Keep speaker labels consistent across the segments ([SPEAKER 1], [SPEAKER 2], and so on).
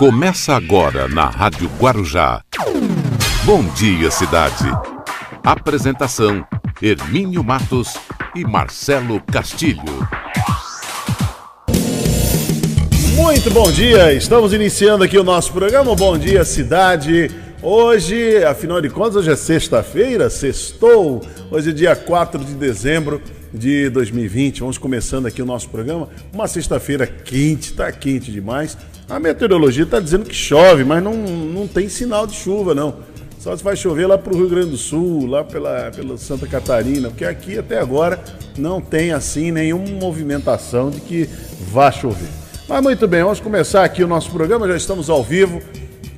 [SPEAKER 1] Começa agora na Rádio Guarujá. Bom dia, cidade. Apresentação: Hermínio Matos e Marcelo Castilho.
[SPEAKER 2] Muito bom dia, estamos iniciando aqui o nosso programa Bom Dia Cidade. Hoje, afinal de contas, hoje é sexta-feira, sextou. Hoje é dia 4 de dezembro de 2020. Vamos começando aqui o nosso programa. Uma sexta-feira quente, tá quente demais. A meteorologia está dizendo que chove, mas não, não tem sinal de chuva, não. Só se vai chover lá para o Rio Grande do Sul, lá pela, pela Santa Catarina, porque aqui até agora não tem assim nenhuma movimentação de que vá chover. Mas muito bem, vamos começar aqui o nosso programa. Já estamos ao vivo,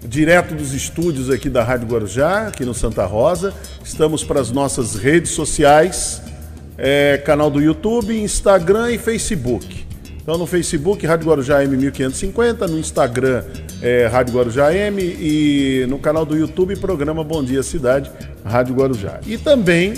[SPEAKER 2] direto dos estúdios aqui da Rádio Guarujá, aqui no Santa Rosa. Estamos para as nossas redes sociais, é, canal do YouTube, Instagram e Facebook. Então no Facebook, Rádio Guarujá M 1550, no Instagram, é, Rádio Guarujá M e no canal do YouTube, programa Bom Dia Cidade, Rádio Guarujá. E também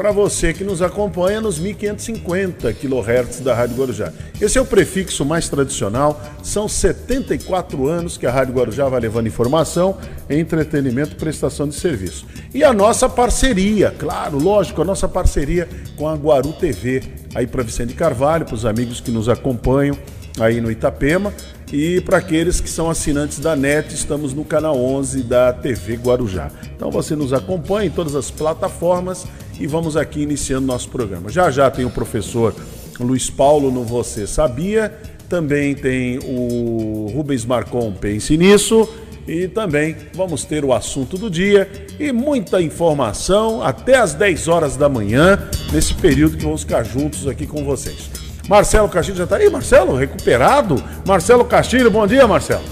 [SPEAKER 2] para você que nos acompanha nos 1550 kHz da Rádio Guarujá. Esse é o prefixo mais tradicional, são 74 anos que a Rádio Guarujá vai levando informação, entretenimento e prestação de serviço. E a nossa parceria, claro, lógico, a nossa parceria com a Guaru TV, aí para Vicente Carvalho, para os amigos que nos acompanham aí no Itapema. E para aqueles que são assinantes da NET, estamos no canal 11 da TV Guarujá. Então você nos acompanha em todas as plataformas e vamos aqui iniciando nosso programa. Já já tem o professor Luiz Paulo no Você Sabia, também tem o Rubens Marcon Pense Nisso e também vamos ter o assunto do dia e muita informação até às 10 horas da manhã, nesse período que vamos ficar juntos aqui com vocês. Marcelo Castilho já está aí, Marcelo, recuperado? Marcelo Castilho, bom dia, Marcelo.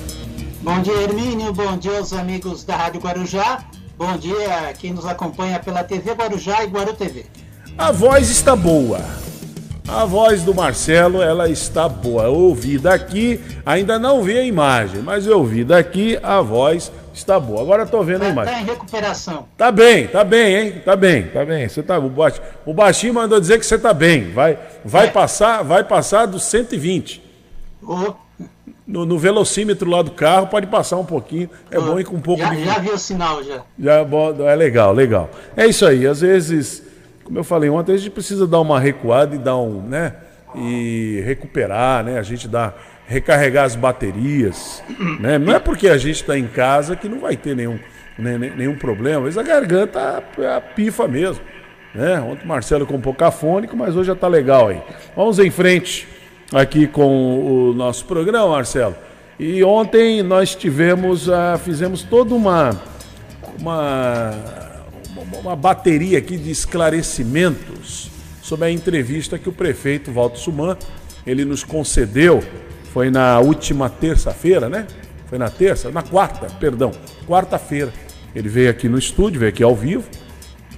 [SPEAKER 3] Bom dia, Hermínio, bom dia aos amigos da Rádio Guarujá, bom dia a quem nos acompanha pela TV Guarujá e Guaru TV.
[SPEAKER 2] A voz está boa. A voz do Marcelo, ela está boa. Eu ouvi daqui, ainda não vi a imagem, mas eu ouvi daqui, a voz está boa. Agora estou vendo a
[SPEAKER 3] Tá,
[SPEAKER 2] imagem.
[SPEAKER 3] tá em recuperação.
[SPEAKER 2] Tá bem, tá bem, hein? Tá bem, tá bem. Você tá, o, baixo, o baixinho mandou dizer que você tá bem. Vai, vai
[SPEAKER 3] É.
[SPEAKER 2] passar, vai passar dos 120.
[SPEAKER 3] Ô,
[SPEAKER 2] No, no velocímetro lá do carro pode passar um pouquinho. É bom ir com um pouco
[SPEAKER 3] já,
[SPEAKER 2] de
[SPEAKER 3] já vi o sinal já.
[SPEAKER 2] já é legal, legal. É isso aí. Às vezes, como eu falei ontem, a gente precisa dar uma recuada e dar um, né? E recuperar, né? A gente dá recarregar as baterias, né? Não é porque a gente está em casa que não vai ter nenhum, né, ne- nenhum problema. Mas a garganta é a pifa mesmo, né? Ontem o Marcelo ficou um pouco afônico, mas hoje já tá legal aí. Vamos em frente aqui com o nosso programa, Marcelo. E ontem nós tivemos, ah, fizemos toda uma uma, uma- bateria aqui de esclarecimentos sobre a entrevista que o prefeito Walter Suman ele nos concedeu. Foi na última terça-feira, né? Foi na terça? Na quarta, perdão. Quarta-feira. Ele veio aqui no estúdio, veio aqui ao vivo.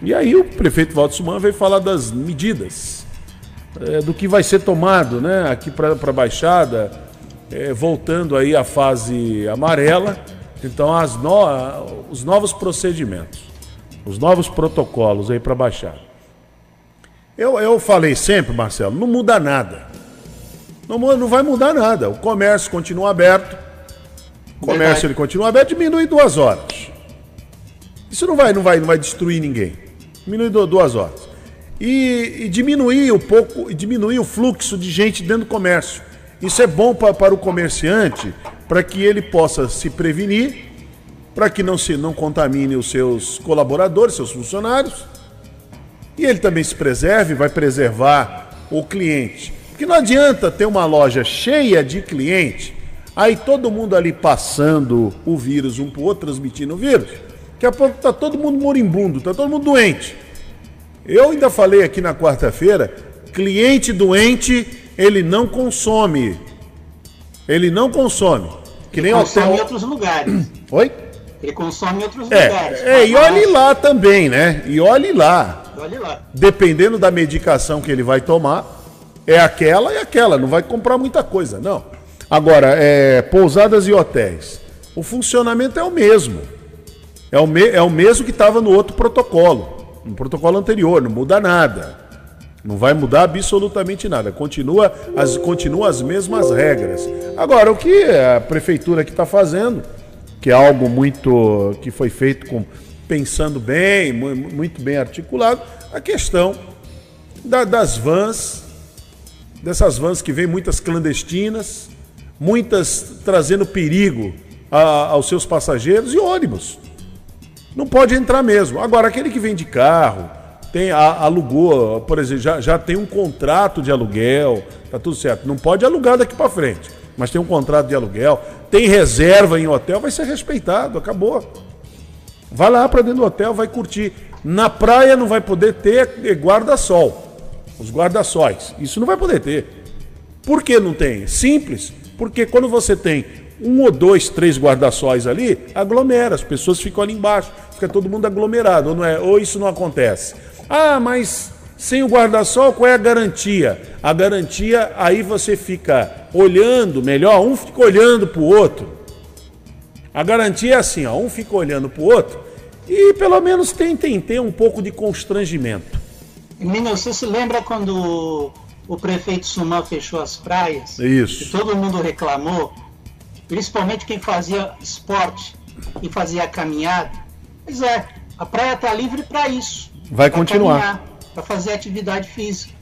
[SPEAKER 2] E aí o prefeito Walter Suman veio falar das medidas, eh, do que vai ser tomado, né? Aqui para a Baixada, eh, voltando aí à fase amarela. Então, as no- os novos procedimentos, os novos protocolos aí para baixar. Eu, eu falei sempre, Marcelo, não muda nada. Não, não vai mudar nada. O comércio continua aberto. O comércio
[SPEAKER 3] Verdade.
[SPEAKER 2] ele continua aberto, diminui duas horas. Isso não vai, não vai, não vai destruir ninguém. Diminui du- duas horas. E, e diminuir um pouco, diminuir o fluxo de gente dentro do comércio. Isso é bom pa- para o comerciante, para que ele possa se prevenir, para que não se não contamine os seus colaboradores, seus funcionários, e ele também se preserve, vai preservar o cliente. Porque não adianta ter uma loja cheia de cliente, aí todo mundo ali passando o vírus um para o outro, transmitindo o vírus. Daqui a pouco tá todo mundo moribundo, tá todo mundo doente. Eu ainda falei aqui na quarta-feira, cliente doente, ele não consome. Ele não consome. Que nem
[SPEAKER 3] Consome em
[SPEAKER 2] hotel.
[SPEAKER 3] outros lugares.
[SPEAKER 2] Oi?
[SPEAKER 3] Ele consome em outros lugares.
[SPEAKER 2] É, é, e olhe lá também, né? E olhe lá
[SPEAKER 3] Olha lá.
[SPEAKER 2] dependendo da medicação que ele vai tomar, é aquela e aquela, não vai comprar muita coisa, não. Agora, é, pousadas e hotéis, o funcionamento é o mesmo. É o, me- é o mesmo que estava no outro protocolo, no protocolo anterior, não muda nada. Não vai mudar absolutamente nada. Continua as, continua as mesmas regras. Agora, o que a prefeitura que está fazendo, que é algo muito que foi feito com pensando bem, muito bem articulado, a questão da, das vans, dessas vans que vêm muitas clandestinas, muitas trazendo perigo a, aos seus passageiros e ônibus. Não pode entrar mesmo. Agora, aquele que vem de carro, tem alugou, por exemplo, já, já tem um contrato de aluguel, tá tudo certo. Não pode alugar daqui para frente, mas tem um contrato de aluguel, tem reserva em hotel, vai ser respeitado, acabou. Vai lá para dentro do hotel, vai curtir. Na praia não vai poder ter guarda-sol. Os guarda-sóis. Isso não vai poder ter. Por que não tem? Simples. Porque quando você tem um ou dois, três guarda-sóis ali, aglomera, as pessoas ficam ali embaixo, fica todo mundo aglomerado, ou, não é? ou isso não acontece. Ah, mas sem o guarda-sol, qual é a garantia? A garantia, aí você fica olhando melhor, um fica olhando para o outro. A garantia é assim, ó, um fica olhando para o outro e pelo menos tentem ter um pouco de constrangimento.
[SPEAKER 3] Menino, você se lembra quando o prefeito Sumã fechou as praias?
[SPEAKER 2] Isso.
[SPEAKER 3] E todo mundo reclamou? Principalmente quem fazia esporte e fazia caminhada. Pois é, a praia está livre para isso.
[SPEAKER 2] Vai continuar.
[SPEAKER 3] Para fazer atividade física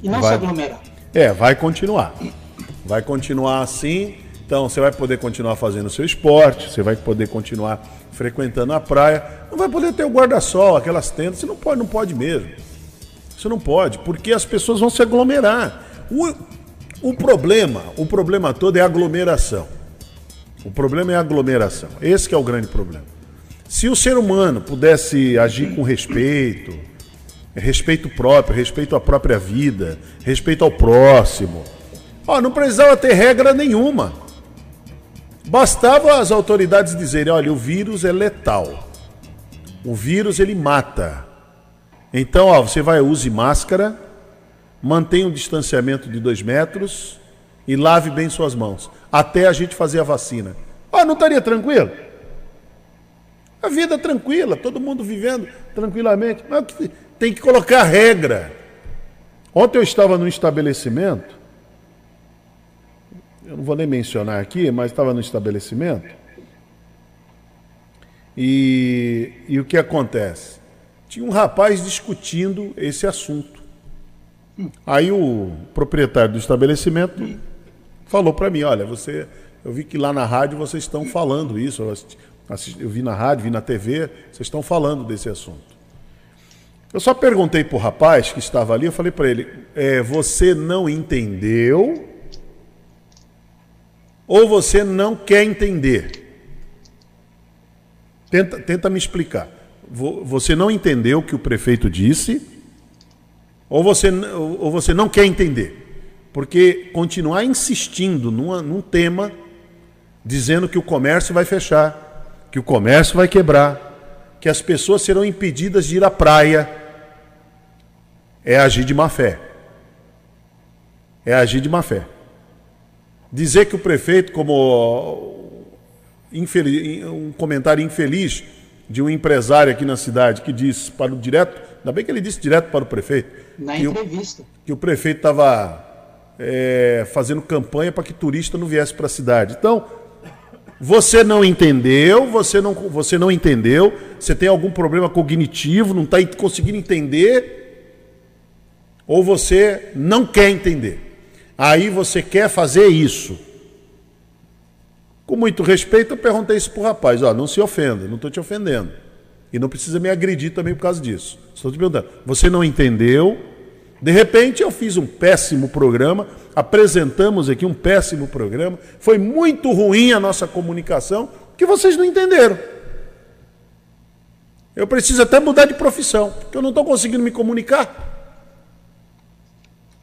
[SPEAKER 3] e não vai. se aglomerar.
[SPEAKER 2] É, vai continuar. Vai continuar assim. Então você vai poder continuar fazendo o seu esporte, você vai poder continuar frequentando a praia. Não vai poder ter o guarda-sol, aquelas tendas. Você não pode, não pode mesmo. Você não pode, porque as pessoas vão se aglomerar. O, o problema, o problema todo é a aglomeração. O problema é a aglomeração. Esse é o grande problema. Se o ser humano pudesse agir com respeito, respeito próprio, respeito à própria vida, respeito ao próximo, ó, não precisava ter regra nenhuma. Bastava as autoridades dizerem, olha, o vírus é letal. O vírus ele mata. Então, ó, você vai use máscara, mantenha um distanciamento de dois metros e lave bem suas mãos até a gente fazer a vacina. Ah, não estaria tranquilo? A vida tranquila, todo mundo vivendo tranquilamente. Mas tem que colocar regra. Ontem eu estava num estabelecimento, eu não vou nem mencionar aqui, mas estava no estabelecimento. E, e o que acontece? Tinha um rapaz discutindo esse assunto. Aí o proprietário do estabelecimento falou para mim, olha, você, eu vi que lá na rádio vocês estão falando isso, eu, assisti, eu vi na rádio, vi na TV, vocês estão falando desse assunto. Eu só perguntei para o rapaz que estava ali, eu falei para ele, é, você não entendeu ou você não quer entender? Tenta, tenta me explicar. Você não entendeu o que o prefeito disse ou você, ou você não quer entender? Porque continuar insistindo numa, num tema, dizendo que o comércio vai fechar, que o comércio vai quebrar, que as pessoas serão impedidas de ir à praia, é agir de má fé. É agir de má fé. Dizer que o prefeito, como infeliz, um comentário infeliz de um empresário aqui na cidade que disse para o direto, ainda bem que ele disse direto para o prefeito.
[SPEAKER 3] Na que entrevista.
[SPEAKER 2] O, que o prefeito estava é, fazendo campanha para que turista não viesse para a cidade. Então, você não entendeu, você não, você não entendeu, você tem algum problema cognitivo, não está conseguindo entender, ou você não quer entender. Aí você quer fazer isso. Com muito respeito, eu perguntei isso para o rapaz: ó, não se ofenda, não estou te ofendendo. E não precisa me agredir também por causa disso. Estou te perguntando. Você não entendeu, de repente eu fiz um péssimo programa, apresentamos aqui um péssimo programa, foi muito ruim a nossa comunicação, que vocês não entenderam. Eu preciso até mudar de profissão, porque eu não estou conseguindo me comunicar.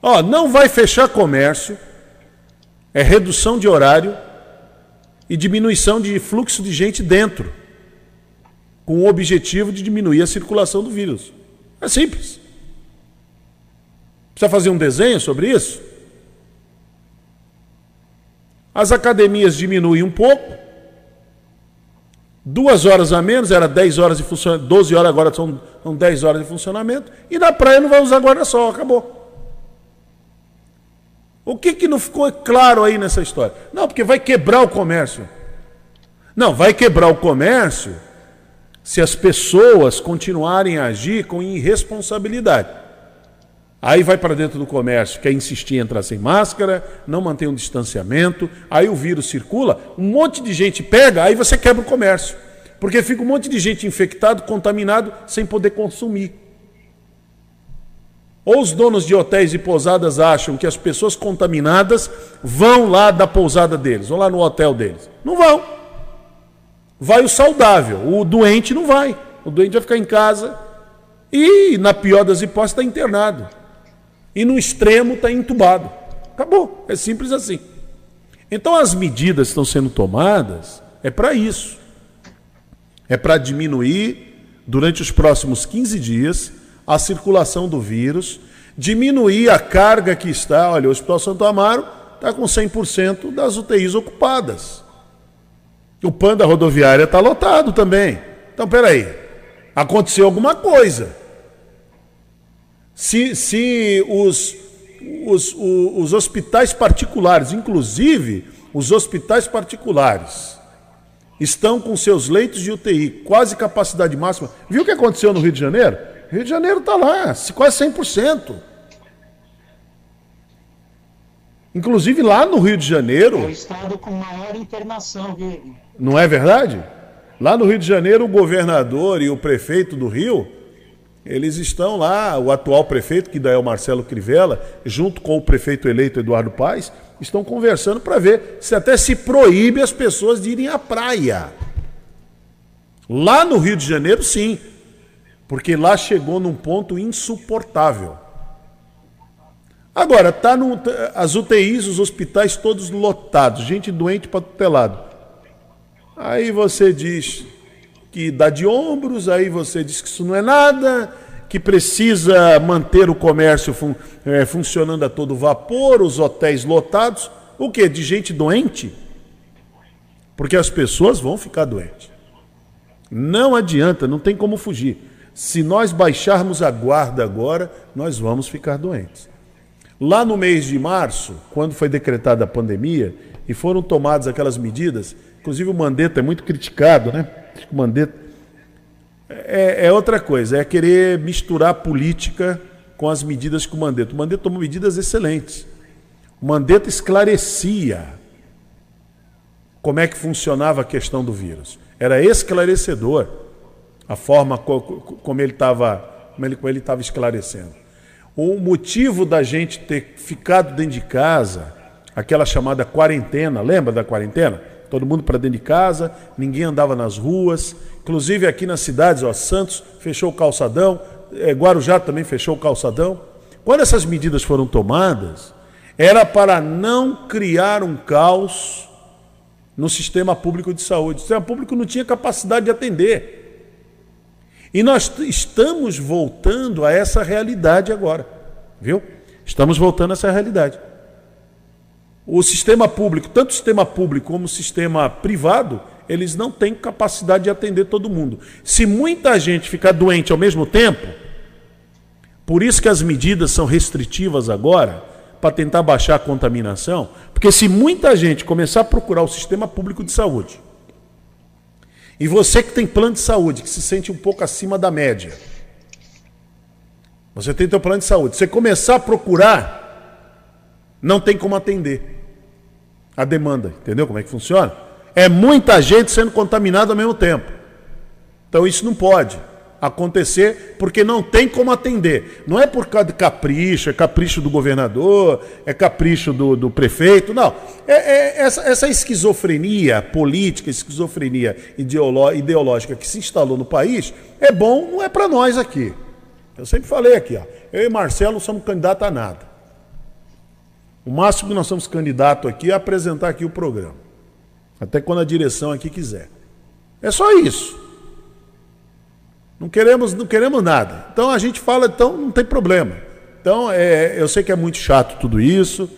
[SPEAKER 2] Ó, não vai fechar comércio, é redução de horário e diminuição de fluxo de gente dentro, com o objetivo de diminuir a circulação do vírus. É simples. Precisa fazer um desenho sobre isso? As academias diminuem um pouco. Duas horas a menos, era 10 horas de funcionamento, 12 horas agora são, são 10 horas de funcionamento. E na praia não vai usar guarda-sol, acabou. O que, que não ficou claro aí nessa história? Não, porque vai quebrar o comércio. Não, vai quebrar o comércio se as pessoas continuarem a agir com irresponsabilidade. Aí vai para dentro do comércio, quer insistir em entrar sem máscara, não mantém um distanciamento, aí o vírus circula, um monte de gente pega, aí você quebra o comércio. Porque fica um monte de gente infectado, contaminado, sem poder consumir. Ou os donos de hotéis e pousadas acham que as pessoas contaminadas vão lá da pousada deles, vão lá no hotel deles. Não vão. Vai o saudável, o doente não vai. O doente vai ficar em casa e, na pior das hipóteses, está internado. E no extremo está entubado. Acabou. É simples assim. Então as medidas que estão sendo tomadas é para isso. É para diminuir, durante os próximos 15 dias, a circulação do vírus, diminuir a carga que está. Olha, o Hospital Santo Amaro está com 100% das UTIs ocupadas. O PAN da rodoviária está lotado também. Então, peraí. Aconteceu alguma coisa. Se, se os, os, os, os hospitais particulares, inclusive os hospitais particulares, estão com seus leitos de UTI quase capacidade máxima. Viu o que aconteceu no Rio de Janeiro? Rio de Janeiro está lá, quase 100%. Inclusive lá no Rio de Janeiro. É
[SPEAKER 3] o estado com maior internação, viu?
[SPEAKER 2] Não é verdade? Lá no Rio de Janeiro, o governador e o prefeito do Rio eles estão lá, o atual prefeito, que daí é o Marcelo Crivella, junto com o prefeito eleito Eduardo Paes, estão conversando para ver se até se proíbe as pessoas de irem à praia. Lá no Rio de Janeiro, sim, porque lá chegou num ponto insuportável. Agora, tá no, as UTIs, os hospitais todos lotados, gente doente para tutelado. Aí você diz, que dá de ombros, aí você diz que isso não é nada, que precisa manter o comércio fun é, funcionando a todo vapor, os hotéis lotados. O que? De gente doente? Porque as pessoas vão ficar doentes. Não adianta, não tem como fugir. Se nós baixarmos a guarda agora, nós vamos ficar doentes. Lá no mês de março, quando foi decretada a pandemia e foram tomadas aquelas medidas, inclusive o Mandetta é muito criticado, né? O Mandetta é, é, outra coisa, é querer misturar política com as medidas que o Mandetta. O Mandetta tomou medidas excelentes. O Mandetta esclarecia como é que funcionava a questão do vírus. Era esclarecedor a forma como ele estava como ele, como ele esclarecendo. O motivo da gente ter ficado dentro de casa, aquela chamada quarentena, lembra da quarentena? Todo mundo para dentro de casa, ninguém andava nas ruas, inclusive aqui nas cidades, ó, Santos fechou o calçadão, é, Guarujá também fechou o calçadão. Quando essas medidas foram tomadas, era para não criar um caos no sistema público de saúde. O sistema público não tinha capacidade de atender. E nós estamos voltando a essa realidade agora, viu? Estamos voltando a essa realidade o sistema público, tanto o sistema público como o sistema privado, eles não têm capacidade de atender todo mundo. Se muita gente ficar doente ao mesmo tempo, por isso que as medidas são restritivas agora, para tentar baixar a contaminação, porque se muita gente começar a procurar o sistema público de saúde, e você que tem plano de saúde, que se sente um pouco acima da média, você tem seu plano de saúde, você começar a procurar, não tem como atender a demanda. Entendeu como é que funciona? É muita gente sendo contaminada ao mesmo tempo. Então isso não pode acontecer porque não tem como atender. Não é por causa de capricho, é capricho do governador, é capricho do, do prefeito, não. É, é essa, essa, esquizofrenia política, esquizofrenia ideológica que se instalou no país, é bom, não é para nós aqui. Eu sempre falei aqui, ó, eu e Marcelo somos candidatos a nada. O máximo que nós somos candidato aqui é apresentar aqui o programa. Até quando a direção aqui quiser. É só isso. Não queremos, não queremos nada. Então a gente fala, então não tem problema. Então é, eu sei que é muito chato tudo isso.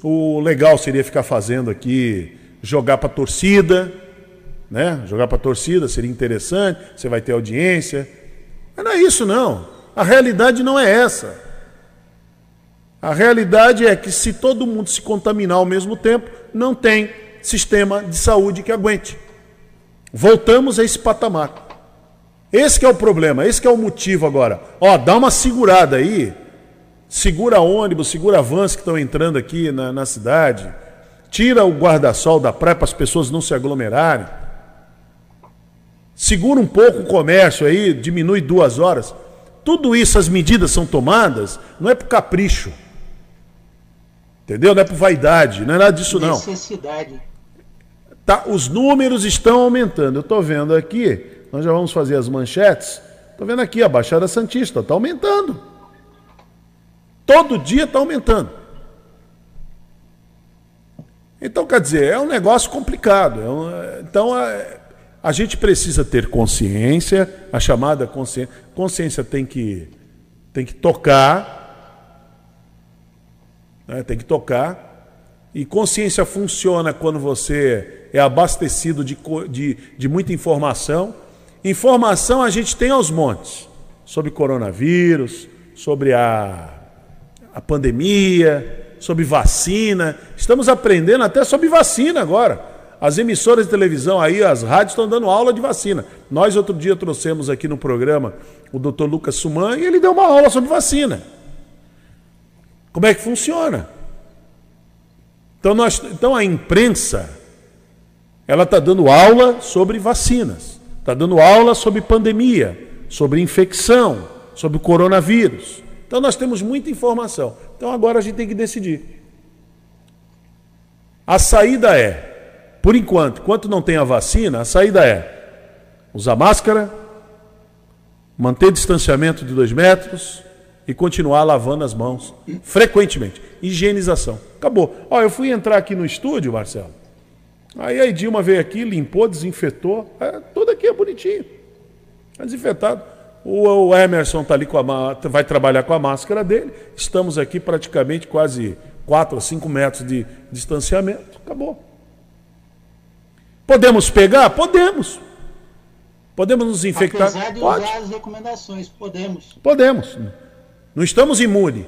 [SPEAKER 2] O legal seria ficar fazendo aqui, jogar para torcida, né? Jogar para torcida seria interessante. Você vai ter audiência. Mas não é isso não. A realidade não é essa. A realidade é que se todo mundo se contaminar ao mesmo tempo, não tem sistema de saúde que aguente. Voltamos a esse patamar. Esse é o problema, esse é o motivo agora. Ó, dá uma segurada aí. Segura ônibus, segura vans que estão entrando aqui na, na cidade. Tira o guarda-sol da praia para as pessoas não se aglomerarem. Segura um pouco o comércio aí, diminui duas horas. Tudo isso, as medidas são tomadas, não é por capricho. Entendeu? Não é por vaidade, não é nada disso não.
[SPEAKER 3] Necessidade.
[SPEAKER 2] Tá, os números estão aumentando. Eu estou vendo aqui, nós já vamos fazer as manchetes. Estou vendo aqui, a Baixada Santista está aumentando. Todo dia está aumentando. Então, quer dizer, é um negócio complicado. É um, então, é, a gente precisa ter consciência, a chamada consciência. Consciência tem que, tem que tocar, né? tem que tocar. E consciência funciona quando você é abastecido de, de, de muita informação. Informação a gente tem aos montes sobre coronavírus, sobre a, a pandemia, sobre vacina. Estamos aprendendo até sobre vacina agora. As emissoras de televisão aí, as rádios estão dando aula de vacina. Nós outro dia trouxemos aqui no programa o Dr. Lucas Suman e ele deu uma aula sobre vacina. Como é que funciona? Então, nós, então a imprensa ela está dando aula sobre vacinas, está dando aula sobre pandemia, sobre infecção, sobre coronavírus. Então nós temos muita informação. Então agora a gente tem que decidir. A saída é, por enquanto, enquanto não tem a vacina, a saída é usar máscara, manter distanciamento de dois metros, e continuar lavando as mãos frequentemente. Higienização. Acabou. Ó, eu fui entrar aqui no estúdio, Marcelo. Aí a Edilma veio aqui, limpou, desinfetou. É, tudo aqui é bonitinho. É desinfetado. O, o Emerson tá ali com a, vai trabalhar com a máscara dele. Estamos aqui praticamente quase 4 a 5 metros de distanciamento. Acabou. Podemos pegar? Podemos. Podemos nos infectar?
[SPEAKER 3] Apesar de Pode. usar as recomendações, podemos.
[SPEAKER 2] Podemos. Não estamos imunes.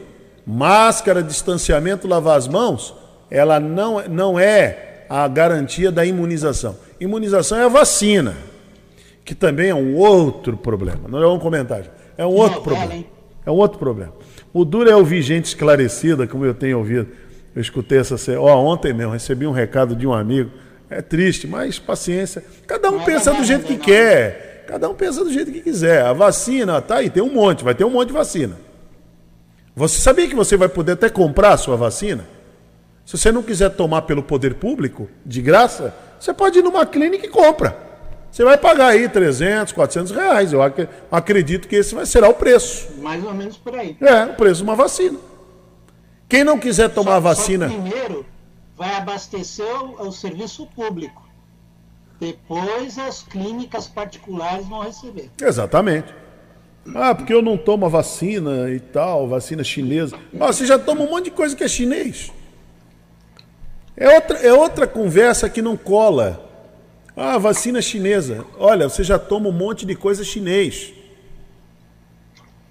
[SPEAKER 2] Máscara, distanciamento, lavar as mãos, ela não, não é a garantia da imunização. Imunização é a vacina, que também é um outro problema. Não é um comentário, é um outro problema. É um outro problema. O duro é ouvir gente esclarecida, como eu tenho ouvido. Eu escutei essa. Ó, ontem mesmo recebi um recado de um amigo. É triste, mas paciência. Cada um pensa do jeito que quer. Cada um pensa do jeito que quiser. A vacina, tá aí, tem um monte, vai ter um monte de vacina. Você sabia que você vai poder até comprar a sua vacina? Se você não quiser tomar pelo poder público, de graça, você pode ir numa clínica e compra. Você vai pagar aí 300, 400 reais. Eu acredito que esse vai ser o preço.
[SPEAKER 3] Mais ou menos por aí.
[SPEAKER 2] É, o preço de uma vacina. Quem não quiser tomar só, a vacina.
[SPEAKER 3] Primeiro vai abastecer o, o serviço público. Depois as clínicas particulares vão receber.
[SPEAKER 2] Exatamente. Ah, porque eu não tomo a vacina e tal, vacina chinesa. Ah, você já toma um monte de coisa que é chinês. É outra, é outra conversa que não cola. Ah, vacina chinesa. Olha, você já toma um monte de coisa chinês.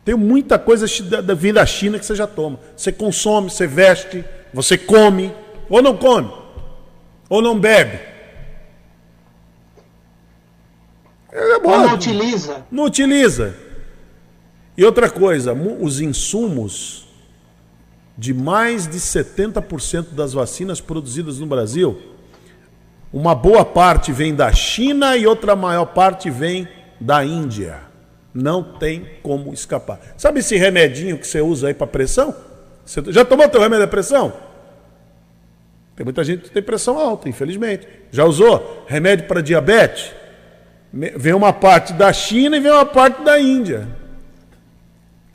[SPEAKER 2] Tem muita coisa da vinda da China que você já toma. Você consome, você veste, você come, ou não come, ou não bebe.
[SPEAKER 3] É, ou não utiliza.
[SPEAKER 2] Não utiliza. E outra coisa, os insumos de mais de 70% das vacinas produzidas no Brasil, uma boa parte vem da China e outra maior parte vem da Índia. Não tem como escapar. Sabe esse remedinho que você usa aí para pressão? Você já tomou teu remédio de pressão? Tem muita gente que tem pressão alta, infelizmente. Já usou remédio para diabetes? Vem uma parte da China e vem uma parte da Índia.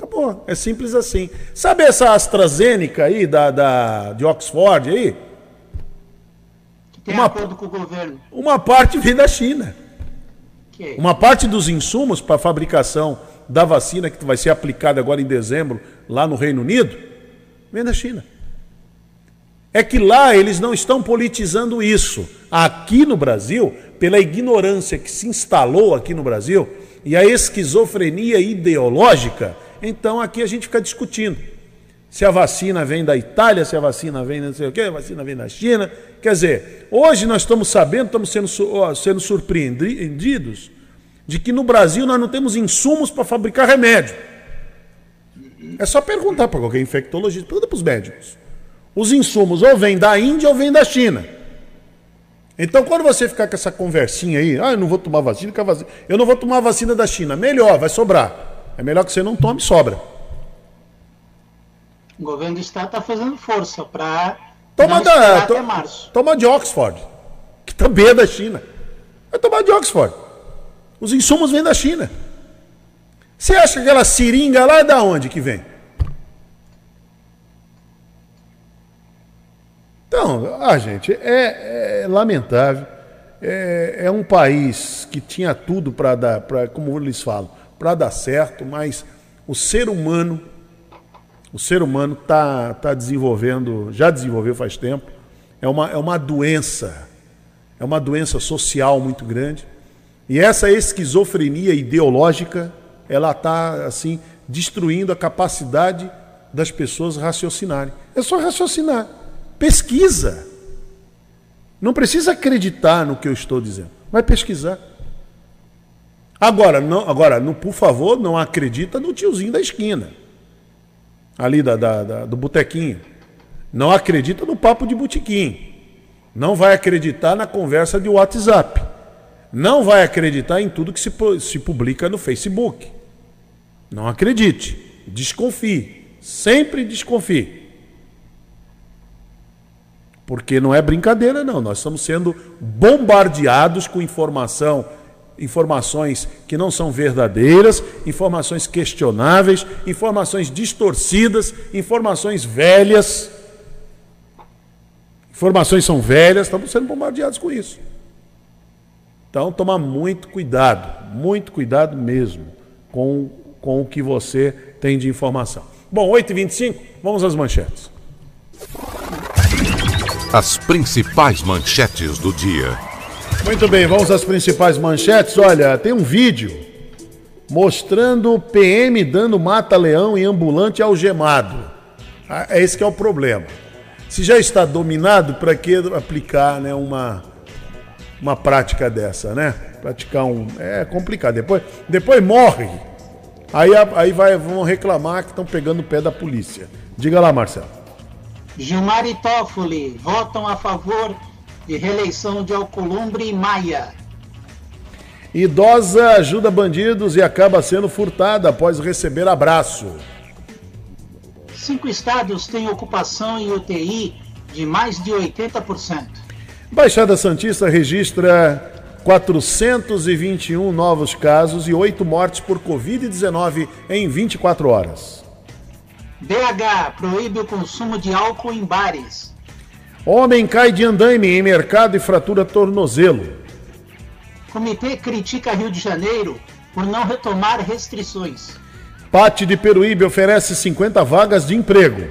[SPEAKER 2] Acabou. É simples assim. Sabe essa AstraZeneca aí, da, da, de Oxford aí?
[SPEAKER 3] Que tem uma, acordo com o governo.
[SPEAKER 2] Uma parte vem da China. Que? Uma parte dos insumos para a fabricação da vacina que vai ser aplicada agora em dezembro lá no Reino Unido, vem da China. É que lá eles não estão politizando isso. Aqui no Brasil, pela ignorância que se instalou aqui no Brasil e a esquizofrenia ideológica, então aqui a gente fica discutindo. Se a vacina vem da Itália, se a vacina vem não sei o quê, a vacina vem da China. Quer dizer, hoje nós estamos sabendo, estamos sendo, sendo surpreendidos de que no Brasil nós não temos insumos para fabricar remédio. É só perguntar para qualquer infectologista, pergunta para os médicos. Os insumos ou vêm da Índia ou vêm da China. Então, quando você ficar com essa conversinha aí, ah, eu não vou tomar vacina, vacina, eu não vou tomar vacina da China, melhor, vai sobrar. É melhor que você não tome, sobra.
[SPEAKER 3] O governo do estado está fazendo força para
[SPEAKER 2] toma da, to, Toma de Oxford, que também é da China. Vai tomar de Oxford. Os insumos vêm da China. Você acha que aquela seringa lá é da onde que vem? Então, ah, gente, é, é lamentável. É, é, um país que tinha tudo para dar, pra, como eles falam, para dar certo, mas o ser humano, o ser humano está tá desenvolvendo, já desenvolveu faz tempo, é uma, é uma doença, é uma doença social muito grande. E essa esquizofrenia ideológica, ela está assim destruindo a capacidade das pessoas raciocinarem. É só raciocinar. Pesquisa. Não precisa acreditar no que eu estou dizendo. Vai pesquisar. Agora, não, agora não, por favor, não acredita no tiozinho da esquina. Ali da, da, da do botequinho. Não acredita no papo de botequim. Não vai acreditar na conversa de WhatsApp. Não vai acreditar em tudo que se, se publica no Facebook. Não acredite. Desconfie. Sempre desconfie. Porque não é brincadeira, não. Nós estamos sendo bombardeados com informação, informações que não são verdadeiras, informações questionáveis, informações distorcidas, informações velhas. Informações são velhas, estamos sendo bombardeados com isso. Então, toma muito cuidado, muito cuidado mesmo com, com o que você tem de informação. Bom, 8h25, vamos às manchetes.
[SPEAKER 1] As principais manchetes do dia.
[SPEAKER 2] Muito bem, vamos às principais manchetes. Olha, tem um vídeo mostrando PM dando mata-leão em ambulante algemado. Ah, é esse que é o problema. Se já está dominado, para que aplicar né, uma, uma prática dessa, né? Praticar um. É complicado. Depois, depois morre. Aí, aí vai, vão reclamar que estão pegando o pé da polícia. Diga lá, Marcelo.
[SPEAKER 3] Gilmar e Toffoli votam a favor de reeleição de Alcolumbre e Maia.
[SPEAKER 2] Idosa ajuda bandidos e acaba sendo furtada após receber abraço.
[SPEAKER 3] Cinco estados têm ocupação em UTI de mais de 80%.
[SPEAKER 2] Baixada Santista registra 421 novos casos e 8 mortes por Covid-19 em 24 horas.
[SPEAKER 3] BH proíbe o consumo de álcool em bares.
[SPEAKER 2] Homem cai de andaime em mercado e fratura tornozelo.
[SPEAKER 3] Comitê critica Rio de Janeiro por não retomar restrições.
[SPEAKER 2] Pate de Peruíbe oferece 50 vagas de emprego.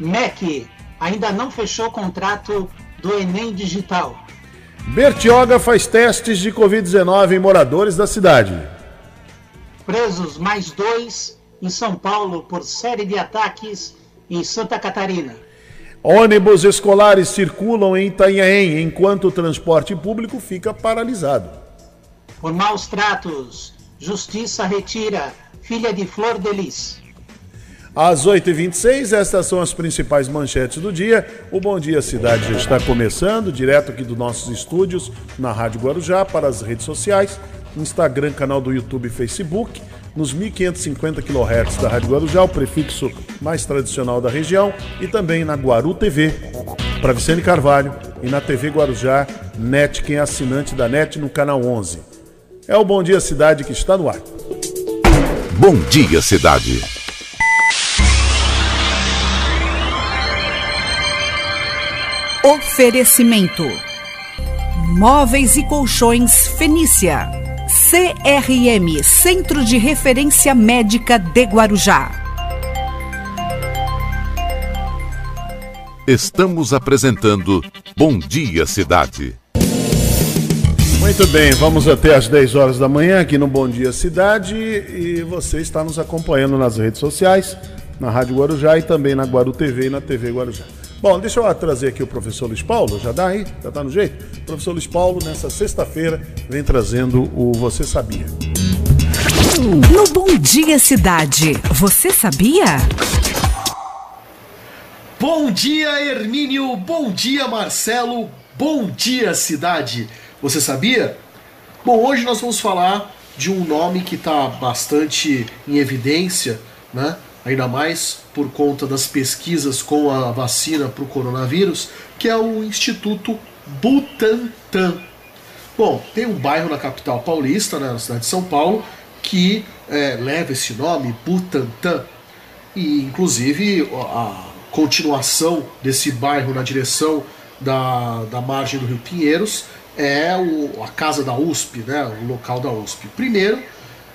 [SPEAKER 3] MEC ainda não fechou contrato do Enem Digital.
[SPEAKER 2] Bertioga faz testes de Covid-19 em moradores da cidade.
[SPEAKER 3] Presos mais dois em São Paulo por série de ataques em Santa Catarina.
[SPEAKER 2] Ônibus escolares circulam em Itanhaém enquanto o transporte público fica paralisado.
[SPEAKER 3] Por maus tratos, Justiça retira filha de Flor Delis.
[SPEAKER 2] Às 8h26, estas são as principais manchetes do dia. O Bom Dia Cidade já está começando, direto aqui dos nossos estúdios, na Rádio Guarujá, para as redes sociais, Instagram, canal do YouTube e Facebook nos 1550 kHz da Rádio Guarujá, o prefixo mais tradicional da região, e também na Guaru TV, para Vicente Carvalho, e na TV Guarujá, NET, quem é assinante da NET no canal 11. É o Bom Dia Cidade que está no ar.
[SPEAKER 1] Bom Dia Cidade.
[SPEAKER 4] Oferecimento: Móveis e Colchões Fenícia. CRM Centro de Referência Médica de Guarujá.
[SPEAKER 1] Estamos apresentando Bom Dia Cidade.
[SPEAKER 2] Muito bem, vamos até às 10 horas da manhã aqui no Bom Dia Cidade e você está nos acompanhando nas redes sociais, na Rádio Guarujá e também na Guaru TV e na TV Guarujá. Bom, deixa eu trazer aqui o professor Luiz Paulo, já dá aí? Já tá no jeito? O professor Luiz Paulo, nessa sexta-feira, vem trazendo o Você Sabia.
[SPEAKER 4] No Bom Dia Cidade, você sabia?
[SPEAKER 5] Bom dia, Hermínio. Bom dia, Marcelo. Bom dia, cidade. Você sabia? Bom, hoje nós vamos falar de um nome que está bastante em evidência, né? Ainda mais por conta das pesquisas com a vacina para o coronavírus, que é o Instituto Butantan. Bom, tem um bairro na capital paulista, né, na cidade de São Paulo, que é, leva esse nome, Butantan, e inclusive a continuação desse bairro na direção da, da margem do Rio Pinheiros é o, a casa da USP, né, o local da USP. Primeiro,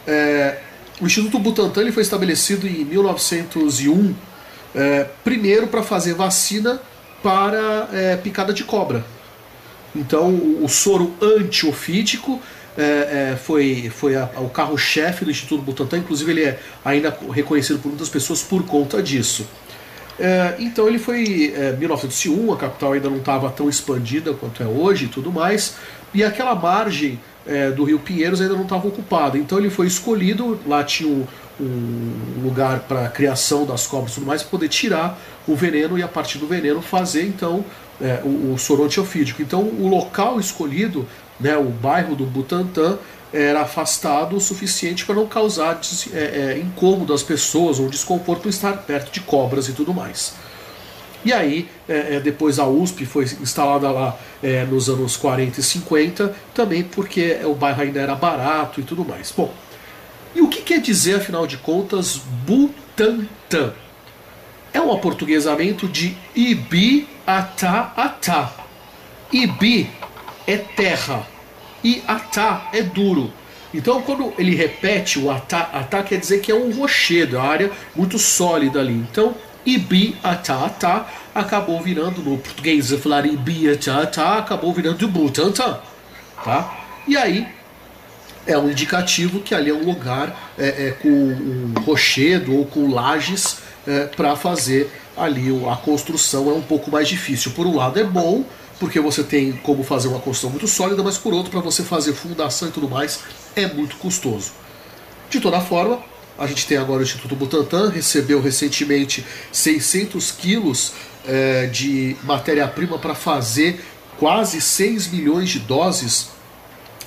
[SPEAKER 5] é, o Instituto Butantan ele foi estabelecido em 1901, é, primeiro para fazer vacina para é, picada de cobra. Então, o, soro antiofídico é, é, foi, foi a, o carro-chefe do Instituto Butantan, inclusive ele é ainda reconhecido por muitas pessoas por conta disso. É, então ele foi é, 1901, a capital ainda não estava tão expandida quanto é hoje e tudo mais, e aquela margem é, do Rio Pinheiros ainda não estava ocupada. Então ele foi escolhido, lá tinha um, um lugar para criação das cobras e tudo mais, para poder tirar o veneno e a partir do veneno fazer então é, o, o soro antiofídico. Então o local escolhido, né, o bairro do Butantã, era afastado o suficiente para não causar é, é, incômodo às pessoas ou desconforto estar perto de cobras e tudo mais. E aí, é, é depois a USP foi instalada lá é, nos anos 40 e 50, também porque o bairro ainda era barato e tudo mais. Bom, e o que quer dizer, afinal de contas, Butantã? É um aportuguesamento de Ibi Ata Ata. Ibi é terra, e atá é duro. Então, quando ele repete o atá, atá quer dizer que é um rochedo, é uma área muito sólida ali. Então, ibi atá atá acabou virando, no português eu falar ibi atá atá, acabou virando butantã. Tá? E aí, é um indicativo que ali é um lugar é, é, com um rochedo ou com lajes é, para fazer ali a construção é um pouco mais difícil. Por um lado é bom, porque você tem como fazer uma construção muito sólida, mas por outro, para você fazer fundação e tudo mais, é muito custoso. De toda forma, a gente tem agora o Instituto Butantan, recebeu recentemente 600 quilos é, de matéria-prima para fazer quase 6 milhões de doses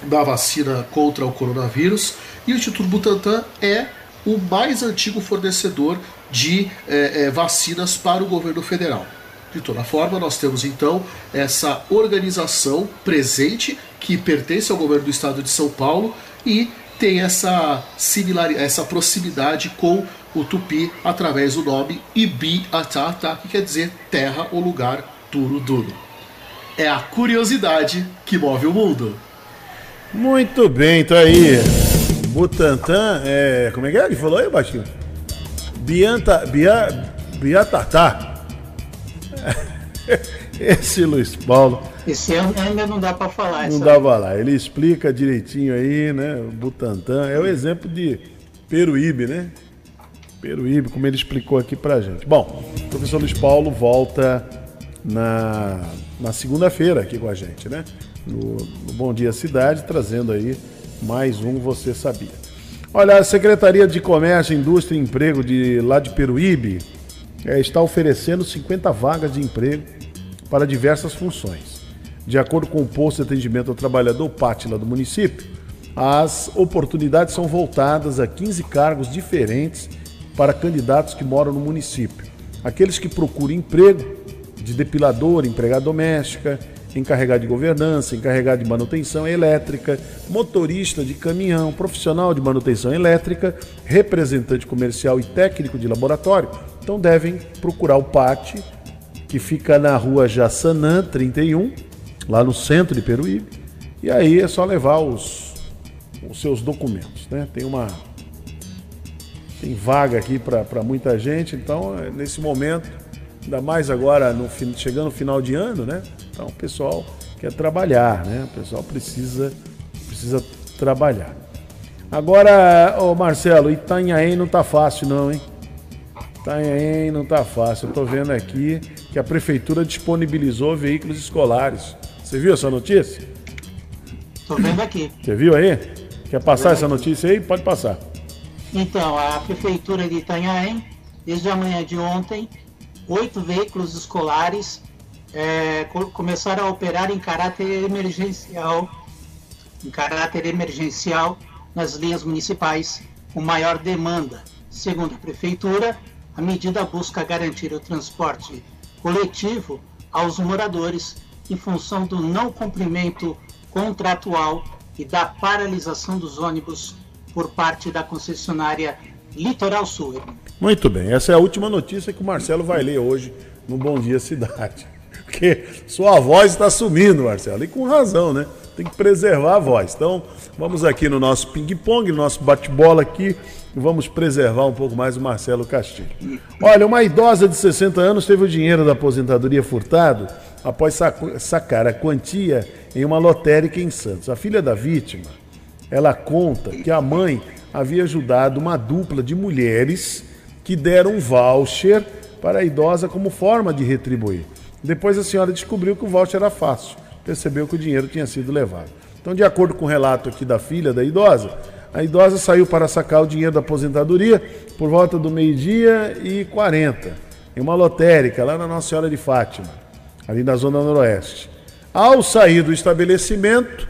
[SPEAKER 5] da vacina contra o coronavírus, e o Instituto Butantan é o mais antigo fornecedor de é, é, vacinas para o governo federal. De toda forma, nós temos então essa organização presente que pertence ao governo do estado de São Paulo e tem essa similaridade, essa proximidade com o tupi através do nome Ibi Atata, que quer dizer terra ou lugar duro duro. É a curiosidade que move o mundo.
[SPEAKER 2] Muito bem, então aí. Butantan, é, como é que é? Ele falou aí, Baixinho? Bianta, Bia, Biatatá. Esse Luiz Paulo.
[SPEAKER 3] Esse ainda não dá para falar.
[SPEAKER 2] Não dá para falar. Ele explica direitinho aí, né? O Butantan é o exemplo de Peruíbe, né? Peruíbe, como ele explicou aqui pra gente. Bom, o professor Luiz Paulo volta na, na segunda-feira aqui com a gente, né? No, no Bom Dia Cidade, trazendo aí mais um Você Sabia. Olha, a Secretaria de Comércio, Indústria e Emprego de lá de Peruíbe é, está oferecendo 50 vagas de emprego para diversas funções. De acordo com o posto de atendimento ao trabalhador Pátila do município, as oportunidades são voltadas a 15 cargos diferentes para candidatos que moram no município. Aqueles que procuram emprego de depilador, empregada doméstica, encarregado de governança, encarregado de manutenção elétrica, motorista de caminhão, profissional de manutenção elétrica, representante comercial e técnico de laboratório, então devem procurar o PAT, que fica na rua Jaçanã 31, lá no centro de Peruíbe. E aí é só levar os, os seus documentos. Né? Tem uma. Tem vaga aqui para muita gente, então é, nesse momento, ainda mais agora no, chegando no final de ano, né? Então o pessoal quer trabalhar, né? O pessoal precisa, precisa trabalhar. Agora, ô Marcelo, Itanhaém não tá fácil não, hein? Itanhaém não tá fácil. Eu tô vendo aqui que a prefeitura disponibilizou veículos escolares. Você viu essa notícia?
[SPEAKER 3] Tô vendo aqui.
[SPEAKER 2] Você viu aí? Quer passar essa notícia aí? Pode passar.
[SPEAKER 3] Então, a Prefeitura de Itanhaém, desde a manhã de ontem, oito veículos escolares é, co- começaram a operar em caráter emergencial, em caráter emergencial nas linhas municipais com maior demanda. Segundo a Prefeitura, a medida busca garantir o transporte coletivo aos moradores em função do não cumprimento contratual e da paralisação dos ônibus por parte da concessionária Litoral Sul.
[SPEAKER 2] Muito bem, essa é a última notícia que o Marcelo vai ler hoje no Bom Dia Cidade. Porque sua voz está sumindo, Marcelo, e com razão, né? Tem que preservar a voz. Então, vamos aqui no nosso ping-pong, no nosso bate-bola aqui, vamos preservar um pouco mais o Marcelo Castilho. Olha, uma idosa de 60 anos teve o dinheiro da aposentadoria furtado após sacar a quantia em uma lotérica em Santos. A filha da vítima ela conta que a mãe havia ajudado uma dupla de mulheres que deram um voucher para a idosa como forma de retribuir. Depois a senhora descobriu que o voucher era fácil, percebeu que o dinheiro tinha sido levado. Então, de acordo com o relato aqui da filha da idosa, a idosa saiu para sacar o dinheiro da aposentadoria por volta do meio-dia e 40, em uma lotérica lá na Nossa Senhora de Fátima, ali na Zona Noroeste. Ao sair do estabelecimento,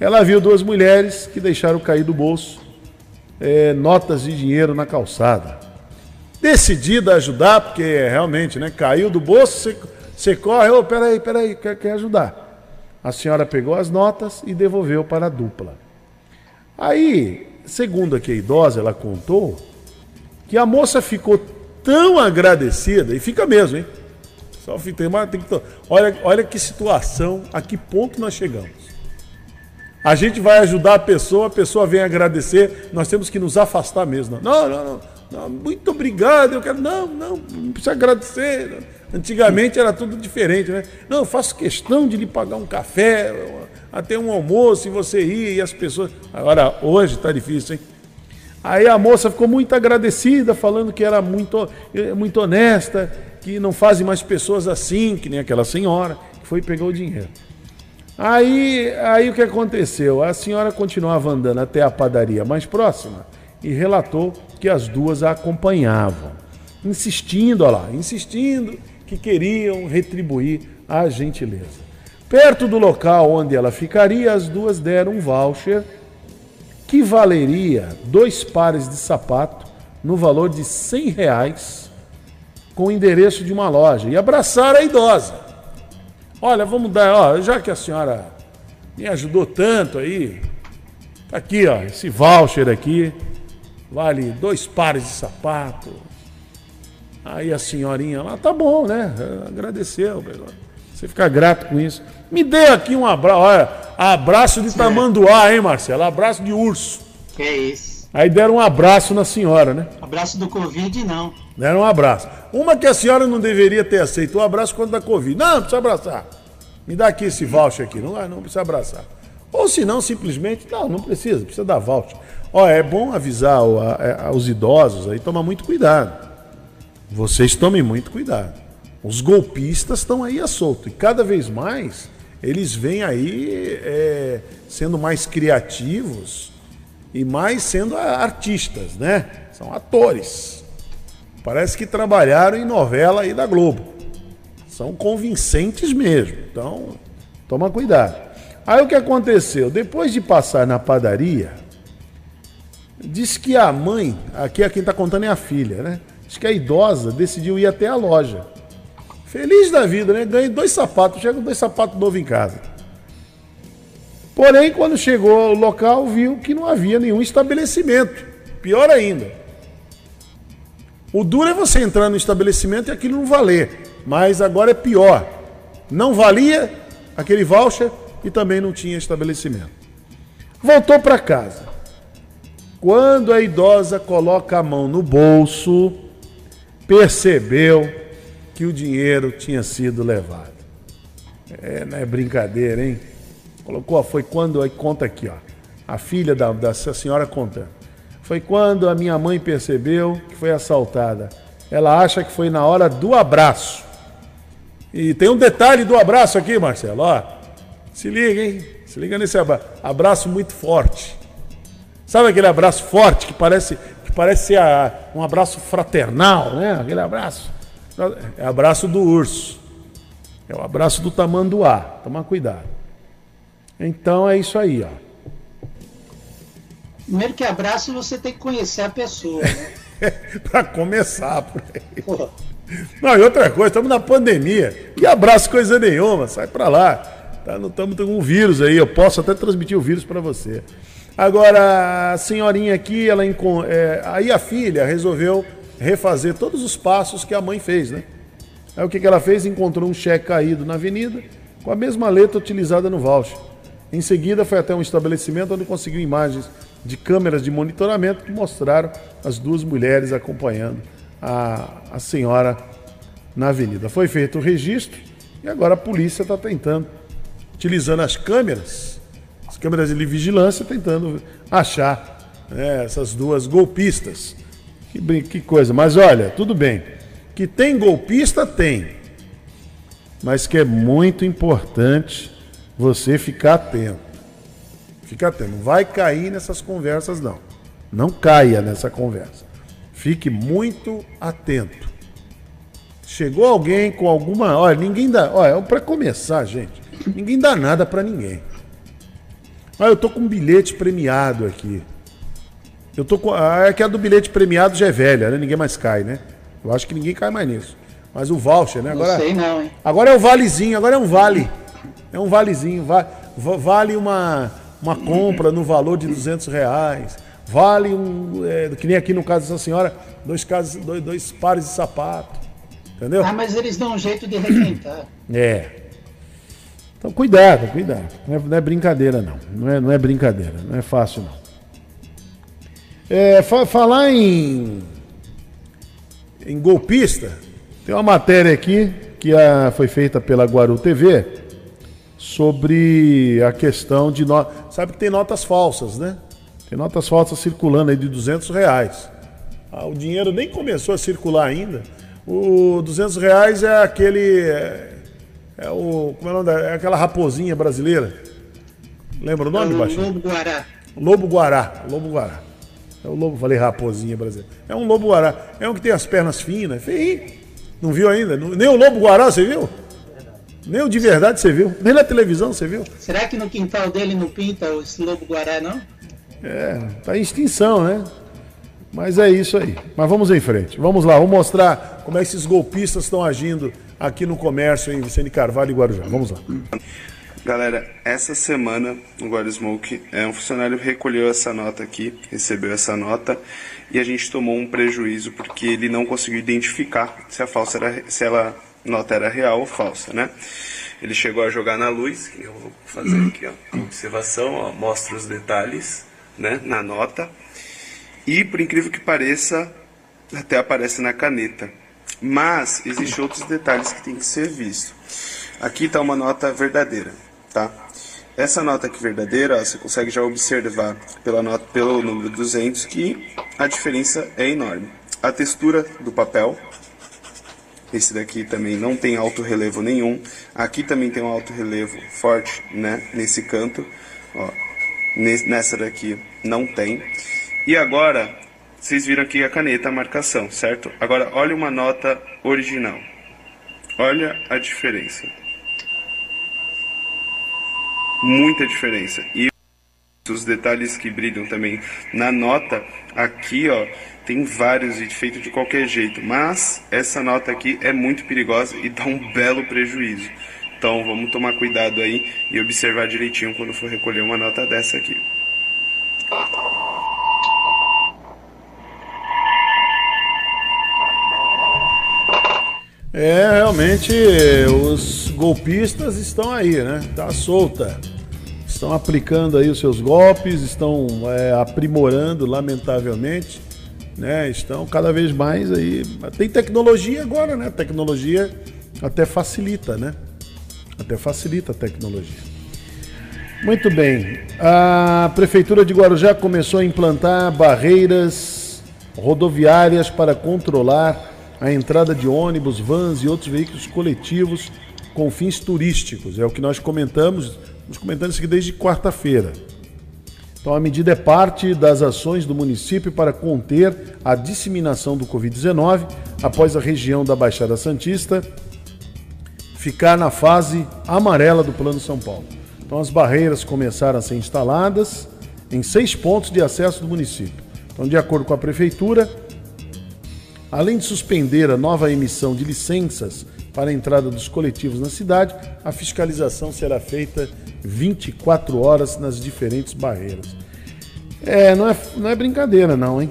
[SPEAKER 2] ela viu duas mulheres que deixaram cair do bolso eh, notas de dinheiro na calçada. Decidida a ajudar, porque realmente, né? Caiu do bolso, você, você corre, ô, peraí, peraí, quer, quer ajudar. A senhora pegou as notas e devolveu para a dupla. Aí, segundo aqui a idosa, ela contou que a moça ficou tão agradecida, e fica mesmo, hein? Só tem, mais- tem que, olha, olha que situação, a que ponto nós chegamos. A gente vai ajudar a pessoa, a pessoa vem agradecer, nós temos que nos afastar mesmo. Não, não, não, não, muito obrigado, eu quero. Não, não, não precisa agradecer. Antigamente era tudo diferente, né? Não, eu faço questão de lhe pagar um café, até um almoço, e você ir, e as pessoas. Agora, hoje está difícil, hein? Aí a moça ficou muito agradecida, falando que era muito, eh, muito honesta, que não fazem mais pessoas assim, que nem aquela senhora, que foi e pegou o dinheiro. Aí, aí o que aconteceu? A senhora continuava andando até a padaria mais próxima e relatou que as duas a acompanhavam, insistindo, olha lá, insistindo que queriam retribuir a gentileza. Perto do local onde ela ficaria, as duas deram um voucher que valeria dois pares de sapato no valor de 100 reais com o endereço de uma loja e abraçaram a idosa. Olha, vamos dar, ó, já que a senhora me ajudou tanto aí, tá aqui, ó, esse voucher aqui, vale dois pares de sapato. Aí a senhorinha lá, tá bom, né? Agradeceu. Você fica grato com isso. Me dê aqui um abraço, olha, abraço de tamanduá, hein, Marcelo? Abraço de urso.
[SPEAKER 3] Que é isso.
[SPEAKER 2] Aí deram um abraço na senhora, né?
[SPEAKER 3] Abraço do Covid, não.
[SPEAKER 2] Deram um abraço. Uma que a senhora não deveria ter aceito, o abraço quando da Covid. Não, não precisa abraçar. Me dá aqui esse voucher aqui. Não, não precisa abraçar. Ou se não, simplesmente, não, não precisa, precisa dar voucher. Ó, é bom avisar o- a- a- os idosos aí, tomar muito cuidado. Vocês tomem muito cuidado. Os golpistas estão aí a solto. E cada vez mais eles vêm aí é, sendo mais criativos e mais sendo artistas, né? São atores. Parece que trabalharam em novela aí da Globo. São convincentes mesmo. Então, toma cuidado. Aí o que aconteceu? Depois de passar na padaria, diz que a mãe, aqui é quem está contando é a filha, né? Diz que a idosa decidiu ir até a loja. Feliz da vida, né? Ganhei dois sapatos, chega com dois sapatos novos em casa. Porém, quando chegou ao local, viu que não havia nenhum estabelecimento. Pior ainda. O duro é você entrar no estabelecimento e aquilo não valer. Mas agora é pior. Não valia aquele voucher e também não tinha estabelecimento. Voltou para casa. Quando a idosa coloca a mão no bolso, percebeu que o dinheiro tinha sido levado. É, não é brincadeira, hein? Colocou, foi quando, aí conta aqui, ó. A filha da, dessa senhora contando. Foi quando a minha mãe percebeu que foi assaltada. ela acha que foi na hora do abraço. E tem um detalhe do abraço aqui, Marcelo. Ó, se liga, hein? Se liga nesse abraço. Abraço muito forte. Sabe aquele abraço forte que parece que parece a, um abraço fraternal, né? Aquele abraço. É abraço do urso. É o abraço do tamanduá. Toma cuidado. Então é isso aí, ó.
[SPEAKER 3] Primeiro que abraço, você tem que conhecer a pessoa. Né?
[SPEAKER 2] para começar por aí. Pô. Não, e outra coisa, estamos na pandemia. Que abraço coisa nenhuma, sai para lá. Tá, não estamos com um vírus aí, eu posso até transmitir o vírus para você. Agora, a senhorinha aqui, ela é, aí a filha resolveu refazer todos os passos que a mãe fez, né? Aí o que, que ela fez? Encontrou um cheque caído na avenida com a mesma letra utilizada no voucher. Em seguida, foi até um estabelecimento onde conseguiu imagens de câmeras de monitoramento que mostraram as duas mulheres acompanhando a, a senhora na avenida. Foi feito o registro e agora a polícia está tentando, utilizando as câmeras, as câmeras de vigilância, tentando achar né, essas duas golpistas. Que, que coisa. Mas olha, tudo bem. Que tem golpista, tem. Mas que é muito importante você ficar atento. Fica atento. Não vai cair nessas conversas, não. Não caia nessa conversa. Fique muito atento. Chegou alguém com alguma. Olha, ninguém dá. Olha, para começar, gente, ninguém dá nada para ninguém. Olha, eu tô com um bilhete premiado aqui. Eu tô com. Ah, é que a do bilhete premiado já é velha, né? Ninguém mais cai, né? Eu acho que ninguém cai mais nisso. Mas o voucher, né?
[SPEAKER 3] Agora, não sei não, hein?
[SPEAKER 2] Agora é o valezinho, agora é um vale. É um valezinho. Vale uma, uma compra no valor de 200 reais. Vale um. É, que nem aqui no caso dessa senhora, dois, casos, dois, dois pares de sapato. Entendeu?
[SPEAKER 3] Ah, mas eles dão um jeito de requentar.
[SPEAKER 2] É. Então cuidado, cuidado. Não é, não é, brincadeira, não. Não é, não é brincadeira. Não é fácil, não. É, fa falar em, em golpista, tem uma matéria aqui que a, foi feita pela Guaru TV sobre a questão de. No... Sabe que tem notas falsas, né? Tem notas falsas circulando aí de 200 reais. Ah, o dinheiro nem começou a circular ainda. O 200 reais é aquele. É, é o. Como é o nome? É aquela raposinha brasileira. Lembra o nome,
[SPEAKER 3] Baixinho? Lobo Guará.
[SPEAKER 2] Lobo Guará. Lobo Guará. É o lobo, falei raposinha brasileira. É um lobo guará. É um que tem as pernas finas. Feio. Não viu ainda? Nem o lobo guará você viu? Nem o de verdade você viu. Nem na televisão você viu.
[SPEAKER 3] Será que no quintal dele não pinta esse lobo guará, não?
[SPEAKER 2] É, tá em extinção, né? Mas é isso aí. Mas vamos em frente. Vamos lá, vamos mostrar como é que esses golpistas estão agindo aqui no comércio em Vicente Carvalho e Guarujá. Vamos lá.
[SPEAKER 6] Galera, essa semana no Guardsmoke, é, um funcionário recolheu essa nota aqui, recebeu essa nota e a gente tomou um prejuízo porque ele não conseguiu identificar se a falsa era, se ela nota era real ou falsa, né? Ele chegou a jogar na luz, que eu vou fazer aqui, ó, observação, ó, mostra os detalhes, né, na nota. E por incrível que pareça, até aparece na caneta. Mas existem outros detalhes que tem que ser visto. Aqui está uma nota verdadeira tá? Essa nota aqui verdadeira, você consegue já observar pela nota, pelo número 200 que a diferença é enorme. A textura do papel, esse daqui também não tem alto relevo nenhum. Aqui também tem um alto relevo forte, né? Nesse canto, ó. Nessa daqui não tem. E agora, vocês viram aqui a caneta, a marcação, certo? Agora, olha uma nota original. Olha a diferença muita diferença. E os detalhes que brilham também na nota, aqui ó, tem vários e feito de qualquer jeito, mas essa nota aqui é muito perigosa e dá um belo prejuízo. Então vamos tomar cuidado aí e observar direitinho quando for recolher uma nota dessa aqui.
[SPEAKER 2] É, realmente os golpistas estão aí, né? Tá solta. Estão aplicando aí os seus golpes, estão é, aprimorando, lamentavelmente, né? Estão cada vez mais aí. Tem tecnologia agora, né? tecnologia até facilita, né? Até facilita a tecnologia. Muito bem. A Prefeitura de Guarujá começou a implantar barreiras rodoviárias para controlar a entrada de ônibus, vans e outros veículos coletivos com fins turísticos. É o que nós comentamos, nos comentando isso aqui desde quarta-feira. Então, a medida é parte das ações do município para conter a disseminação do Covid-19 após a região da Baixada Santista ficar na fase amarela do Plano São Paulo. Então, as barreiras começaram a ser instaladas em seis pontos de acesso do município. Então, de acordo com a Prefeitura, além de suspender a nova emissão de licenças para a entrada dos coletivos na cidade, a fiscalização será feita 24 horas nas diferentes barreiras. É, não é, não é brincadeira, não, hein?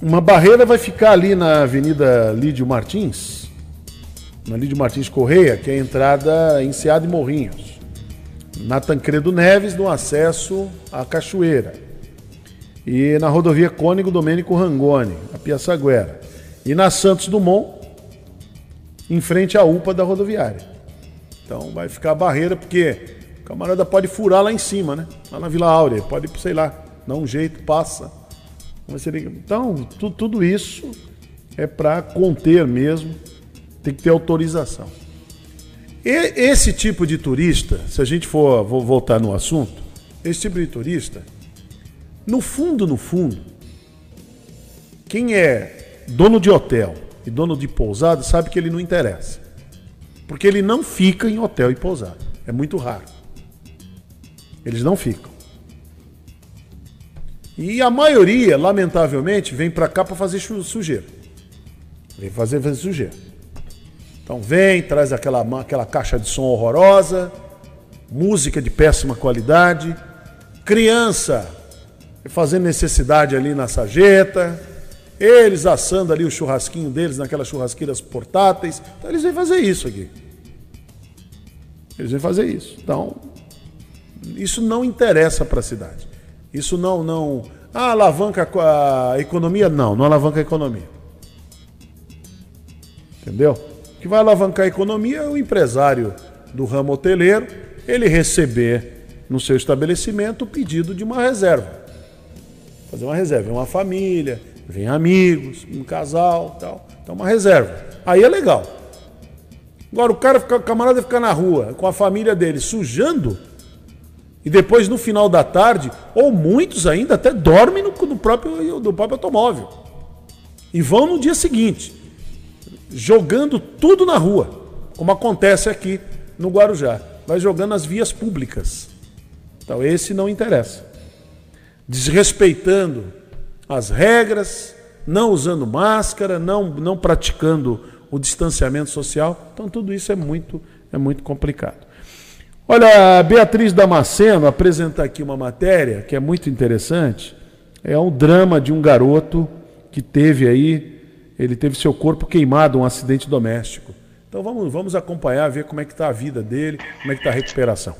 [SPEAKER 2] Uma barreira vai ficar ali na Avenida Lídio Martins, na Lídio Martins Correia, que é a entrada em Seado e Morrinhos. Na Tancredo Neves, no acesso à Cachoeira. E na rodovia Cônigo Domênico Rangoni, a Piaçaguera. E na Santos Dumont, em frente à UPA da rodoviária. Então vai ficar a barreira, porque o camarada pode furar lá em cima, né? Lá na Vila Áurea, pode, sei lá, dar um jeito, passa. Então, tu, tudo isso é para conter mesmo, tem que ter autorização. E esse tipo de turista, se a gente for vou voltar no assunto, esse tipo de turista, no fundo, no fundo, quem é dono de hotel e dono de pousada sabe que ele não interessa. Porque ele não fica em hotel e pousada. É muito raro. Eles não ficam. E a maioria, lamentavelmente, vem para cá para fazer sujeira. Vem fazer, fazer sujeira. Então vem, traz aquela, aquela caixa de som horrorosa, música de péssima qualidade, criança fazendo necessidade ali na sarjeta, eles assando ali o churrasquinho deles naquelas churrasqueiras portáteis. Então eles vêm fazer isso aqui. Eles vêm fazer isso. Então, isso não interessa para a cidade. Isso não, não. Ah, alavanca a economia? Não, não alavanca a economia. Entendeu? O que vai alavancar a economia é o empresário do ramo hoteleiro, ele receber no seu estabelecimento o pedido de uma reserva. Fazer uma reserva, uma família, vem amigos, um casal, tal. Então uma reserva. Aí é legal. Agora o cara, o camarada ficar na rua com a família dele sujando e depois no final da tarde, ou muitos ainda até dormem no, no próprio, no próprio automóvel. E vão no dia seguinte, jogando tudo na rua, como acontece aqui no Guarujá. Vai jogando nas vias públicas. Então esse não interessa. Desrespeitando as regras, não usando máscara, não, não praticando o distanciamento social. Então tudo isso é muito, é muito complicado. Olha, Beatriz Damasceno apresenta aqui uma matéria que é muito interessante. É um drama de um garoto que teve aí, ele teve seu corpo queimado, um acidente doméstico. Então vamos, vamos acompanhar, ver como é que está a vida dele, como é que está a recuperação.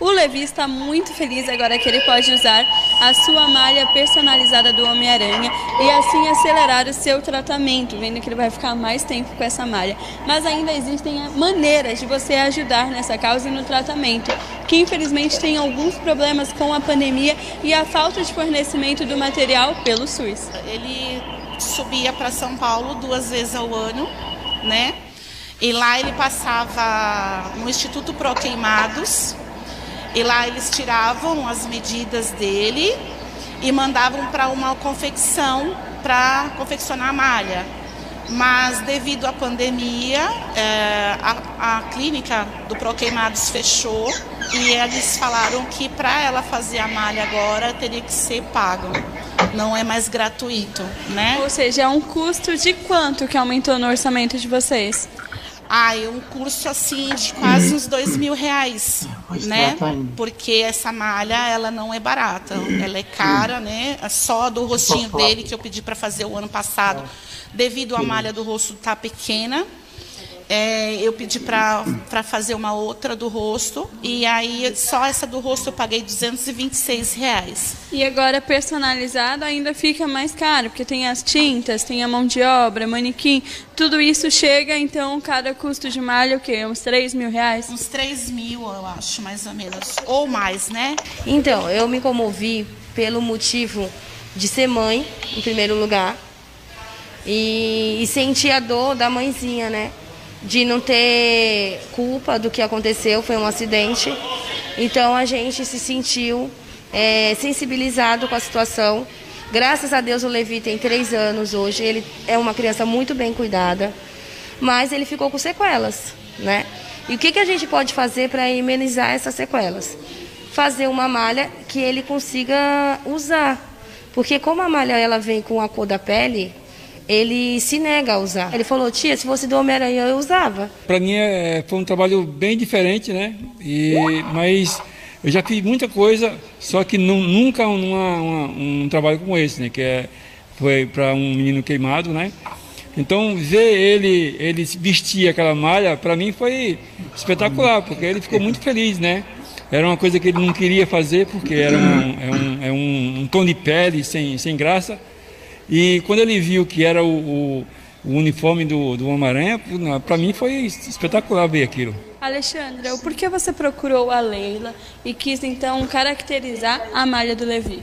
[SPEAKER 7] O Levi está muito feliz agora que ele pode usar a sua malha personalizada do Homem-Aranha e assim acelerar o seu tratamento, vendo que ele vai ficar mais tempo com essa malha. Mas ainda existem maneiras de você ajudar nessa causa e no tratamento, que infelizmente tem alguns problemas com a pandemia e a falta de fornecimento do material pelo SUS.
[SPEAKER 8] Ele subia para São Paulo duas vezes ao ano, né? E lá ele passava no Instituto Pro Queimados, e lá eles tiravam as medidas dele e mandavam para uma confecção para confeccionar a malha. Mas devido à pandemia, é, a, a, clínica do Proqueimados fechou e eles falaram que para ela fazer a malha agora teria que ser pago. Não é mais gratuito, né?
[SPEAKER 7] Ou seja, é um custo de quanto que aumentou no orçamento de vocês?
[SPEAKER 8] Ah, um curso assim de quase uns dois mil reais, né? Porque essa malha ela não é barata, ela é cara, né? É só do rostinho dele que eu pedi para fazer o ano passado, devido à malha do rosto estar tá pequena, é, eu pedi para fazer uma outra do rosto e aí só essa do rosto eu paguei 226 reais.
[SPEAKER 7] E agora personalizado ainda fica mais caro, porque tem as tintas, tem a mão de obra, manequim, tudo isso chega, então cada custo de malha o quê? Uns 3 mil reais?
[SPEAKER 8] Uns 3 mil, eu acho, mais ou menos. Ou mais, né?
[SPEAKER 9] Então, eu me comovi pelo motivo de ser mãe, em primeiro lugar, E, e senti a dor da mãezinha, né? De não ter culpa do que aconteceu, foi um acidente. Então a gente se sentiu é, sensibilizado com a situação. Graças a Deus o Levi tem três anos hoje, ele é uma criança muito bem cuidada, mas ele ficou com sequelas, né? E o que, que a gente pode fazer para amenizar essas sequelas? Fazer uma malha que ele consiga usar, porque como a malha ela vem com a cor da pele, ele se nega a usar. Ele falou, tia, se fosse do Homem-Aranha eu usava.
[SPEAKER 10] Para mim é, foi um trabalho bem diferente, né? E, mas eu já fiz muita coisa, só que não, nunca uma, uma, um trabalho como esse, né? Que é, foi para um menino queimado, né? Então ver ele ele vestir aquela malha para mim foi espetacular, porque ele ficou muito feliz, né? Era uma coisa que ele não queria fazer porque era um, é um, é um, um tom de pele sem, sem graça. E quando ele viu que era o, o, o uniforme do, do Homem-Aranha, para mim foi espetacular ver aquilo.
[SPEAKER 7] Alexandra, por que você procurou a Leila e quis então caracterizar a malha do Levi?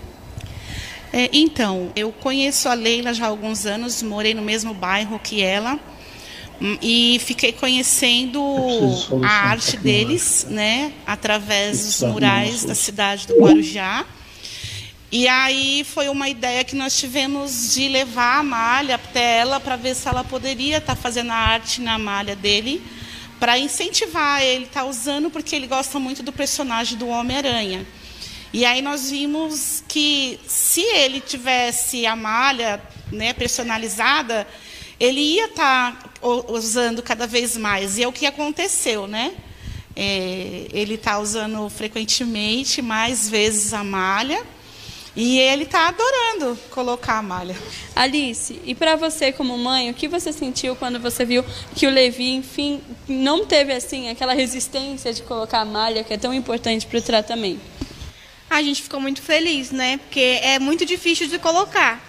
[SPEAKER 8] É, então, eu conheço a Leila já há alguns anos, morei no mesmo bairro que ela hum, e fiquei conhecendo a arte deles, né, através dos murais da cidade do Guarujá. E aí foi uma ideia que nós tivemos de levar a malha até ela para ver se ela poderia estar tá fazendo a arte na malha dele para incentivar ele estar tá usando, porque ele gosta muito do personagem do Homem-Aranha. E aí nós vimos que se ele tivesse a malha né, personalizada, ele ia estar tá usando cada vez mais. E é o que aconteceu, né? É, ele está usando frequentemente, mais vezes a malha. E ele está adorando colocar a malha.
[SPEAKER 7] Alice, e para você como mãe, o que você sentiu quando você viu que o Levi, enfim, não teve assim aquela resistência de colocar a malha que é tão importante para o tratamento?
[SPEAKER 11] A gente ficou muito feliz, né? Porque é muito difícil de colocar.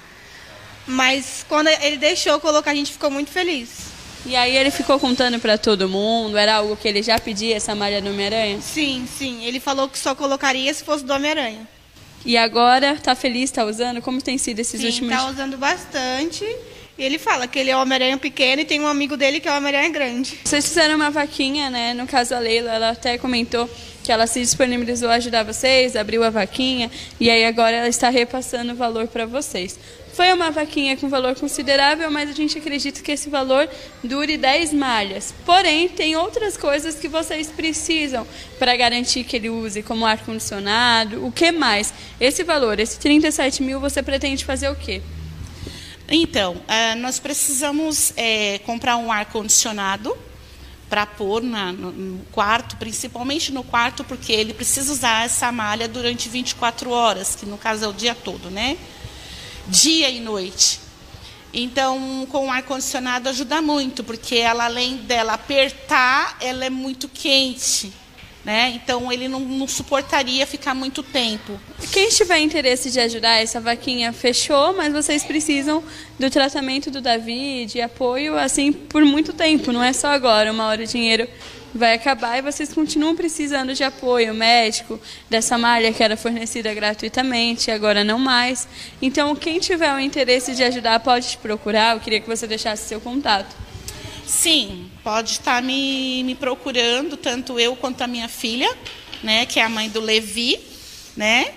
[SPEAKER 11] Mas quando ele deixou colocar, a gente ficou muito feliz.
[SPEAKER 7] E aí ele ficou contando para todo mundo? Era algo que ele já pedia, essa malha do Homem-Aranha?
[SPEAKER 11] Sim, sim. Ele falou que só colocaria se fosse do Homem-Aranha.
[SPEAKER 7] E agora está feliz, está usando? Como tem sido esses
[SPEAKER 11] Sim,
[SPEAKER 7] últimos
[SPEAKER 11] está usando bastante. E ele fala que ele é o Homem-Aranha pequeno e tem um amigo dele que é o Homem-Aranha grande.
[SPEAKER 7] Vocês fizeram uma vaquinha, né? No caso a Leila, ela até comentou que ela se disponibilizou a ajudar vocês, abriu a vaquinha e aí agora ela está repassando o valor para vocês. Foi uma vaquinha com valor considerável, mas a gente acredita que esse valor dure 10 malhas. Porém, tem outras coisas que vocês precisam para garantir que ele use, como ar-condicionado, o que mais? Esse valor, esse 37 mil, você pretende fazer o quê?
[SPEAKER 8] Então, uh, nós precisamos é, comprar um ar-condicionado para pôr na, no, quarto, principalmente no quarto, porque ele precisa usar essa malha durante 24 horas, que no caso é o dia todo, né? dia e noite. Então, com o ar-condicionado ajuda muito, porque ela, além dela apertar, ela é muito quente. Né? Então, ele não, não suportaria ficar muito tempo.
[SPEAKER 7] Quem tiver interesse de ajudar, essa vaquinha fechou, mas vocês precisam do tratamento do Davi, de apoio, assim, por muito tempo, não é só agora. Uma hora o dinheiro vai acabar e vocês continuam precisando de apoio médico dessa malha que era fornecida gratuitamente, agora não mais. Então, quem tiver o interesse de ajudar pode te procurar. Eu queria que você deixasse seu contato.
[SPEAKER 8] Sim, pode estar me, me procurando, tanto eu quanto a minha filha, né, que é a mãe do Levi, né?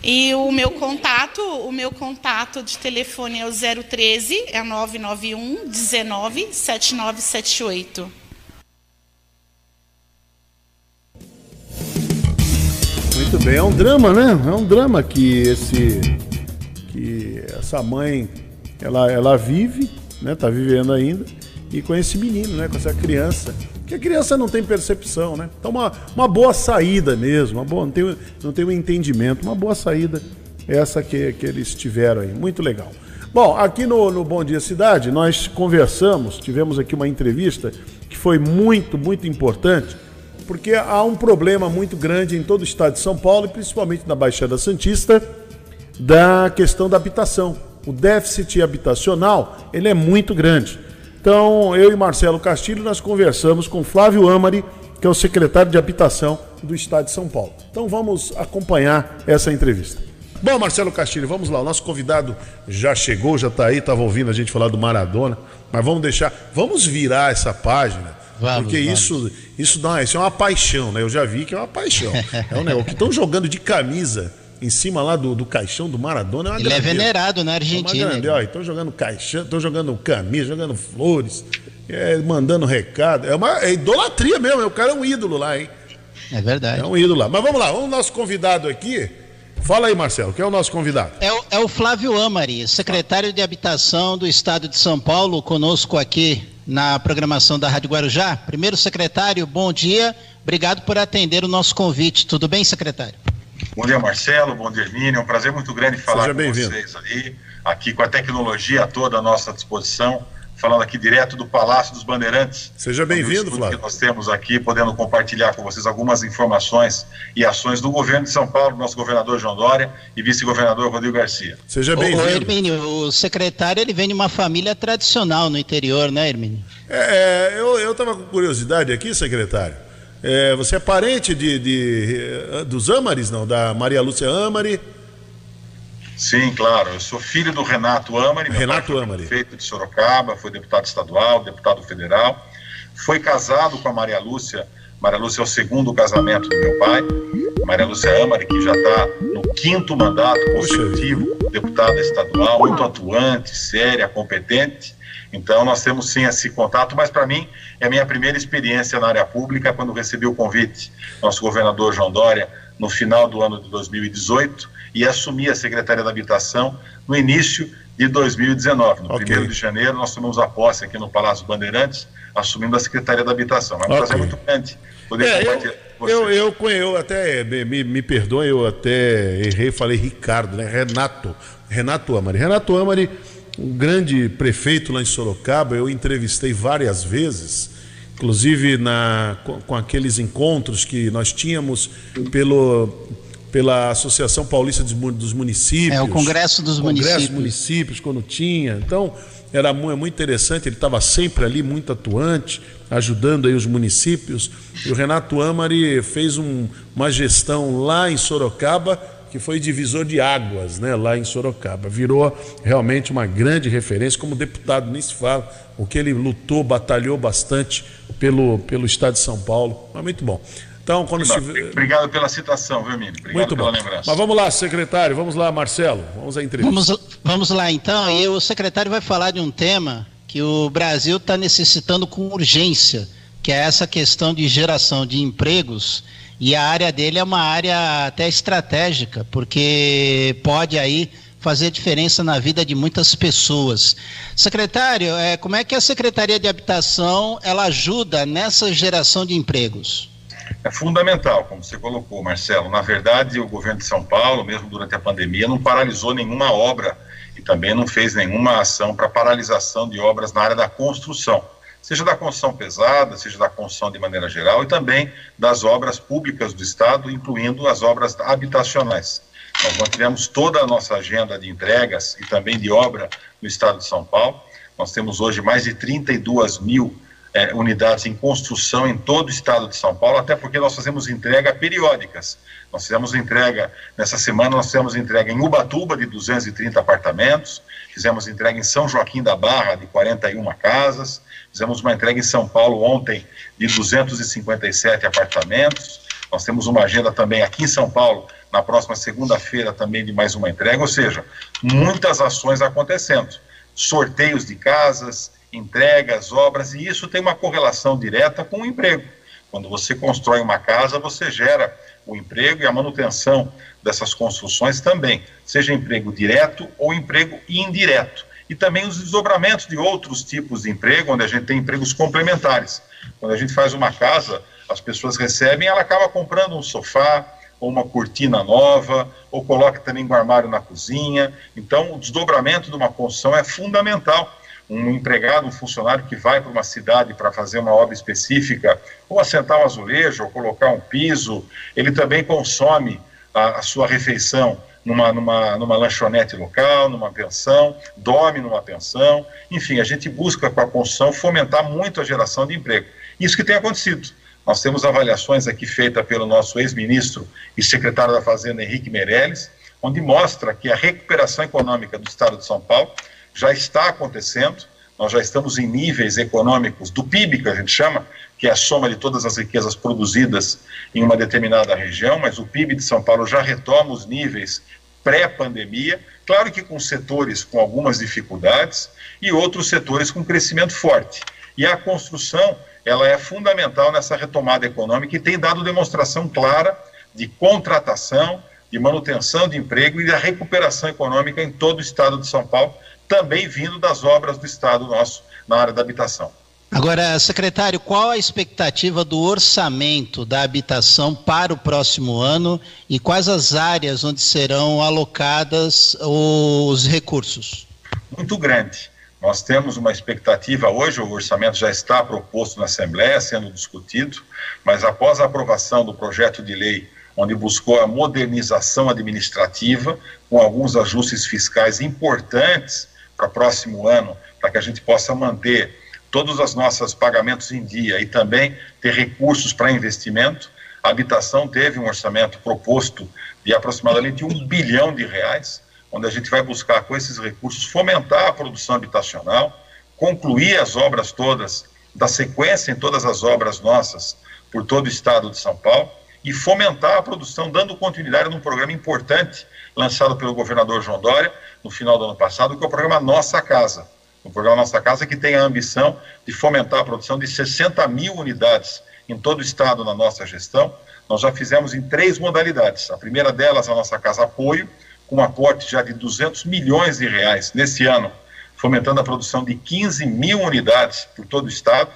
[SPEAKER 8] E o meu contato, o meu contato de telefone é o 013 é 991 19 7978.
[SPEAKER 2] Muito bem, é um drama, né? É um drama que esse que essa mãe ela, ela vive, né? Tá vivendo ainda e com esse menino, né? Com essa criança, que a criança não tem percepção, né? Então uma, uma boa saída mesmo, uma boa, não tem não tem um entendimento, uma boa saída essa que, que eles tiveram aí, muito legal. Bom, aqui no, no Bom Dia Cidade nós conversamos, tivemos aqui uma entrevista que foi muito, muito importante porque há um problema muito grande em todo o estado de São Paulo e principalmente na Baixada Santista da questão da habitação. O déficit habitacional ele é muito grande. Então, eu e Marcelo Castilho nós conversamos com Flávio Amari, que é o secretário de Habitação do estado de São Paulo. Então, vamos acompanhar essa entrevista. Bom, Marcelo Castilho, vamos lá. O nosso convidado já chegou, já está aí, estava ouvindo a gente falar do Maradona. Mas vamos deixar. Vamos virar essa página.
[SPEAKER 12] Vamos,
[SPEAKER 2] porque
[SPEAKER 12] vamos.
[SPEAKER 2] isso, isso, dá, isso é uma paixão, né? Eu já vi que é uma paixão. É um negócio que estão jogando de camisa em cima lá do, do caixão do Maradona. É uma
[SPEAKER 12] Ele é
[SPEAKER 2] grandeza.
[SPEAKER 12] venerado na
[SPEAKER 2] É uma
[SPEAKER 12] Argentina.
[SPEAKER 2] grande, ó, estão jogando caixão, estão jogando camisa, jogando flores, é, mandando recado. É uma é idolatria mesmo, o cara é um ídolo lá, hein?
[SPEAKER 12] É verdade.
[SPEAKER 2] É um ídolo lá. Mas vamos lá, vamos ao nosso convidado aqui. Fala aí, Marcelo, quem é o nosso convidado?
[SPEAKER 12] É o, é o Flávio Amari, secretário de Habitação do Estado de São Paulo, conosco aqui na programação da Rádio Guarujá. Primeiro, secretário, bom dia. Obrigado por atender o nosso convite. Tudo bem, secretário?
[SPEAKER 13] Bom dia, Marcelo. Bom dia, Hermínio. É um prazer muito grande falar
[SPEAKER 2] Seja
[SPEAKER 13] com
[SPEAKER 2] bem-vindo.
[SPEAKER 13] vocês aí, aqui com a tecnologia toda à nossa disposição, falando aqui direto do Palácio dos Bandeirantes.
[SPEAKER 2] Seja bem-vindo, Flávio.
[SPEAKER 13] Que nós temos aqui, podendo compartilhar com vocês algumas informações e ações do governo de São Paulo, nosso governador João Dória e vice-governador Rodrigo Garcia.
[SPEAKER 2] Seja
[SPEAKER 12] ô, Hermínio, o secretário ele vem de uma família tradicional no interior, né, Hermínio?
[SPEAKER 2] É, é, eu estava com curiosidade aqui, secretário. É, você é parente de, de, eh, dos Amares, não? Da Maria Lúcia Amari?
[SPEAKER 13] Sim, claro. Eu sou filho do Renato Amari.
[SPEAKER 2] Renato Amari.
[SPEAKER 13] Prefeito de Sorocaba, foi deputado estadual, deputado federal. Foi casado com a Maria Lúcia. Maria Lúcia é o segundo casamento do meu pai. Maria Lúcia Amari, que já está no quinto mandato consecutivo, deputada estadual, muito atuante, séria, competente. Então, nós temos sim esse contato, mas para mim é a minha primeira experiência na área pública quando recebi o convite, nosso governador João Dória, no final do ano de 2018, e assumi a Secretaria da Habitação no início de 2019. No
[SPEAKER 2] Ok.
[SPEAKER 13] 1 de janeiro, nós tomamos a posse aqui no Palácio Bandeirantes, assumindo a Secretaria da Habitação. É um
[SPEAKER 2] Ok.
[SPEAKER 13] prazer muito grande poder
[SPEAKER 2] É,
[SPEAKER 13] compartilhar com
[SPEAKER 2] Eu, eu, conhe- eu até, me, me, me perdoe, eu até errei, falei Ricardo, né? Renato, Renato Amari. Renato Amari, um grande prefeito lá em Sorocaba, eu entrevistei várias vezes, inclusive na, com, com aqueles encontros que nós tínhamos pelo, pela Associação Paulista dos, Mu- dos Municípios.
[SPEAKER 12] É, o Congresso dos
[SPEAKER 2] Congresso
[SPEAKER 12] Municípios.
[SPEAKER 2] dos Municípios, quando tinha. Então, era é muito interessante, ele estava sempre ali, muito atuante, ajudando aí os municípios. E o Renato Amari fez um- uma gestão lá em Sorocaba, que foi divisor de águas, né, lá em Sorocaba. Virou realmente uma grande referência, como deputado, nem se fala, o que ele lutou, batalhou bastante pelo, pelo Estado de São Paulo. Mas muito bom. Então, quando se...
[SPEAKER 13] Obrigado pela citação, viu, Mini? Obrigado
[SPEAKER 2] Muito
[SPEAKER 13] pela
[SPEAKER 2] bom.
[SPEAKER 13] lembrança.
[SPEAKER 2] Mas vamos lá, secretário, vamos lá, Marcelo, vamos à entrevista.
[SPEAKER 12] Vamos, vamos lá então, e o secretário vai falar de um tema que o Brasil está necessitando com urgência, que é essa questão de geração de empregos, e a área dele é uma área até estratégica, porque pode aí fazer diferença na vida de muitas pessoas. Secretário, é, como é que a Secretaria de Habitação ela ajuda nessa geração de empregos?
[SPEAKER 13] É fundamental, como você colocou, Marcelo. Na verdade, o governo de São Paulo, mesmo durante a pandemia, não paralisou nenhuma obra e também não fez nenhuma ação para paralisação de obras na área da construção, seja da construção pesada, seja da construção de maneira geral e também das obras públicas do Estado, incluindo as obras habitacionais. Nós mantivemos toda a nossa agenda de entregas e também de obra no Estado de São Paulo. Nós temos hoje mais de 32 mil eh, unidades em construção em todo o estado de São Paulo, até porque nós fazemos entrega periódicas. Nós fizemos entrega, nessa semana nós fizemos entrega em Ubatuba de 230 apartamentos, fizemos entrega em São Joaquim da Barra de 41 casas, fizemos uma entrega em São Paulo ontem de 257 apartamentos. Nós temos uma agenda também aqui em São Paulo, na próxima segunda-feira também de mais uma entrega, ou seja, muitas ações acontecendo. Sorteios de casas, entregas, obras, e isso tem uma correlação direta com o emprego. Quando você constrói uma casa, você gera o emprego e a manutenção dessas construções também, seja emprego direto ou emprego indireto. E também os desdobramentos de outros tipos de emprego, onde a gente tem empregos complementares. Quando a gente faz uma casa, as pessoas recebem, ela acaba comprando um sofá, ou uma cortina nova, ou coloca também um armário na cozinha. Então, o desdobramento de uma construção é fundamental um empregado, um funcionário que vai para uma cidade para fazer uma obra específica, ou assentar um azulejo, ou colocar um piso, ele também consome a, a sua refeição numa, numa, numa lanchonete local, numa pensão, dorme numa pensão, enfim, a gente busca com a construção fomentar muito a geração de emprego. Isso que tem acontecido. Nós temos avaliações aqui feitas pelo nosso ex-ministro e secretário da Fazenda, Henrique Meirelles, onde mostra que a recuperação econômica do estado de São Paulo já está acontecendo. Nós já estamos em níveis econômicos do PIB, que a gente chama, que é a soma de todas as riquezas produzidas em uma determinada região, mas o PIB de São Paulo já retoma os níveis pré-pandemia, claro que com setores com algumas dificuldades e outros setores com crescimento forte. E a construção, ela é fundamental nessa retomada econômica e tem dado demonstração clara de contratação, de manutenção de emprego e da recuperação econômica em todo o estado de São Paulo, também vindo das obras do estado nosso na área da habitação.
[SPEAKER 12] Agora, secretário, qual a expectativa do orçamento da habitação para o próximo ano e quais as áreas onde serão alocadas os recursos?
[SPEAKER 13] Muito grande. Nós temos uma expectativa hoje, o orçamento já está proposto na Assembleia, sendo discutido, mas após a aprovação do projeto de lei onde buscou a modernização administrativa, com alguns ajustes fiscais importantes para o próximo ano, para que a gente possa manter todos os nossos pagamentos em dia e também ter recursos para investimento. A habitação teve um orçamento proposto de aproximadamente um bilhão de reais, onde a gente vai buscar com esses recursos fomentar a produção habitacional, concluir as obras todas, da sequência em todas as obras nossas por todo o estado de São Paulo e fomentar a produção, dando continuidade num programa importante lançado pelo governador João Dória no final do ano passado, que é o programa Nossa Casa. O programa Nossa Casa que tem a ambição de fomentar a produção de 60 mil unidades em todo o estado na nossa gestão. Nós já fizemos em três modalidades. A primeira delas, a Nossa Casa Apoio, com um aporte já de 200 milhões de reais nesse ano, fomentando a produção de 15 mil unidades por todo o estado.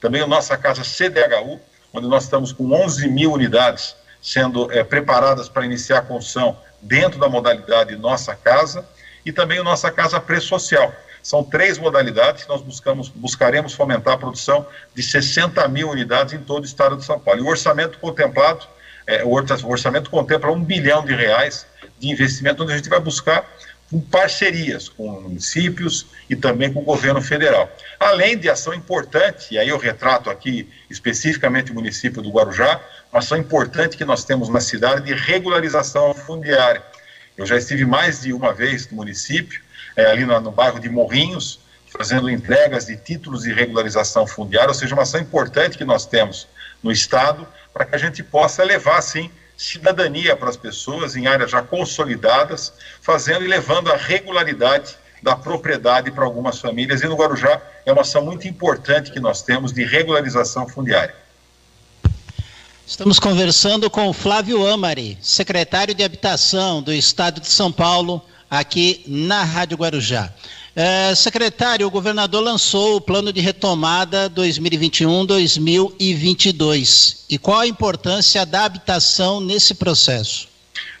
[SPEAKER 13] Também a Nossa Casa CDHU, onde nós estamos com 11 mil unidades sendo é, preparadas para iniciar a construção dentro da modalidade Nossa Casa, e também o Nossa Casa Pré-Social. São três modalidades que nós buscamos, buscaremos fomentar a produção de 60 mil unidades em todo o estado de São Paulo. E o orçamento contemplado, é, o orçamento contempla um bilhão de reais de investimento, onde a gente vai buscar com parcerias com municípios e também com o governo federal. Além de ação importante, e aí eu retrato aqui especificamente o município do Guarujá, uma ação importante que nós temos na cidade de regularização fundiária. Eu já estive mais de uma vez no município, é, ali no, no bairro de Morrinhos, fazendo entregas de títulos de regularização fundiária, ou seja, uma ação importante que nós temos no Estado, para que a gente possa levar, assim, cidadania para as pessoas em áreas já consolidadas, fazendo e levando a regularidade da propriedade para algumas famílias. E no Guarujá é uma ação muito importante que nós temos de regularização fundiária.
[SPEAKER 12] Estamos conversando com Flávio Amari, secretário de Habitação do Estado de São Paulo, aqui na Rádio Guarujá. É, secretário, o governador lançou o plano de retomada 2021-2022. E qual a importância da habitação nesse processo?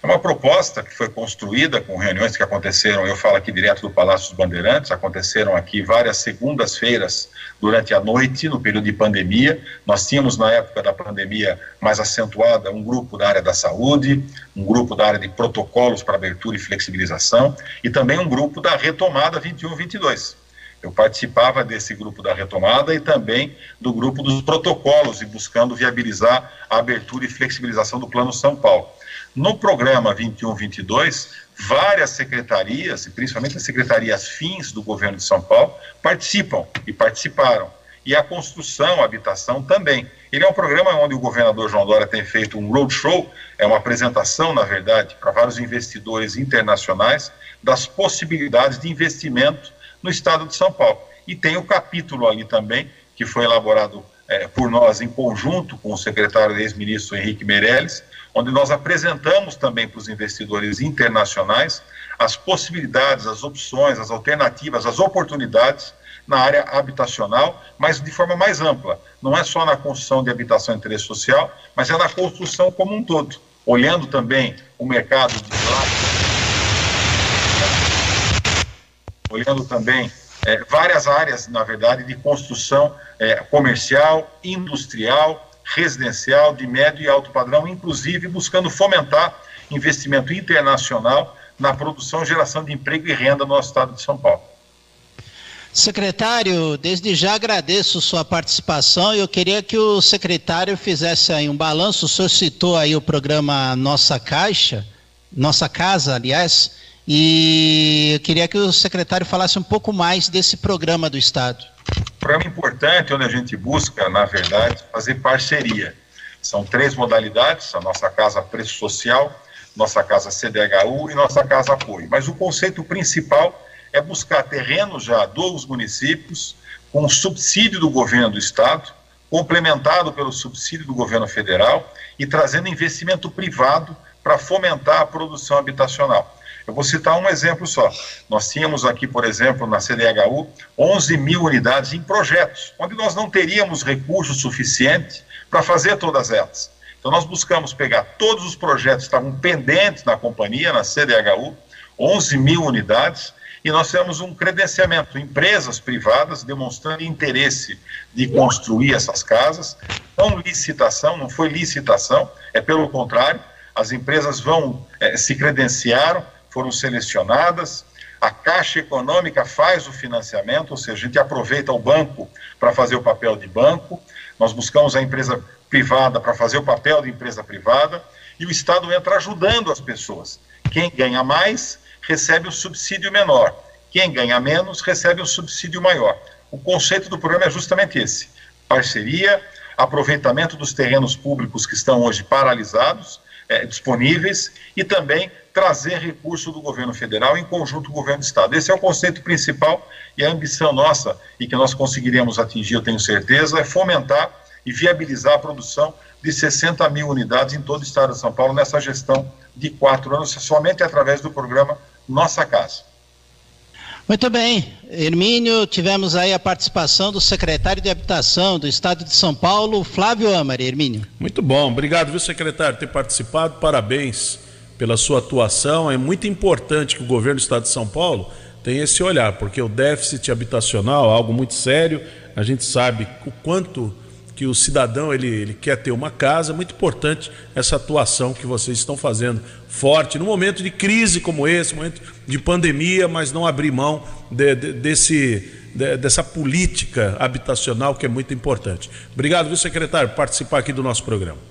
[SPEAKER 13] É uma proposta que foi construída com reuniões que aconteceram, eu falo aqui direto do Palácio dos Bandeirantes, aconteceram aqui várias segundas-feiras durante a noite, no período de pandemia. Nós tínhamos, na época da pandemia mais acentuada, um grupo da área da saúde, um grupo da área de protocolos para abertura e flexibilização, e também um grupo da retomada 21-22. Eu participava desse grupo da retomada e também do grupo dos protocolos e buscando viabilizar a abertura e flexibilização do Plano São Paulo. No programa 21-22, várias secretarias, principalmente as secretarias fins do governo de São Paulo, participam e participaram. E a construção, a habitação também. Ele é um programa onde o governador João Dória tem feito um roadshow, é uma apresentação, na verdade, para vários investidores internacionais das possibilidades de investimento no estado de São Paulo. E tem o capítulo ali também, que foi elaborado é, por nós em conjunto com o secretário ex-ministro Henrique Meirelles, onde nós apresentamos também para os investidores internacionais as possibilidades, as opções, as alternativas, as oportunidades na área habitacional, mas de forma mais ampla. Não é só na construção de habitação de interesse social, mas é na construção como um todo, olhando também o mercado de olhando também é, várias áreas, na verdade, de construção é, comercial, industrial, residencial de médio e alto padrão, inclusive buscando fomentar investimento internacional na produção geração de emprego e renda no nosso estado de São Paulo.
[SPEAKER 12] Secretário, desde já agradeço sua participação e eu queria que o secretário fizesse aí um balanço. O senhor citou aí o programa Nossa Caixa, Nossa Casa, aliás, e eu queria que o secretário falasse um pouco mais desse programa do Estado.
[SPEAKER 13] Programa importante onde a gente busca, na verdade, fazer parceria. São três modalidades: a nossa casa preço social, nossa casa CDHU e nossa casa apoio. Mas o conceito principal é buscar terrenos já dos municípios com subsídio do governo do estado, complementado pelo subsídio do governo federal e trazendo investimento privado para fomentar a produção habitacional. Eu vou citar um exemplo só. Nós tínhamos aqui, por exemplo, na CDHU, 11 mil unidades em projetos, onde nós não teríamos recursos suficientes para fazer todas elas. Então, nós buscamos pegar todos os projetos que estavam pendentes na companhia, na CDHU, 11 mil unidades, e nós temos um credenciamento, empresas privadas demonstrando interesse de construir essas casas, não licitação, não foi licitação, é pelo contrário, as empresas vão é, se credenciaram, foram selecionadas, a Caixa Econômica faz o financiamento, ou seja, a gente aproveita o banco para fazer o papel de banco, nós buscamos a empresa privada para fazer o papel de empresa privada, e o Estado entra ajudando as pessoas. Quem ganha mais recebe o subsídio menor. Quem ganha menos recebe o subsídio maior. O conceito do programa é justamente esse: parceria, aproveitamento dos terrenos públicos que estão hoje paralisados, é, disponíveis, e também trazer recurso do governo federal em conjunto com o governo do estado. Esse é o conceito principal e a ambição nossa, e que nós conseguiremos atingir, eu tenho certeza, é fomentar e viabilizar a produção de 60 mil unidades em todo o estado de São Paulo nessa gestão de quatro anos, somente através do programa Nossa Casa.
[SPEAKER 12] Muito bem, Hermínio, tivemos aí a participação do secretário de Habitação do Estado de São Paulo, Flávio Amari. Hermínio.
[SPEAKER 2] Muito bom, obrigado, viu, secretário, por ter participado, parabéns pela sua atuação. É muito importante que o governo do Estado de São Paulo tenha esse olhar, porque o déficit habitacional é algo muito sério, a gente sabe o quanto que o cidadão ele, ele quer ter uma casa, muito importante essa atuação que vocês estão fazendo forte no momento de crise como esse, momento de pandemia, mas não abrir mão de, de, desse, de, dessa política habitacional que é muito importante. Obrigado, viu, secretário, por participar aqui do nosso programa.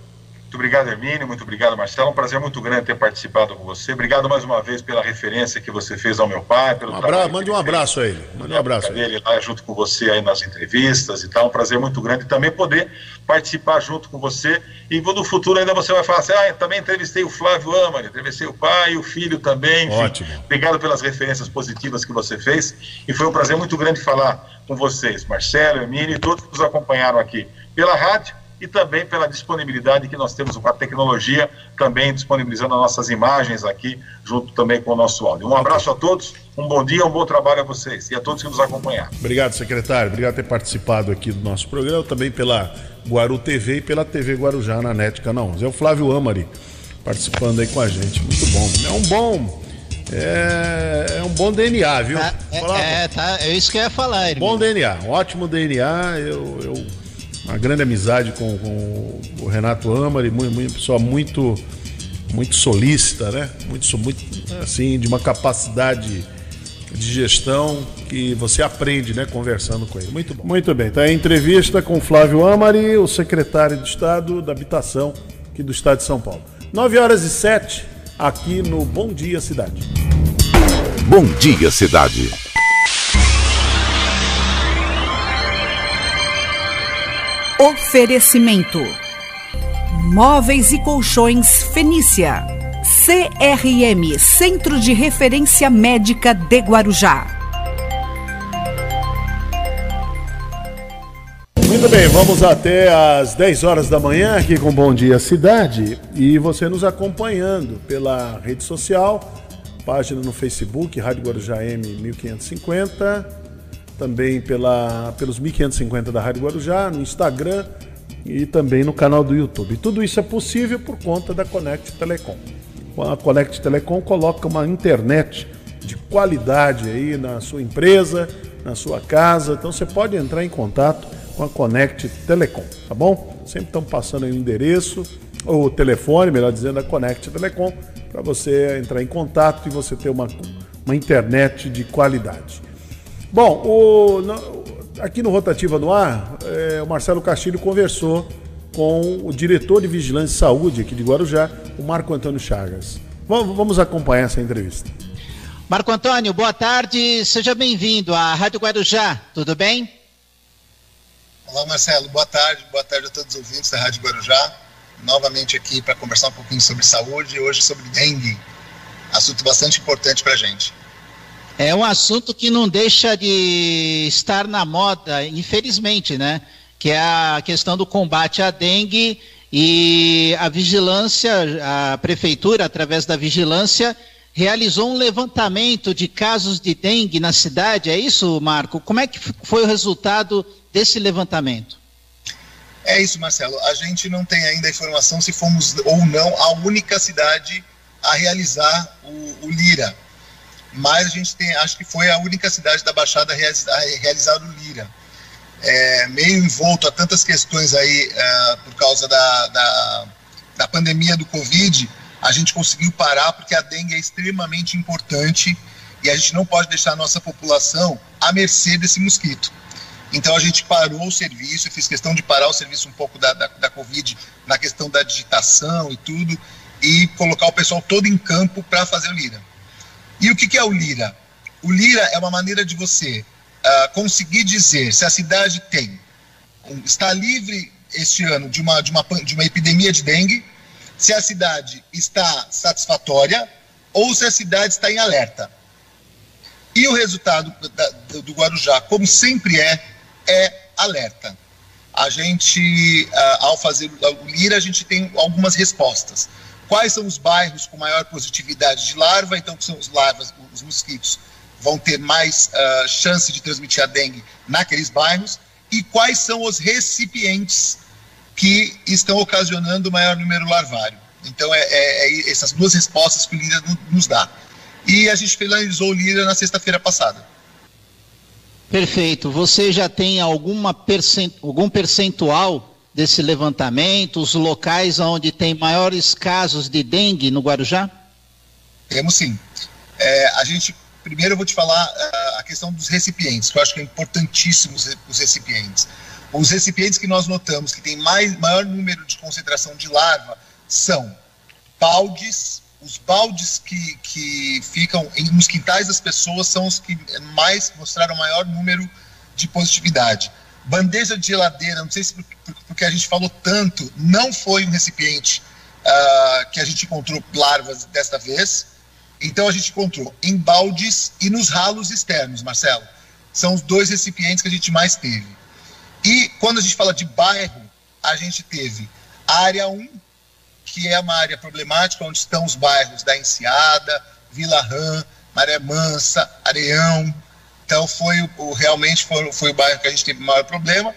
[SPEAKER 13] Muito obrigado, Hermínio. Muito obrigado, Marcelo. Um prazer muito grande ter participado com você. Obrigado mais uma vez pela referência que você fez ao meu pai. Pelo
[SPEAKER 2] um abraço, mande um abraço a ele. Mande um abraço.
[SPEAKER 13] Dele lá junto com você aí nas entrevistas e tal. Um prazer muito grande também poder participar junto com você. E no futuro ainda você vai falar assim: ah, também entrevistei o Flávio Amari, entrevistei o pai, o filho também. Enfim,
[SPEAKER 2] Ótimo.
[SPEAKER 13] Obrigado pelas referências positivas que você fez. E foi um prazer muito grande falar com vocês, Marcelo, Hermínio e todos que nos acompanharam aqui pela rádio e também pela disponibilidade que nós temos com a tecnologia, também disponibilizando as nossas imagens aqui, junto também com o nosso áudio. Um abraço a todos, um bom dia, um bom trabalho a vocês e a todos que nos acompanharam.
[SPEAKER 2] Obrigado, secretário. Obrigado por ter participado aqui do nosso programa, também pela Guaru TV e pela TV Guarujá na NET Canal 11. É o Flávio Amari participando aí com a gente. Muito bom. É um bom. É, é um bom DNA, viu?
[SPEAKER 12] É, é, é, tá, é isso que eu ia falar,
[SPEAKER 2] irmão. Bom DNA, um ótimo DNA. Eu, eu uma grande amizade com, com o Renato Amari, muito, muito, pessoa muito, muito solícita, né? Muito, muito, assim, de uma capacidade de gestão que você aprende, né, conversando com ele. Muito bom. Muito bem, tá a entrevista com Flávio Amari, o secretário de Estado da Habitação aqui do Estado de São Paulo. 9 horas e 7 aqui no Bom Dia Cidade.
[SPEAKER 1] Bom Dia Cidade.
[SPEAKER 4] Oferecimento: Móveis e Colchões Fenícia. CRM Centro de Referência Médica de Guarujá.
[SPEAKER 2] Muito bem, vamos até às 10 horas da manhã aqui com Bom Dia Cidade e você nos acompanhando pela rede social, página no Facebook, Rádio Guarujá M 1550 também pela, pelos 1550 da Rádio Guarujá, no Instagram e também no canal do YouTube. Tudo isso é possível por conta da Connect Telecom. A Connect Telecom coloca uma internet de qualidade aí na sua empresa, na sua casa. Então você pode entrar em contato com a Connect Telecom, tá bom? Sempre estão passando aí o endereço, ou o telefone, melhor dizendo, da Connect Telecom, para você entrar em contato e você ter uma, uma internet de qualidade. Bom, o, no, aqui no Rotativa no Ar, é, o Marcelo Castilho conversou com o diretor de Vigilância e Saúde aqui de Guarujá, o Marco Antônio Chagas. Vamos acompanhar essa entrevista.
[SPEAKER 12] Marco Antônio, boa tarde, seja bem-vindo à Rádio Guarujá, tudo bem?
[SPEAKER 14] Olá, Marcelo, boa tarde, boa tarde a todos os ouvintes da Rádio Guarujá. Novamente aqui para conversar um pouquinho sobre saúde e hoje sobre dengue, assunto bastante importante para a gente.
[SPEAKER 12] É um assunto que não deixa de estar na moda, infelizmente, né? Que é a questão do combate à dengue e a vigilância, a prefeitura, através da vigilância, realizou um levantamento de casos de dengue na cidade. É isso, Marco? Como é que foi o resultado desse levantamento?
[SPEAKER 14] É isso, Marcelo. A gente não tem ainda a informação se fomos ou não a única cidade a realizar o, o Lira mas a gente tem, acho que foi a única cidade da Baixada a realizar o Lira. É, meio envolto a tantas questões aí é, por causa da, da, da, pandemia do Covid, a gente conseguiu parar porque a dengue é extremamente importante e a gente não pode deixar a nossa população à mercê desse mosquito. Então a gente parou o serviço, eu fiz questão de parar o serviço um pouco da, da, da Covid na questão da digitação e tudo, e colocar o pessoal todo em campo para fazer o Lira. E o que, que é o Lira? O Lira é uma maneira de você uh, conseguir dizer se a cidade tem um, está livre este ano de uma, de, uma, de uma epidemia de dengue, se a cidade está satisfatória ou se a cidade está em alerta. E o resultado da, do Guarujá, como sempre é, é alerta. A gente, uh, ao fazer o Lira, a gente tem algumas respostas quais são os bairros com maior positividade de larva, então que são os larvas, os mosquitos vão ter mais uh, chance de transmitir a dengue naqueles bairros, e quais são os recipientes que estão ocasionando o maior número larvário. Então, é, é, é essas duas respostas que o Lira nos dá. E a gente finalizou o Lira na sexta-feira passada.
[SPEAKER 12] Perfeito. Você já tem alguma percent... algum percentual desse levantamento, os locais onde tem maiores casos de dengue no Guarujá?
[SPEAKER 14] Temos sim. É, a gente, primeiro eu vou te falar uh, a questão dos recipientes, que eu acho que é importantíssimo os recipientes. Os recipientes que nós notamos que tem mais, maior número de concentração de larva são baldes, os baldes que, que ficam em, nos quintais das pessoas são os que mais mostraram maior número de positividade. Bandeja de geladeira, não sei se porque a gente falou tanto, não foi um recipiente uh, que a gente encontrou larvas desta vez. Então a gente encontrou em baldes e nos ralos externos, Marcelo. São os dois recipientes que a gente mais teve. E quando a gente fala de bairro, a gente teve a área 1, que é uma área problemática, onde estão os bairros da Enseada, Vila Rã, Maré Mansa, Areão, então foi o, realmente foi, foi o bairro que a gente teve o maior problema.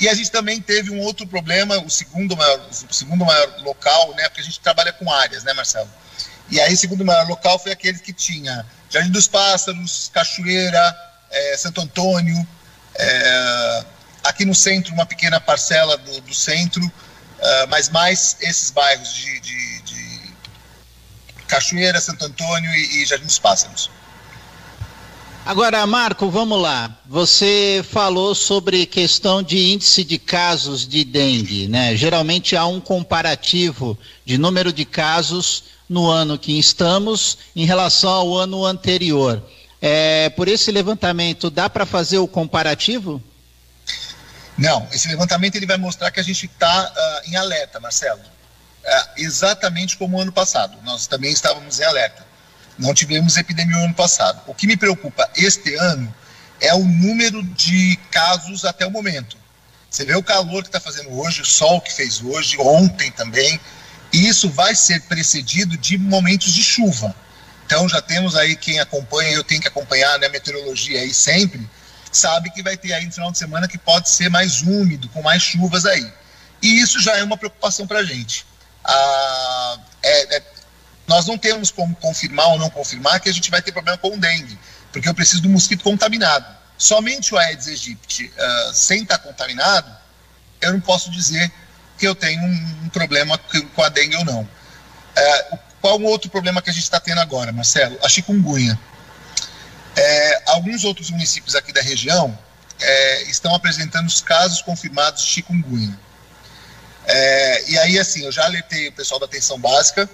[SPEAKER 14] E a gente também teve um outro problema, o segundo maior, o segundo maior local, né? Porque a gente trabalha com áreas, né, Marcelo? E aí, o segundo maior local foi aquele que tinha Jardim dos Pássaros, Cachoeira, é, Santo Antônio, é, aqui no centro, uma pequena parcela do, do centro, uh, mas mais esses bairros de, de, de Cachoeira, Santo Antônio e, e Jardim dos Pássaros.
[SPEAKER 12] Agora, Marco, vamos lá. Você falou sobre questão de índice de casos de dengue, né? Geralmente há um comparativo de número de casos no ano que estamos em relação ao ano anterior. É, por esse levantamento, dá para fazer o comparativo?
[SPEAKER 14] Não, esse levantamento ele vai mostrar que a gente está uh, em alerta, Marcelo. Uh, exatamente como o ano passado. Nós também estávamos em alerta. Não tivemos epidemia no ano passado. O que me preocupa este ano é o número de casos até o momento. Você vê o calor que está fazendo hoje, o sol que fez hoje, ontem também, e isso vai ser precedido de momentos de chuva. Então já temos aí quem acompanha, eu tenho que acompanhar né, a meteorologia aí sempre, sabe que vai ter aí no final de semana que pode ser mais úmido, com mais chuvas aí. E isso já é uma preocupação para a gente. Ah, é, é, nós não temos como confirmar ou não confirmar que a gente vai ter problema com dengue, porque eu preciso do mosquito contaminado. Somente o Aedes aegypti, uh, sem estar contaminado, eu não posso dizer que eu tenho um, um problema com a dengue ou não. Uh, qual o outro problema que a gente está tendo agora, Marcelo? A chikungunya. É, alguns outros municípios aqui da região é, estão apresentando os casos confirmados de chikungunya. É, e aí, assim, eu já alertei o pessoal da atenção básica,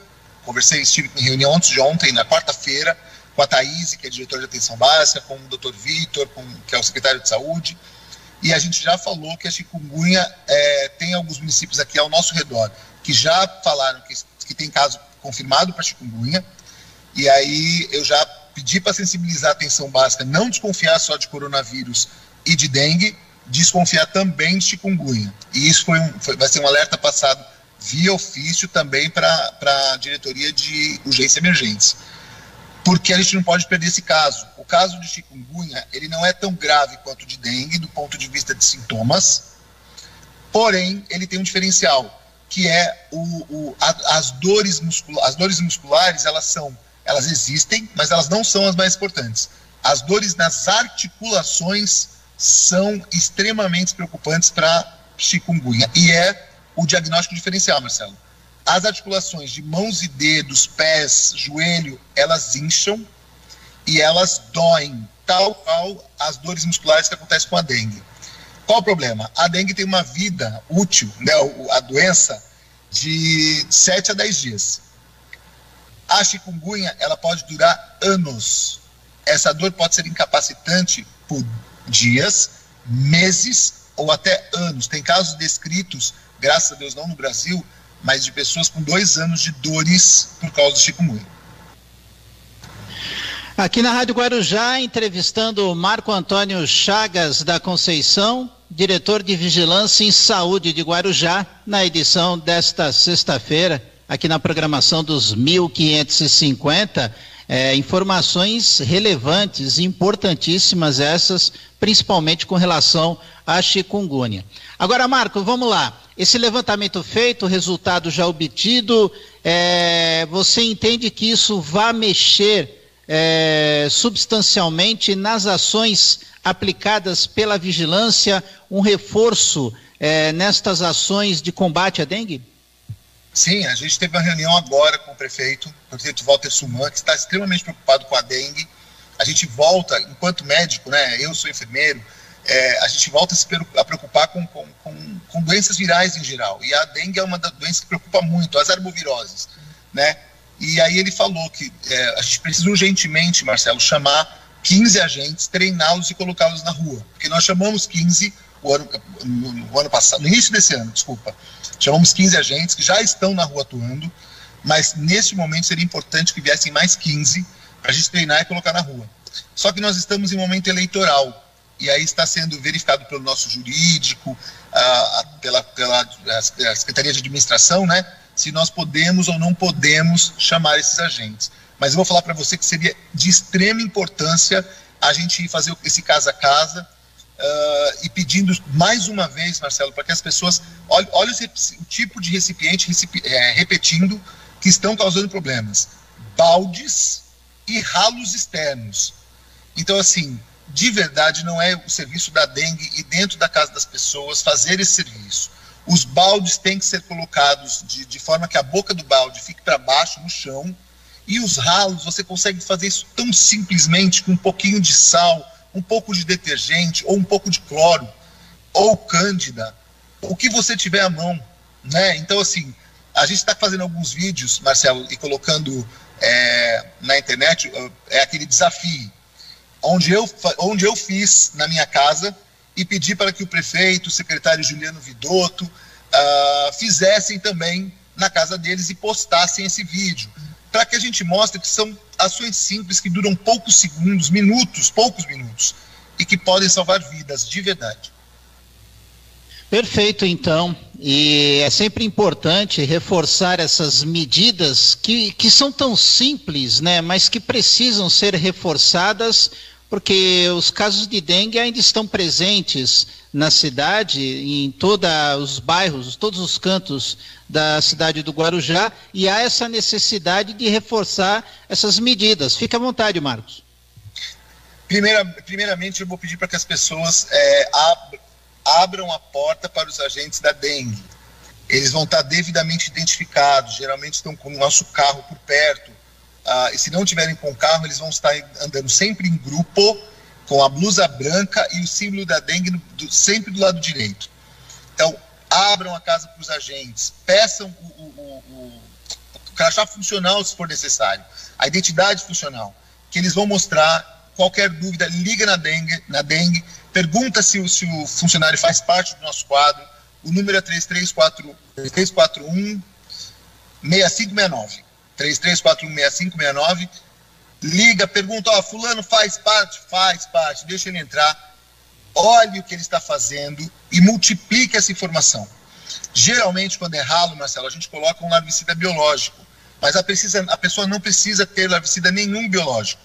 [SPEAKER 14] conversei, estive em reunião antes de ontem, na quarta-feira, com a Thaís, que é diretora de atenção básica, com o Dr. Vitor, que é o secretário de saúde, e a gente já falou que a chikungunya é, tem alguns municípios aqui ao nosso redor que já falaram que, que tem caso confirmado para chikungunya, e aí eu já pedi para sensibilizar a atenção básica, não desconfiar só de coronavírus e de dengue, desconfiar também de chikungunya. E isso foi um, foi, vai ser um alerta passado via ofício também para a diretoria de urgência e emergência. Porque a gente não pode perder esse caso. O caso de chikungunya, ele não é tão grave quanto o de dengue do ponto de vista de sintomas, porém ele tem um diferencial, que é o, o a, as dores. As dores musculares, elas são, elas existem, mas elas não são as mais importantes. As dores nas articulações são extremamente preocupantes para chikungunya. E é o diagnóstico diferencial, Marcelo. As articulações de mãos e dedos, pés, joelho, elas incham e elas doem, tal qual as dores musculares que acontecem com a dengue. Qual o problema? A dengue tem uma vida útil, né, a doença, de 7 a 10 dias. A chikungunya, ela pode durar anos. Essa dor pode ser incapacitante por dias, meses ou até anos. Tem casos descritos, graças a Deus não no Brasil, mas de pessoas com dois anos de dores por causa do chikungunya.
[SPEAKER 12] Aqui na Rádio Guarujá, entrevistando o Marco Antônio Chagas da Conceição, diretor de Vigilância em Saúde de Guarujá, na edição desta sexta-feira, aqui na programação dos 1550 é, informações relevantes, importantíssimas essas, principalmente com relação à chikungunya. Agora, Marco, vamos lá. Esse levantamento feito, resultado já obtido, é, você entende que isso vai mexer é, substancialmente nas ações aplicadas pela vigilância, um reforço é, nestas ações de combate à dengue?
[SPEAKER 14] Sim, a gente teve uma reunião agora com o prefeito, o prefeito Walter Suman, que está extremamente preocupado com a dengue. A gente volta, enquanto médico, né, eu sou enfermeiro, é, a gente volta a se preocupar com, com, com, com, doenças virais em geral. E a dengue é uma das doenças que preocupa muito, as arboviroses, né? E aí ele falou que é, a gente precisa urgentemente, Marcelo, chamar 15 agentes, treiná-los e colocá-los na rua. Porque nós chamamos 15 o ano, no, no ano passado, no início desse ano, desculpa, Chamamos 15 agentes que já estão na rua atuando, mas neste momento seria importante que viessem mais 15 para a gente treinar e colocar na rua. Só que nós estamos em momento eleitoral e aí está sendo verificado pelo nosso jurídico, a, pela, pela a Secretaria de Administração, né, se nós podemos ou não podemos chamar esses agentes. Mas eu vou falar para você que seria de extrema importância a gente fazer esse casa a casa, uh, e pedindo mais uma vez, Marcelo, para que as pessoas olhem, o tipo de recipiente recipi é, repetindo que estão causando problemas. Baldes e ralos externos. Então, assim, de verdade, não é o serviço da dengue e dentro da casa das pessoas fazer esse serviço. Os baldes têm que ser colocados de, de forma que a boca do balde fique para baixo no chão. E os ralos, você consegue fazer isso tão simplesmente com um pouquinho de sal, um pouco de detergente, ou um pouco de cloro, ou cândida, o que você tiver à mão, né? Então, assim, a gente está fazendo alguns vídeos, Marcelo, e colocando é, na internet, é aquele desafio, onde eu, onde eu fiz na minha casa e pedi para que o prefeito, o secretário Juliano Vidotto, uh, fizessem também na casa deles e postassem esse vídeo para que a gente mostre que são ações simples que duram poucos segundos, minutos, poucos minutos, e que podem salvar vidas de verdade.
[SPEAKER 12] Perfeito, então. E é sempre importante reforçar essas medidas que, que são tão simples, né, mas que precisam ser reforçadas, porque os casos de dengue ainda estão presentes na cidade, em todos os bairros, todos os cantos da cidade do Guarujá, e há essa necessidade de reforçar essas medidas. Fique à vontade, Marcos.
[SPEAKER 14] Primeira, primeiramente, eu vou pedir para que as pessoas é, ab, abram a porta para os agentes da dengue. Eles vão estar devidamente identificados, geralmente estão com o nosso carro por perto. Ah, e se não tiverem com o carro, eles vão estar andando sempre em grupo com a blusa branca e o símbolo da dengue no, do, sempre do lado direito. Então, abram a casa para os agentes, peçam o, o, o, crachá funcional se for necessário, a identidade funcional, que eles vão mostrar. Qualquer dúvida, liga na dengue, na dengue pergunta se o, se o funcionário faz parte do nosso quadro. O número é 3341 6569. 3341 6569. Liga, pergunta, ó, fulano faz parte? Faz parte, deixa ele entrar. Olhe o que ele está fazendo e multiplique essa informação. Geralmente, quando é ralo, Marcelo, a gente coloca um larvicida biológico, mas a, precisa, a pessoa não precisa ter larvicida nenhum biológico.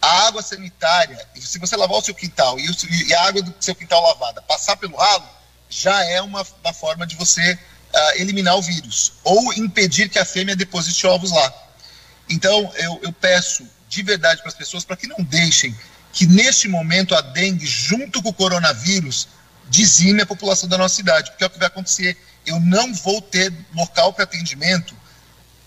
[SPEAKER 14] A água sanitária, se você lavar o seu quintal e, o, e a água do seu quintal lavada passar pelo ralo, já é uma, uma forma de você uh, eliminar o vírus ou impedir que a fêmea deposite ovos lá. Então, eu, eu peço de verdade para as pessoas para que não deixem que neste momento a dengue, junto com o coronavírus, dizime a população da nossa cidade, porque é o que vai acontecer. Eu não vou ter local para atendimento.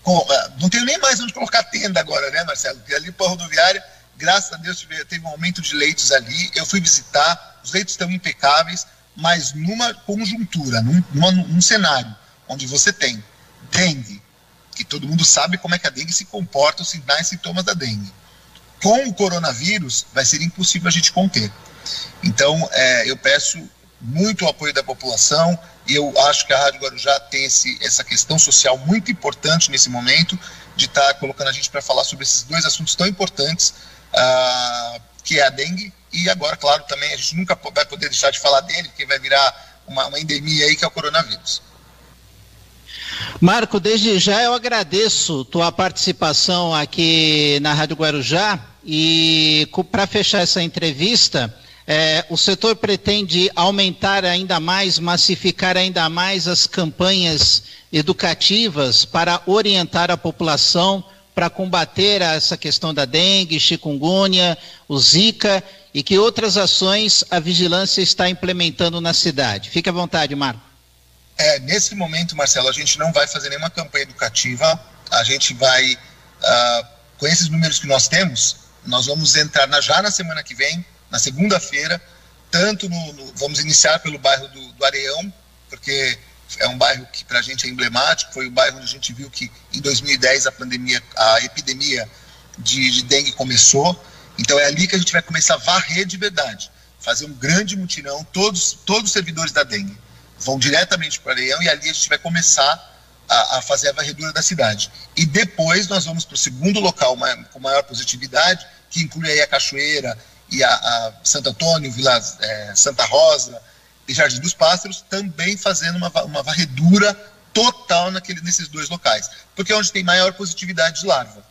[SPEAKER 14] Ah, não tenho nem mais onde colocar tenda agora, né, Marcelo? Porque ali para a rodoviária, graças a Deus, teve um aumento de leitos ali. Eu fui visitar, os leitos estão impecáveis, mas numa conjuntura, num, numa, num cenário onde você tem dengue, que todo mundo sabe como é que a dengue se comporta, os sinais e sintomas da dengue. Com o coronavírus, vai ser impossível a gente conter. Então, é, eu peço muito o apoio da população e eu acho que a Rádio Guarujá tem esse, essa questão social muito importante nesse momento de estar tá colocando a gente para falar sobre esses dois assuntos tão importantes, uh, que é a dengue e agora, claro, também a gente nunca vai poder deixar de falar dele, porque vai virar uma, uma endemia aí que é o coronavírus.
[SPEAKER 12] Marco, desde já eu agradeço tua participação aqui na Rádio Guarujá e para fechar essa entrevista, é, o setor pretende aumentar ainda mais, massificar ainda mais as campanhas educativas para orientar a população para combater essa questão da dengue, chikungunya, o zika e que outras ações a vigilância está implementando na cidade. Fique à vontade, Marco.
[SPEAKER 14] É, nesse momento, Marcelo, a gente não vai fazer nenhuma campanha educativa. A gente vai, uh, com esses números que nós temos, nós vamos entrar na, já na semana que vem, na segunda-feira, tanto no, no, vamos iniciar pelo bairro do, do Areão, porque é um bairro que para a gente é emblemático, foi o bairro onde a gente viu que em 2010 a pandemia, a epidemia de, de dengue começou. Então é ali que a gente vai começar a varrer de verdade, fazer um grande mutirão, todos, todos os servidores da dengue vão diretamente para o Areião e ali a gente vai começar a, a, fazer a varredura da cidade. E depois nós vamos para o segundo local com maior positividade, que inclui aí a Cachoeira e a, a Santo Antônio, Vila é, Santa Rosa e Jardim dos Pássaros, também fazendo uma, uma varredura total naquele, nesses dois locais, porque é onde tem maior positividade de larva.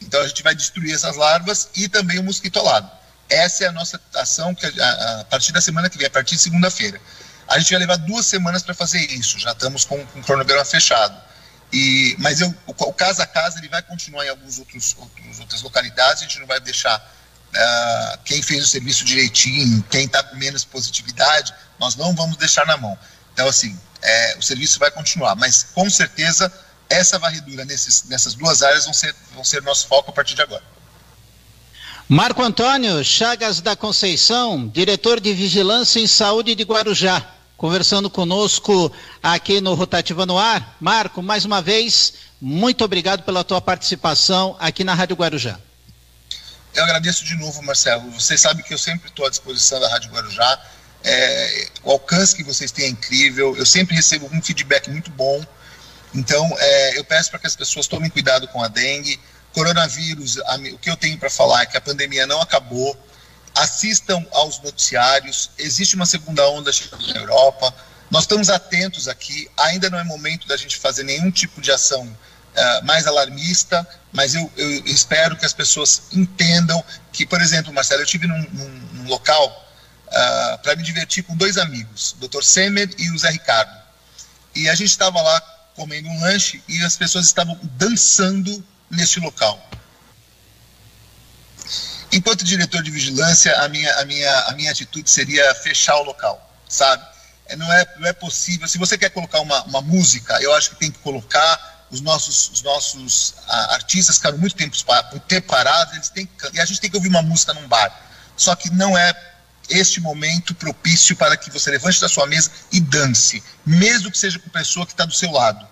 [SPEAKER 14] Então a gente vai destruir essas larvas e também o mosquito alado. Essa é a nossa ação que a, a partir da semana que vem, a partir de segunda-feira. A gente vai levar duas semanas para fazer isso, já estamos com, com o cronograma fechado. E, mas eu, o, o casa a casa ele vai continuar em algumas outros, outros, outras localidades, a gente não vai deixar uh, quem fez o serviço direitinho, quem está com menos positividade, nós não vamos deixar na mão. Então, assim, é, o serviço vai continuar, mas com certeza essa varredura nesses, nessas duas áreas vão ser, vão ser nosso foco a partir de agora.
[SPEAKER 12] Marco Antônio Chagas da Conceição, diretor de Vigilância em Saúde de Guarujá, conversando conosco aqui no Rotativa no Ar. Marco, mais uma vez, muito obrigado pela tua participação aqui na Rádio Guarujá.
[SPEAKER 14] Eu agradeço de novo, Marcelo. Você sabe que eu sempre estou à disposição da Rádio Guarujá. É, o alcance que vocês têm é incrível. Eu sempre recebo um feedback muito bom. Então, é, eu peço para que as pessoas tomem cuidado com a dengue coronavírus, o que eu tenho para falar é que a pandemia não acabou. Assistam aos noticiários. Existe uma segunda onda chegando na Europa. Nós estamos atentos aqui. Ainda não é momento da gente fazer nenhum tipo de ação uh, mais alarmista, mas eu, eu, espero que as pessoas entendam que, por exemplo, Marcelo, eu tive num, num, num local uh, para me divertir com dois amigos, o Dr. Semer e o Zé Ricardo. E a gente estava lá comendo um lanche e as pessoas estavam dançando neste local. Enquanto diretor de vigilância, a minha, a minha, a minha atitude seria fechar o local, sabe? É, não é, não é possível. Se você quer colocar uma, uma música, eu acho que tem que colocar. Os nossos, os nossos a, artistas ficaram muito tempo, muito tempo parados, eles têm e a gente tem que ouvir uma música num bar. Só que não é este momento propício para que você levante da sua mesa e dance, mesmo que seja com a pessoa que está do seu lado.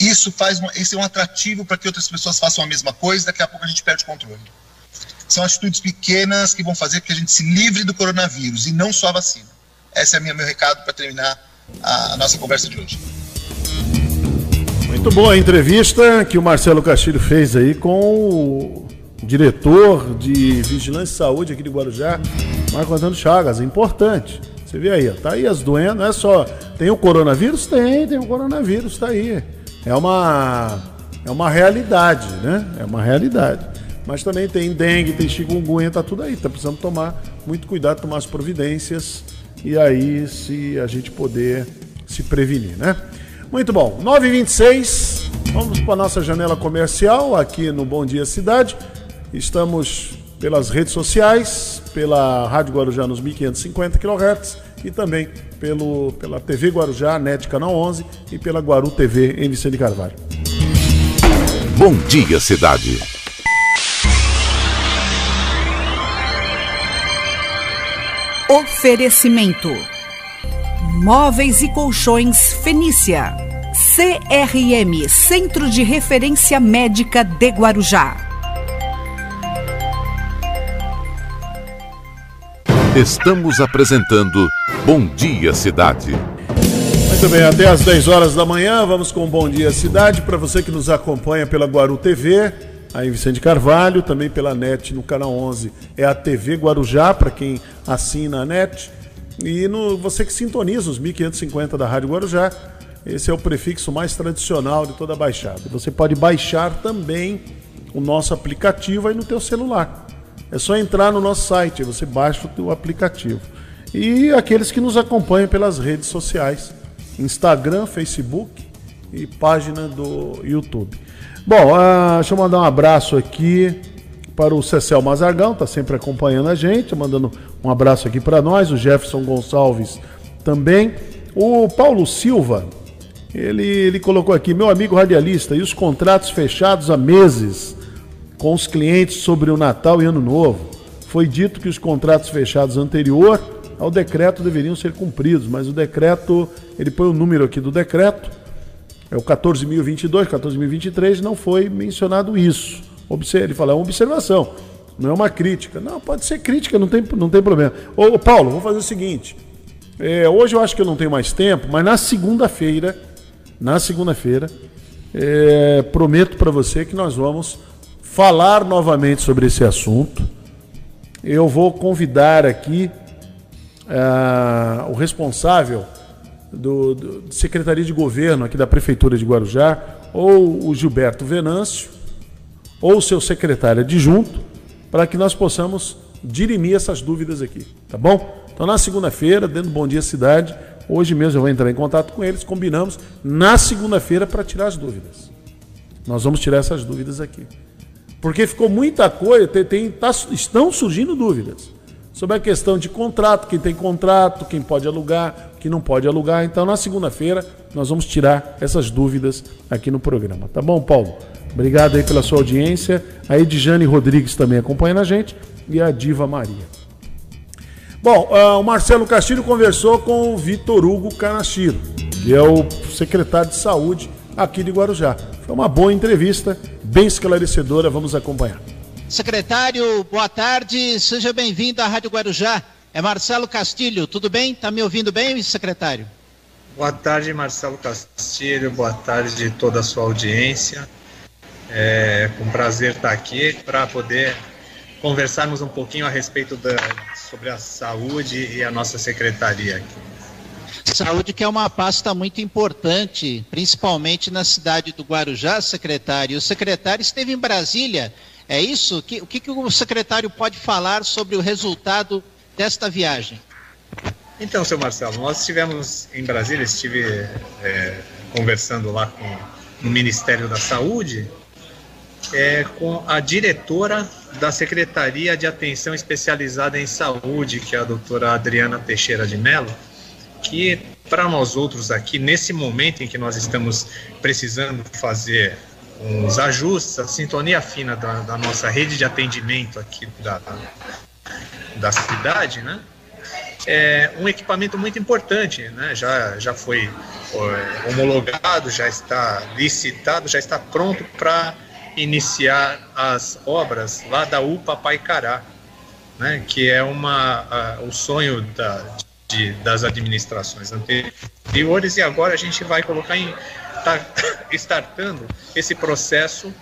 [SPEAKER 14] isso faz uma, esse é um atrativo para que outras pessoas façam a mesma coisa, daqui a pouco a gente perde o controle. São atitudes pequenas que vão fazer que a gente se livre do coronavírus e não só a vacina. Esse é o meu recado para terminar a nossa conversa de hoje.
[SPEAKER 2] Muito boa a entrevista que o Marcelo Castilho fez aí com o diretor de Vigilância e Saúde aqui de Guarujá, Marco Antônio Chagas. Importante. Você vê aí, ó, tá aí as doenças, não é só. Tem o coronavírus? Tem, tem o coronavírus, tá aí. É uma, é uma realidade, né? É uma realidade. Mas também tem dengue, tem chikungunya, tá tudo aí. Tá precisando tomar muito cuidado, tomar as providências e aí se a gente poder se prevenir, né? Muito bom. 9h26, vamos para a nossa janela comercial aqui no Bom Dia Cidade. Estamos pelas redes sociais, pela Rádio Guarujá nos 1550 kHz e também pelo, pela TV Guarujá, NET Canal 11 e pela Guaru TV em Vicente Carvalho.
[SPEAKER 1] Bom Dia Cidade.
[SPEAKER 4] Oferecimento: Móveis e Colchões Fenícia. CRM Centro de Referência Médica de Guarujá.
[SPEAKER 1] Estamos apresentando Bom Dia Cidade.
[SPEAKER 2] Muito bem, até às 10 horas da manhã, vamos com Bom Dia Cidade. Para você que nos acompanha pela Guaru TV, aí Vicente Carvalho, também pela NET no canal 11, é a TV Guarujá, para quem assina a NET. E no, você que sintoniza os 1550 da Rádio Guarujá, esse é o prefixo mais tradicional de toda a Baixada. Você pode baixar também o nosso aplicativo aí no teu celular. É só entrar no nosso site, você baixa o aplicativo. E aqueles que nos acompanham pelas redes sociais, Instagram, Facebook e página do YouTube. Bom, uh, deixa eu mandar um abraço aqui para o Cecel Mazargão, está sempre acompanhando a gente, mandando um abraço aqui para nós, o Jefferson Gonçalves também. O Paulo Silva, ele, ele colocou aqui, meu amigo radialista, e os contratos fechados há meses com os clientes sobre o Natal e Ano Novo. Foi dito que os contratos fechados anterior ao decreto deveriam ser cumpridos, mas o decreto, ele põe o número aqui do decreto, é o 14.022, 14.023, não foi mencionado isso. Ele fala, é uma observação, não é uma crítica. Não, pode ser crítica, não tem, não tem problema. Ô, Paulo, vou fazer o seguinte. É, hoje eu acho que eu não tenho mais tempo, mas na segunda-feira, na segunda-feira, é, prometo para você que nós vamos falar novamente sobre esse assunto. Eu vou convidar aqui uh, o responsável do, do Secretaria de Governo aqui da Prefeitura de Guarujá, ou o Gilberto Venâncio, ou seu secretário adjunto, para que nós possamos dirimir essas dúvidas aqui, tá bom? Então, na segunda-feira, dentro do Bom Dia Cidade, hoje mesmo eu vou entrar em contato com eles, combinamos na segunda-feira para tirar as dúvidas. Nós vamos tirar essas dúvidas aqui. Porque ficou muita coisa, tem, tem tá, estão surgindo dúvidas sobre a questão de contrato, quem tem contrato, quem pode alugar, quem não pode alugar. Então, na segunda-feira, nós vamos tirar essas dúvidas aqui no programa. Tá bom, Paulo? Obrigado aí pela sua audiência. A Edjane Rodrigues também acompanha a gente e a Diva Maria. Bom, uh, o Marcelo Castilho conversou com o Vitor Hugo Canachiro, que é o secretário de saúde aqui de Guarujá. Foi uma boa entrevista, bem esclarecedora, vamos acompanhar.
[SPEAKER 12] Secretário, boa tarde, seja bem-vindo à Rádio Guarujá. É Marcelo Castilho, tudo bem? Está me ouvindo bem, secretário?
[SPEAKER 15] Boa tarde, Marcelo Castilho, boa tarde toda a sua audiência. É com prazer estar aqui para poder conversarmos um pouquinho a respeito da, sobre a saúde e a nossa secretaria aqui.
[SPEAKER 12] Saúde que é uma pasta muito importante, principalmente na cidade do Guarujá, secretário. O secretário esteve em Brasília é isso? O que, o que o secretário pode falar sobre o resultado desta viagem?
[SPEAKER 15] Então, seu Marcelo, nós estivemos em Brasília, estive é, conversando lá com no Ministério da Saúde, é, com a diretora da Secretaria de Atenção Especializada em Saúde, que é a doutora Adriana Teixeira de Mello, que para nós outros aqui, nesse momento em que nós estamos precisando fazer uns ajustes, a sintonia fina da, da nossa rede de atendimento aqui da, da cidade, né? é um equipamento muito importante, né? já, já foi homologado, já está licitado, já está pronto para iniciar as obras lá da UPA Paicará, né? que é uma, a, o sonho da, de, das administrações anteriores e agora a gente vai colocar em tá startando esse processo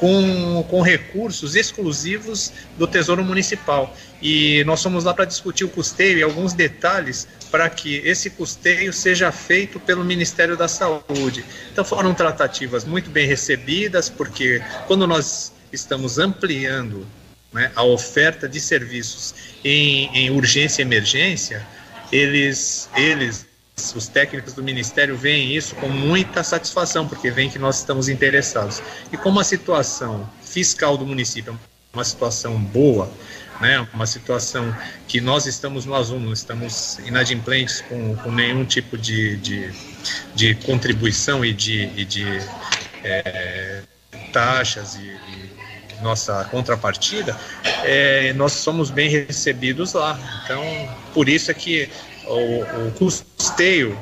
[SPEAKER 15] com, com recursos exclusivos do Tesouro Municipal. E nós fomos lá para discutir o custeio e alguns detalhes para que esse custeio seja feito pelo Ministério da Saúde. Então foram tratativas muito bem recebidas, porque quando nós estamos ampliando né, a oferta de serviços em, em urgência e emergência, eles, eles os técnicos do Ministério veem isso com muita satisfação, porque veem que nós estamos interessados. E como a situação fiscal do município é uma situação boa, né, uma situação que nós estamos no azul, não estamos inadimplentes com, com nenhum tipo de, de, de contribuição e de, e de é, taxas e, e, nossa contrapartida, é, nós somos bem recebidos lá. Então, por isso é que o, o custeio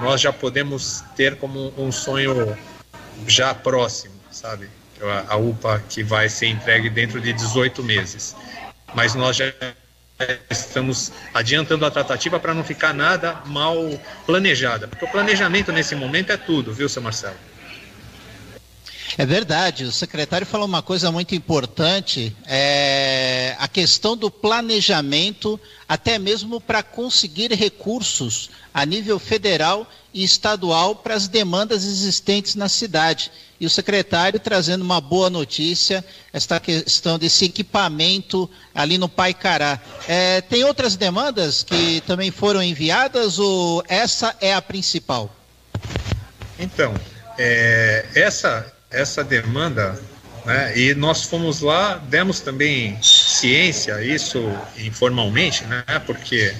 [SPEAKER 15] nós já podemos ter como um sonho já próximo, sabe? A, a UPA que vai ser entregue dentro de 18 meses. Mas nós já estamos adiantando a tratativa para não ficar nada mal planejada. Porque o planejamento nesse momento é tudo, viu, seu Marcelo?
[SPEAKER 12] É verdade, o secretário falou uma coisa muito importante, é a questão do planejamento, até mesmo para conseguir recursos a nível federal e estadual para as demandas existentes na cidade. E o secretário trazendo uma boa notícia, esta questão desse equipamento ali no Paicará. É, tem outras demandas que também foram enviadas ou essa é a principal?
[SPEAKER 15] Então, é, essa essa demanda, né, e nós fomos lá, demos também ciência, isso informalmente, né, porque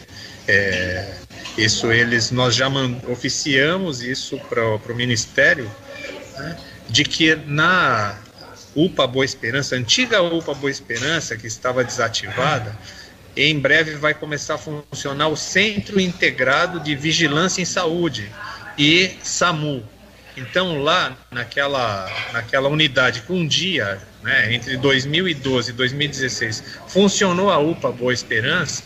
[SPEAKER 15] é, isso eles, nós já oficiamos isso para o Ministério, né, de que na UPA Boa Esperança, antiga UPA Boa Esperança, que estava desativada, em breve vai começar a funcionar o Centro Integrado de Vigilância em Saúde e SAMU, então, lá naquela, naquela unidade que um dia, né, entre 2012 e 2016, funcionou a UPA Boa Esperança,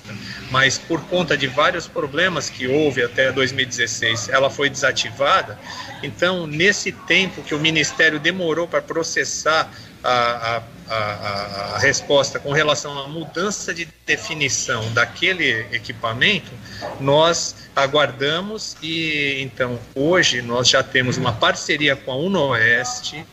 [SPEAKER 15] mas por conta de vários problemas que houve até 2016, ela foi desativada. Então, nesse tempo que o Ministério demorou para processar a, a, a, a, resposta com relação à mudança de definição daquele equipamento, nós aguardamos e então hoje nós já temos uma parceria com a UNOeste,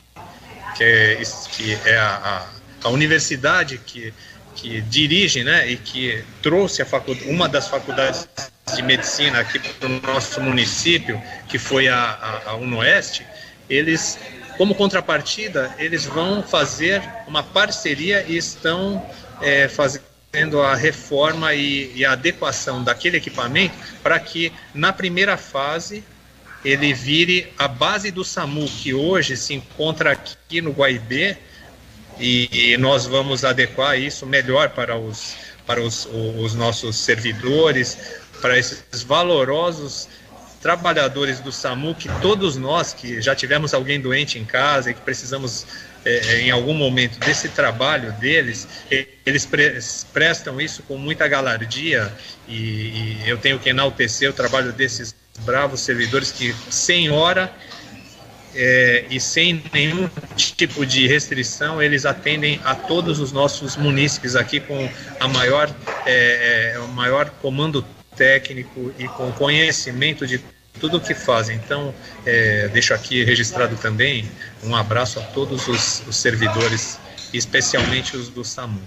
[SPEAKER 15] que é, que é a, a, universidade que, que dirige né, e que trouxe a faculdade, uma das faculdades de medicina aqui para o nosso município, que foi a, a, a UNOeste, eles como contrapartida, eles vão fazer uma parceria e estão é, fazendo a reforma e, e a adequação daquele equipamento para que, na primeira fase, ele vire a base do SAMU, que hoje se encontra aqui no Guaibê, e, e nós vamos adequar isso melhor para os, para os, os nossos servidores, para esses valorosos trabalhadores do SAMU, que todos nós que já tivemos alguém doente em casa e que precisamos é, em algum momento desse trabalho deles, eles pre prestam isso com muita galardia e, e, eu tenho que enaltecer o trabalho desses bravos servidores que sem hora é, e sem nenhum tipo de restrição eles atendem a todos os nossos munícipes aqui com a maior é, é, o maior comando técnico e com conhecimento de tudo o que fazem. Então, é, deixo aqui registrado também um abraço a todos os, os servidores, especialmente os do SAMU.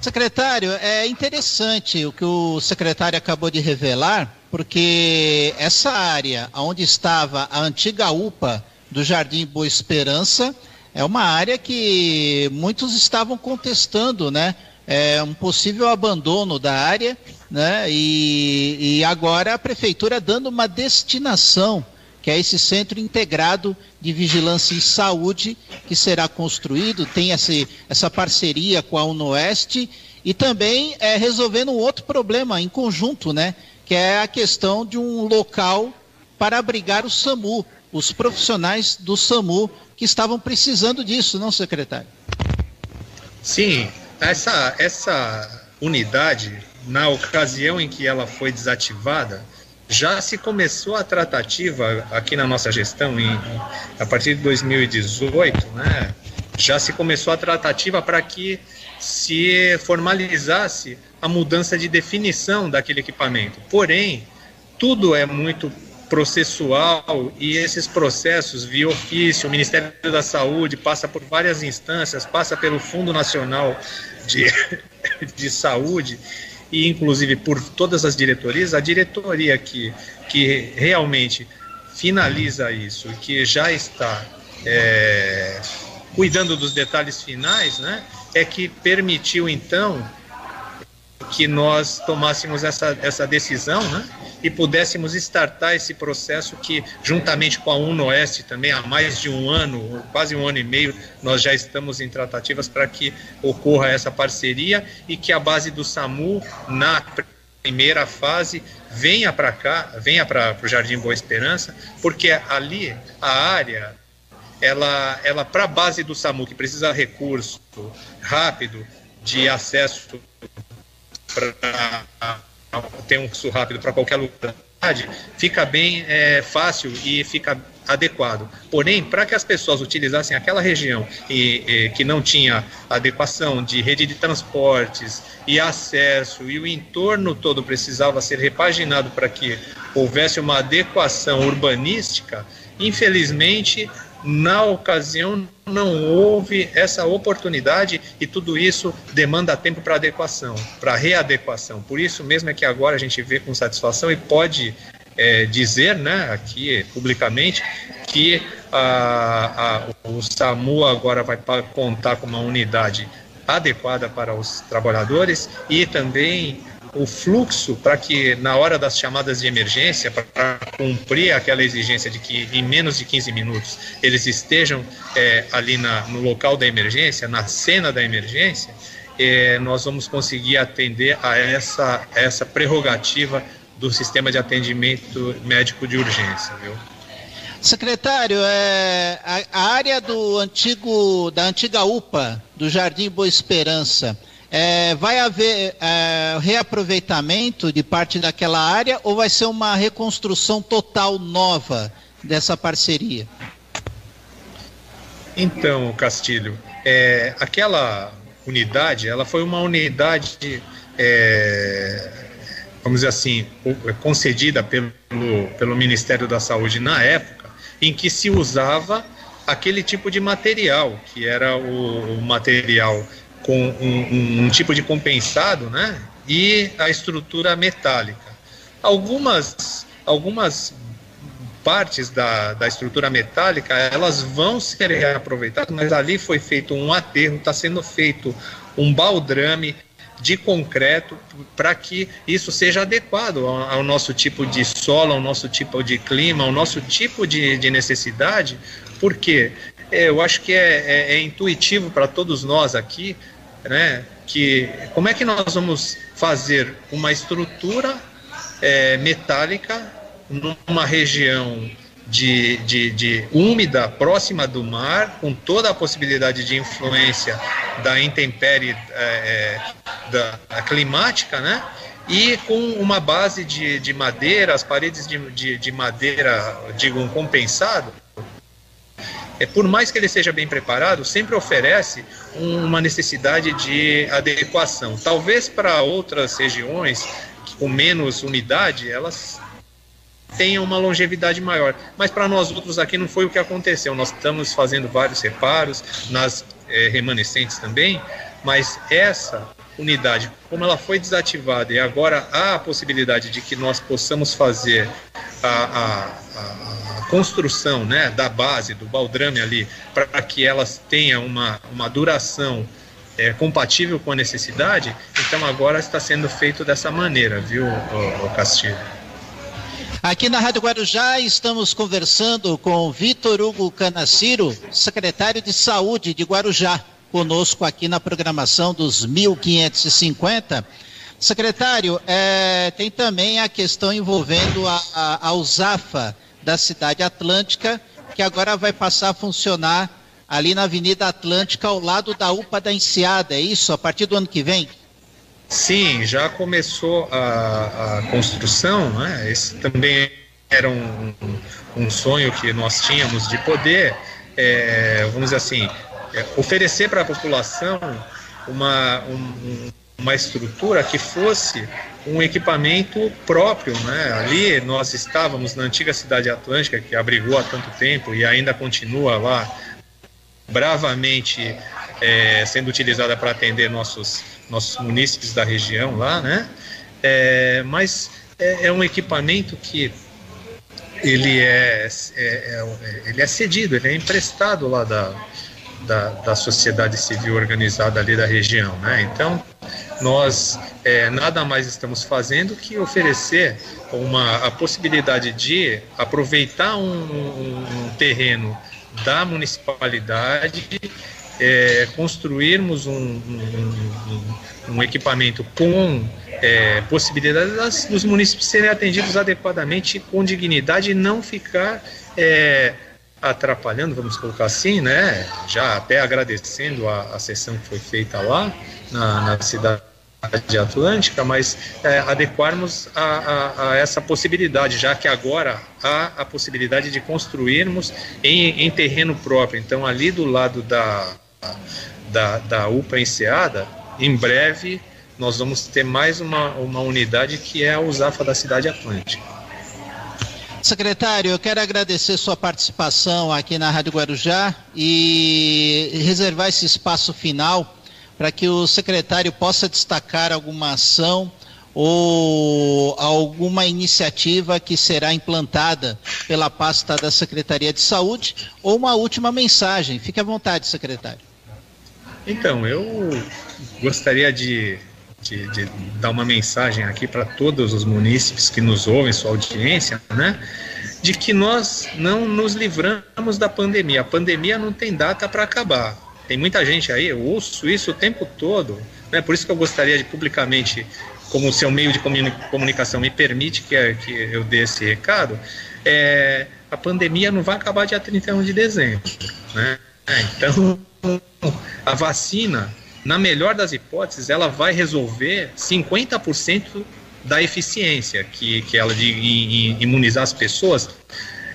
[SPEAKER 12] Secretário, é interessante o que o secretário acabou de revelar, porque essa área onde estava a antiga UPA do Jardim Boa Esperança é uma área que muitos estavam contestando, né? é, um possível abandono da área, né? E, e agora a prefeitura dando uma destinação, que é esse centro integrado de vigilância em saúde que será construído, tem esse, essa parceria com a UNOeste e também é, resolvendo um outro problema em conjunto, né? Que é a questão de um local para abrigar o SAMU, os profissionais do SAMU que estavam precisando disso, não, secretário?
[SPEAKER 15] Sim, essa, essa unidade, na ocasião em que ela foi desativada, já se começou a tratativa aqui na nossa gestão, em, a partir de 2018, né, já se começou a tratativa para que se formalizasse a mudança de definição daquele equipamento. Porém, tudo é muito processual e esses processos via ofício, o Ministério da Saúde passa por várias instâncias, passa pelo Fundo Nacional de, de Saúde e inclusive por todas as diretorias, a diretoria que, que realmente finaliza isso e que já está é, cuidando dos detalhes finais, né, é que permitiu então que nós tomássemos essa, essa decisão né, e pudéssemos startar esse processo que, juntamente com a UNOeste também, há mais de um ano, quase um ano e meio, nós já estamos em tratativas para que ocorra essa parceria e que a base do SAMU, na primeira fase, venha para cá, venha para o Jardim Boa Esperança, porque ali a área ela, ela para a base do SAMU, que precisa recurso rápido de acesso para ter um fluxo rápido para qualquer lugar, fica bem é, fácil e fica adequado. Porém, para que as pessoas utilizassem aquela região e, e, que não tinha adequação de rede de transportes e acesso e o entorno todo precisava ser repaginado para que houvesse uma adequação urbanística, infelizmente na ocasião não houve essa oportunidade e tudo isso demanda tempo para adequação, para readequação. Por isso mesmo é que agora a gente vê com satisfação e pode é, dizer, né, aqui publicamente, que a, a, o SAMU agora vai contar com uma unidade adequada para os trabalhadores e também o fluxo para que na hora das chamadas de emergência, para cumprir aquela exigência de que em menos de 15 minutos eles estejam é, ali na, no local da emergência, na cena da emergência, é, nós vamos conseguir atender a essa, a essa prerrogativa do sistema de atendimento médico de urgência, viu?
[SPEAKER 12] Secretário, é, a, a área do antigo, da antiga UPA, do Jardim Boa Esperança, é, vai haver é, reaproveitamento de parte daquela área ou vai ser uma reconstrução total nova dessa parceria?
[SPEAKER 15] Então, Castilho, é, aquela unidade, ela foi uma unidade, é, vamos dizer assim, concedida pelo, pelo Ministério da Saúde na época, em que se usava aquele tipo de material, que era o, o material com um, um, tipo de compensado, né? E a estrutura metálica. Algumas, algumas partes da, da estrutura metálica elas vão ser reaproveitadas, mas ali foi feito um aterro, está sendo feito um baldrame de concreto para que isso seja adequado ao, ao, nosso tipo de solo, ao nosso tipo de clima, ao nosso tipo de, de necessidade, porque é, eu acho que é, é, é intuitivo para todos nós aqui né? Que como é que nós vamos fazer uma estrutura é, metálica numa região de, de, de, úmida, próxima do mar, com toda a possibilidade de influência da intempérie é, é da, climática, né? E com uma base de, de madeira, as paredes de, de, de madeira, digo, um compensado, é, por mais que ele seja bem preparado, sempre oferece uma necessidade de adequação. Talvez para outras regiões com menos umidade, elas tenham uma longevidade maior. Mas para nós outros aqui não foi o que aconteceu. Nós estamos fazendo vários reparos nas é, remanescentes também, mas essa unidade, como ela foi desativada e agora há a possibilidade de que nós possamos fazer a, a, a construção né, da base, do baldrame ali, para que elas tenham uma, uma duração é, compatível com a necessidade, então agora está sendo feito dessa maneira, viu, Castilho?
[SPEAKER 12] Aqui na Rádio Guarujá estamos conversando com Vitor Hugo Canaciro, secretário de Saúde de Guarujá, conosco aqui na programação dos 1550. Secretário, é, tem também a questão envolvendo a, a, a USAFA da Cidade Atlântica, que agora vai passar a funcionar ali na Avenida Atlântica, ao lado da UPA da Enseada, é isso? A partir do ano que vem?
[SPEAKER 15] Sim, já começou a, a construção, né? Esse também era um, um sonho que nós tínhamos de poder, é, vamos dizer assim, é, oferecer para a população uma, um, uma estrutura que fosse um equipamento próprio, né? Ali nós estávamos na antiga cidade atlântica que abrigou há tanto tempo e ainda continua lá bravamente é, sendo utilizada para atender nossos nossos munícipes da região lá, né? É, mas é, é, um equipamento que ele é, é, é, ele é cedido, ele é emprestado lá da, da, da, sociedade civil organizada ali da região, né? Então nós é, nada mais estamos fazendo que oferecer uma a possibilidade de aproveitar um, um, um terreno da municipalidade é, construirmos um, um, um, equipamento com é, possibilidade das, dos municípios serem atendidos adequadamente, com dignidade e não ficar é, atrapalhando, vamos colocar assim, né? Já até agradecendo a, a sessão que foi feita lá na, na cidade Atlântica, mas é, adequarmos a, a, a, essa possibilidade, já que agora há a possibilidade de construirmos em, em terreno próprio. Então, ali do lado da, da, da UPA Enseada, em breve nós vamos ter mais uma, uma unidade que é a USAFA da Cidade Atlântica.
[SPEAKER 12] Secretário, eu quero agradecer sua participação aqui na Rádio Guarujá e reservar esse espaço final para que o secretário possa destacar alguma ação ou alguma iniciativa que será implantada pela pasta da Secretaria de Saúde ou uma última mensagem. Fique à vontade, secretário.
[SPEAKER 15] Então, eu gostaria de, de, de dar uma mensagem aqui para todos os munícipes que nos ouvem, sua audiência, né? De que nós não nos livramos da pandemia. A pandemia não tem data para acabar. Tem muita gente aí, eu ouço isso o tempo todo, né? Por isso que eu gostaria de publicamente, como o seu meio de comunicação me permite que, que eu dê esse recado, é, a pandemia não vai acabar dia 31 de dezembro, né? Então, a vacina, na melhor das hipóteses, ela vai resolver 50% da eficiência que, que ela de imunizar as pessoas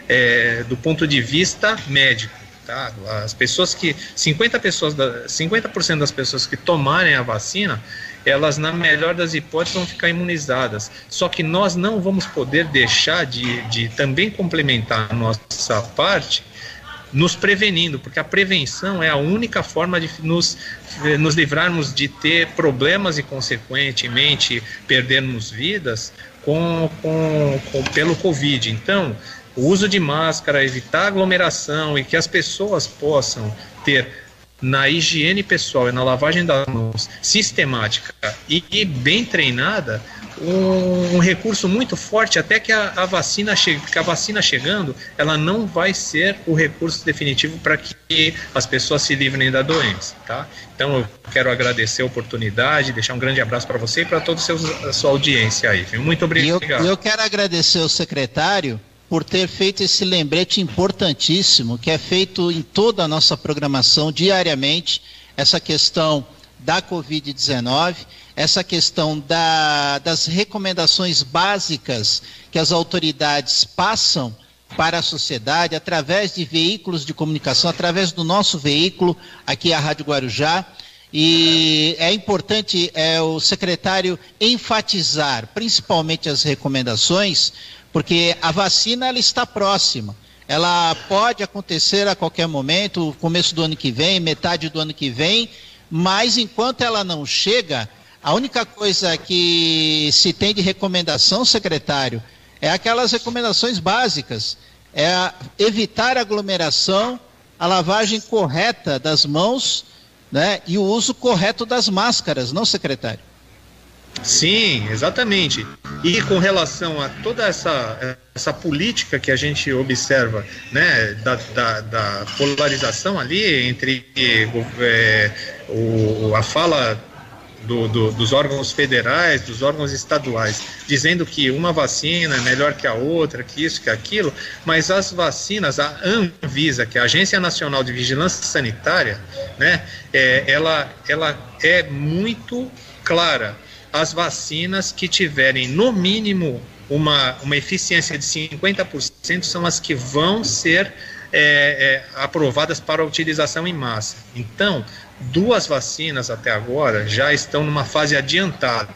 [SPEAKER 15] é, do ponto de vista médico. Tá? As pessoas que 50 pessoas, 50% das pessoas que tomarem a vacina, elas na melhor das hipóteses vão ficar imunizadas. Só que nós não vamos poder deixar de, de também complementar a nossa parte nos prevenindo, porque a prevenção é a única forma de nos, nos livrarmos de ter problemas e, consequentemente, perdermos vidas com, com, com, pelo Covid. Então, o uso de máscara, evitar aglomeração e que as pessoas possam ter na higiene pessoal e na lavagem das mãos sistemática e, e bem treinada, um, um, recurso muito forte até que a, a vacina chegue, porque a vacina chegando, ela não vai ser o recurso definitivo para que as pessoas se livrem da doença, tá? Então eu quero agradecer a oportunidade, deixar um grande abraço para você e para toda a sua audiência aí. Muito obrigado.
[SPEAKER 12] Eu, eu quero agradecer ao secretário por ter feito esse lembrete importantíssimo que é feito em toda a nossa programação diariamente, essa questão da Covid-19, essa questão da, das recomendações básicas que as autoridades passam para a sociedade através de veículos de comunicação, através do nosso veículo, aqui a Rádio Guarujá. E é importante é, o secretário enfatizar principalmente as recomendações, porque a vacina ela está próxima. Ela pode acontecer a qualquer momento, começo do ano que vem, metade do ano que vem, mas enquanto ela não chega, a única coisa que se tem de recomendação, secretário, é aquelas recomendações básicas. É evitar aglomeração, a lavagem correta das mãos né, e o uso correto das máscaras, não, secretário?
[SPEAKER 15] Sim, exatamente. E com relação a toda essa, essa política que a gente observa, né, da, da, da polarização ali entre é, o, a fala do, do, dos órgãos federais, dos órgãos estaduais, dizendo que uma vacina é melhor que a outra, que isso, que aquilo, mas as vacinas, a Anvisa, que é a Agência Nacional de Vigilância Sanitária, né, é, ela, ela é muito clara. As vacinas que tiverem, no mínimo, uma, uma eficiência de 50% são as que vão ser é, é, aprovadas para utilização em massa. Então, duas vacinas até agora já estão numa fase adiantada.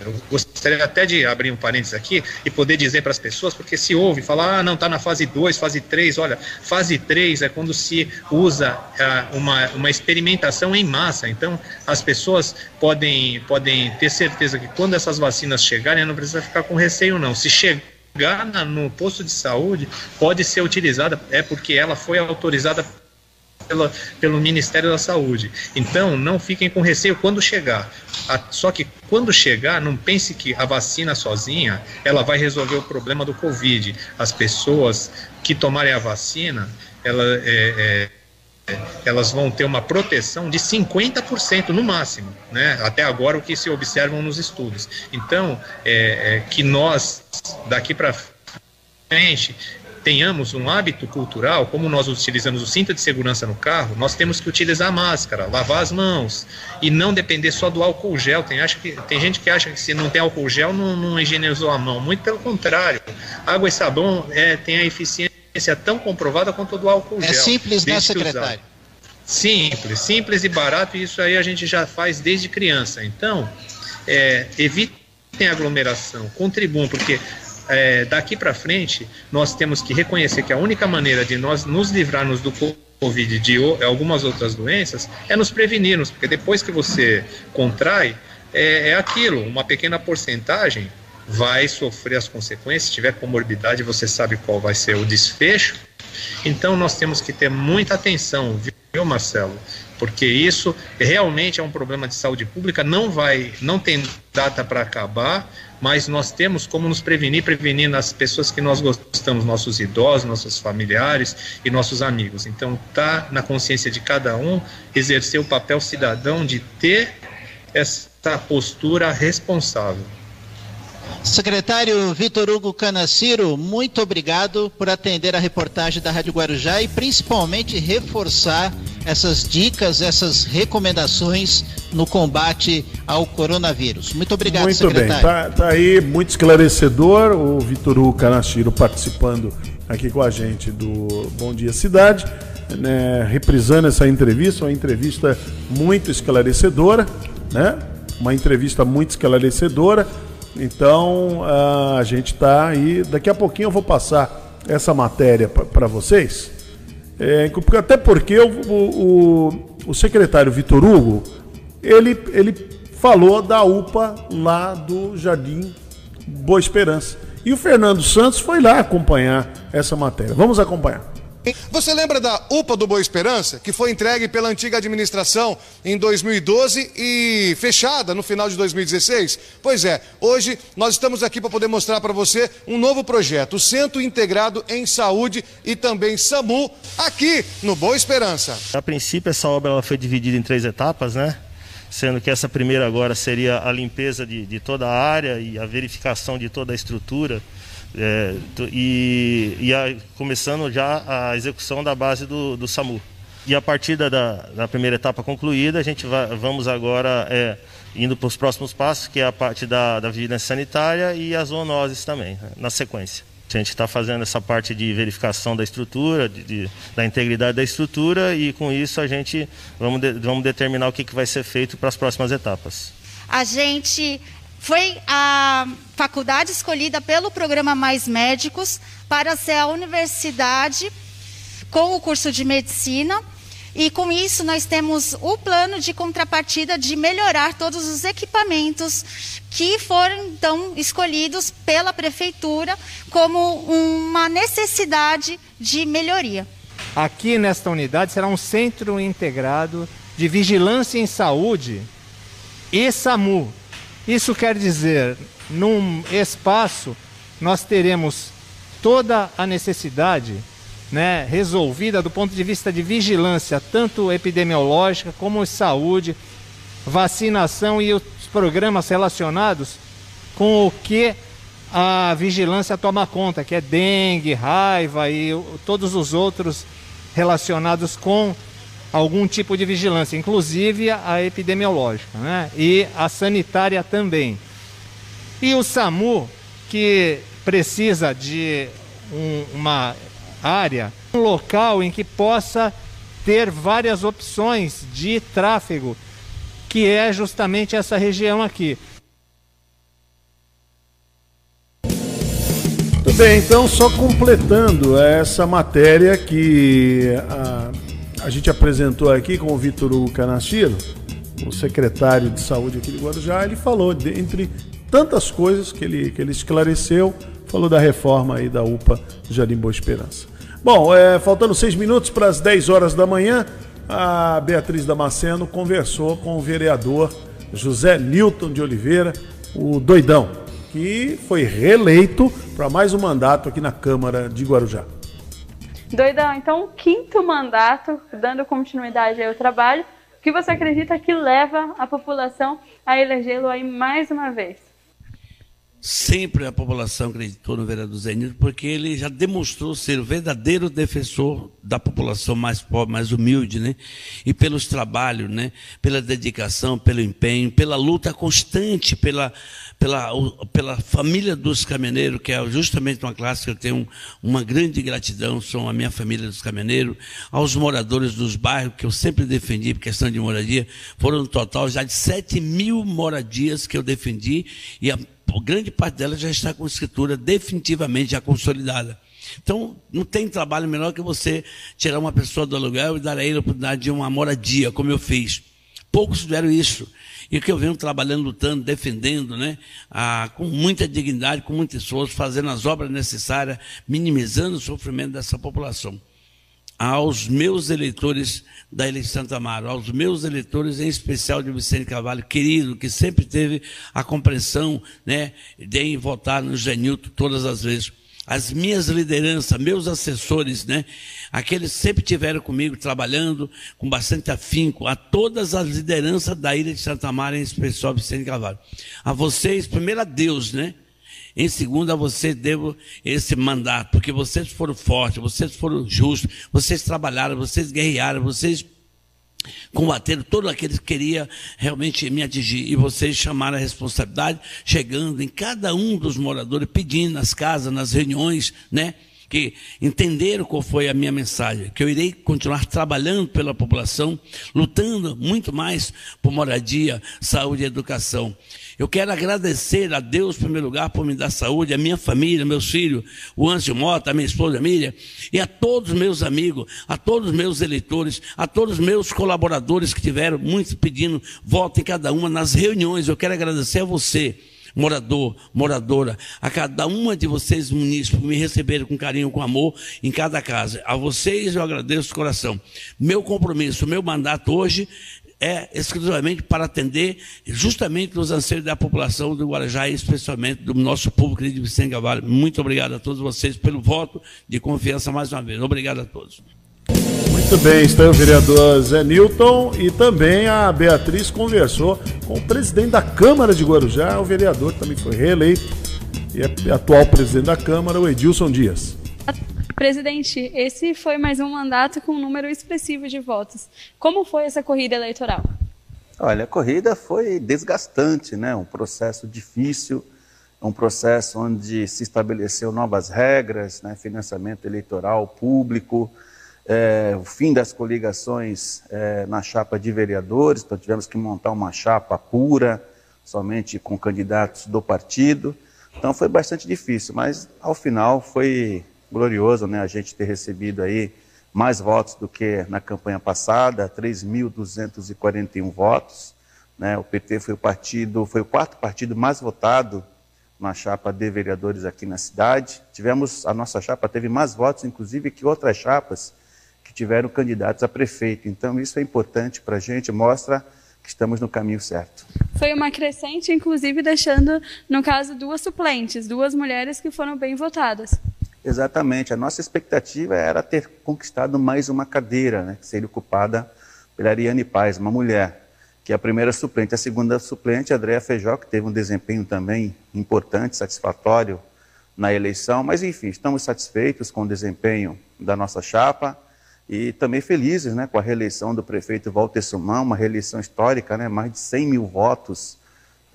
[SPEAKER 15] Eu gostaria até de abrir um parênteses aqui e poder dizer para as pessoas, porque se ouve falar, ah, não, está na fase 2, fase 3, olha, fase 3 é quando se usa ah, uma, uma experimentação em massa. Então, as pessoas podem, podem ter certeza que quando essas vacinas chegarem, não precisa ficar com receio, não. Se chegar no posto de saúde, pode ser utilizada, é porque ela foi autorizada pela, pelo Ministério da Saúde. Então, não fiquem com receio quando chegar. A, só que quando chegar, não pense que a vacina sozinha ela vai resolver o problema do Covid. As pessoas que tomarem a vacina, ela, é, é, elas vão ter uma proteção de 50% no máximo, né? Até agora o que se observam nos estudos. Então, é, é que nós daqui para frente tenhamos um hábito cultural, como nós utilizamos o cinto de segurança no carro, nós temos que utilizar a máscara, lavar as mãos e não depender só do álcool gel. Tem, acha que, tem gente que acha que se não tem álcool gel não, não higienizou a mão. Muito pelo contrário. Água e sabão é, tem a eficiência tão comprovada quanto do álcool
[SPEAKER 12] é
[SPEAKER 15] gel.
[SPEAKER 12] É simples, né, secretário?
[SPEAKER 15] Simples, simples e barato, e isso aí a gente já faz desde criança. Então, é, evitem aglomeração, contribuam, porque é, daqui para frente, nós temos que reconhecer que a única maneira de nós nos livrarmos do Covid de algumas outras doenças é nos prevenirmos, porque depois que você contrai, é, é aquilo, uma pequena porcentagem vai sofrer as consequências, se tiver comorbidade, você sabe qual vai ser o desfecho. Então nós temos que ter muita atenção, viu, Marcelo? Porque isso realmente é um problema de saúde pública, não vai, não tem data para acabar, mas nós temos como nos prevenir, prevenir nas pessoas que nós gostamos, nossos idosos, nossos familiares e nossos amigos. Então, tá na consciência de cada um exercer o papel cidadão de ter essa postura responsável.
[SPEAKER 12] Secretário Vitor Hugo Canaciro, muito obrigado por atender a reportagem da Rádio Guarujá e principalmente reforçar essas dicas, essas recomendações no combate ao coronavírus. Muito obrigado,
[SPEAKER 2] muito
[SPEAKER 12] secretário.
[SPEAKER 2] Muito bem, tá, tá, aí muito esclarecedor o Vitor Hugo participando aqui com a gente do Bom Dia Cidade, né, reprisando essa entrevista, uma entrevista muito esclarecedora, né? Uma entrevista muito esclarecedora então a gente está aí. Daqui a pouquinho eu vou passar essa matéria para vocês. É, até porque o, o, o secretário Vitor Hugo ele, ele falou da UPA lá do Jardim Boa Esperança. E o Fernando Santos foi lá acompanhar essa matéria. Vamos acompanhar.
[SPEAKER 16] Você lembra da UPA do Boa Esperança, que foi entregue pela antiga administração em 2012 e fechada no final de 2016? Pois é, hoje nós estamos aqui para poder mostrar para você um novo projeto, o Centro Integrado em Saúde e também SAMU, aqui no Boa Esperança.
[SPEAKER 17] A princípio, essa obra ela foi dividida em três etapas, né? Sendo que essa primeira agora seria a limpeza de, de toda a área e a verificação de toda a estrutura é, e, e a, começando já a execução da base do, do SAMU. E a partir da, da primeira etapa concluída, a gente vai, vamos agora é, indo para os próximos passos, que é a parte da, da vigilância sanitária e as zoonoses também, né, na sequência. A gente está fazendo essa parte de verificação da estrutura, de, de, da integridade da estrutura e com isso a gente vamos, de, vamos determinar o que, que vai ser feito para as próximas etapas.
[SPEAKER 18] A gente foi a faculdade escolhida pelo programa Mais Médicos para ser a universidade com o curso de medicina. E com isso nós temos o plano de contrapartida de melhorar todos os equipamentos que foram então escolhidos pela prefeitura como uma necessidade de melhoria.
[SPEAKER 19] Aqui nesta unidade será um centro integrado de vigilância em saúde e SAMU, Isso quer dizer, num espaço, nós teremos toda a necessidade né, resolvida do ponto de vista de vigilância, tanto epidemiológica como de saúde, vacinação e os programas relacionados com o que a vigilância toma conta, que é dengue, raiva e todos os outros relacionados com algum tipo de vigilância, inclusive a epidemiológica, né? E a sanitária também. E o SAMU, que precisa de um, uma área, um local em que possa ter várias opções de tráfego, que é justamente essa região aqui.
[SPEAKER 2] Muito bem, então só completando essa matéria que a, a gente apresentou aqui com o Vitor Hugo Canastiro, o secretário de saúde aqui de Guarujá, ele falou, de, entre tantas coisas que ele, que ele esclareceu, falou da reforma aí da UPA Jardim Boa Esperança. Bom, é, faltando seis minutos para as 10 horas da manhã, a Beatriz Damasceno conversou com o vereador José Newton de Oliveira, o doidão, que foi reeleito para mais um mandato aqui na Câmara de Guarujá.
[SPEAKER 20] Doidão, então, quinto mandato, dando continuidade ao trabalho, o que você acredita que leva a população a elegê-lo aí mais uma vez?
[SPEAKER 21] Sempre a população acreditou no vereador Zenildo, porque ele já demonstrou ser o verdadeiro defensor da população mais pobre, mais humilde, né? E pelos trabalhos, né? Pela dedicação, pelo empenho, pela luta constante, pela, pela, pela família dos caminhoneiros, que é justamente uma classe que eu tenho uma grande gratidão, são a minha família dos caminhoneiros, aos moradores dos bairros, que eu sempre defendi por questão de moradia, foram no total já de 7 mil moradias que eu defendi, e a grande parte dela já está com escritura definitivamente já consolidada. Então, não tem trabalho melhor que você tirar uma pessoa do aluguel e dar a ele a oportunidade de uma moradia, como eu fiz. Poucos fizeram isso. E que eu venho trabalhando, lutando, defendendo, né? Ah, com muita dignidade, com muito esforço, fazendo as obras necessárias, minimizando o sofrimento dessa população aos meus eleitores da Ilha de Santa Amaro, aos meus eleitores, em especial de Vicente Carvalho, querido, que sempre teve a compreensão né, de votar no Genilton todas as vezes. As minhas lideranças, meus assessores, né, aqueles que sempre tiveram comigo trabalhando com bastante afinco, a todas as lideranças da Ilha de Santa Amaro, em especial Vicente Carvalho. A vocês, primeiro a Deus, né? Em segundo, a você devo esse mandato, porque vocês foram fortes, vocês foram justos, vocês trabalharam, vocês guerrearam, vocês combateram todos aqueles que queriam realmente me atingir. E vocês chamaram a responsabilidade, chegando em cada um dos moradores, pedindo nas casas, nas reuniões, né? que entenderam qual foi a minha mensagem, que eu irei continuar trabalhando pela população, lutando muito mais por moradia, saúde e educação. Eu quero agradecer a Deus, em primeiro lugar, por me dar saúde, a minha família, meus filhos, o Anjo Mota, a minha esposa Emília, e a todos os meus amigos, a todos os meus eleitores, a todos os meus colaboradores que tiveram muitos pedindo voto em cada uma nas reuniões. Eu quero agradecer a você morador, moradora, a cada uma de vocês, munícipes, me receberam com carinho, com amor em cada casa. A vocês eu agradeço de coração. Meu compromisso, meu mandato hoje é exclusivamente para atender justamente os anseios da população do Guarajá e especialmente do nosso público de Vicente Gavalho. Muito obrigado a todos vocês pelo voto de confiança mais uma vez. Obrigado a todos.
[SPEAKER 2] Muito bem, está o vereador Zé Newton e também a Beatriz conversou com o presidente da Câmara de Guarujá, o vereador também foi reeleito e é atual presidente da Câmara, o Edilson Dias.
[SPEAKER 20] Presidente, esse foi mais um mandato com um número expressivo de votos. Como foi essa corrida eleitoral?
[SPEAKER 22] Olha, a corrida foi desgastante, né? Um processo difícil, um processo onde se estabeleceu novas regras, né? financiamento eleitoral público, é, o fim das coligações é, na chapa de vereadores, então tivemos que montar uma chapa pura, somente com candidatos do partido. Então foi bastante difícil, mas ao final foi glorioso, né, a gente ter recebido aí mais votos do que na campanha passada, 3.241 votos. Né? O PT foi o partido, foi o quarto partido mais votado na chapa de vereadores aqui na cidade. Tivemos, a nossa chapa teve mais votos, inclusive, que outras chapas que tiveram candidatos a prefeito. Então, isso é importante para a gente, mostra que estamos no caminho certo.
[SPEAKER 20] Foi uma crescente, inclusive deixando, no caso, duas suplentes, duas mulheres que foram bem votadas.
[SPEAKER 22] Exatamente. A nossa expectativa era ter conquistado mais uma cadeira, né, que seria ocupada pela Ariane Paz, uma mulher, que é a primeira suplente. A segunda suplente, Andréa Feijó, que teve um desempenho também importante, satisfatório na eleição. Mas, enfim, estamos satisfeitos com o desempenho da nossa chapa e também felizes né, com a reeleição do prefeito Walter Sumão, uma reeleição histórica, né, mais de 100 mil votos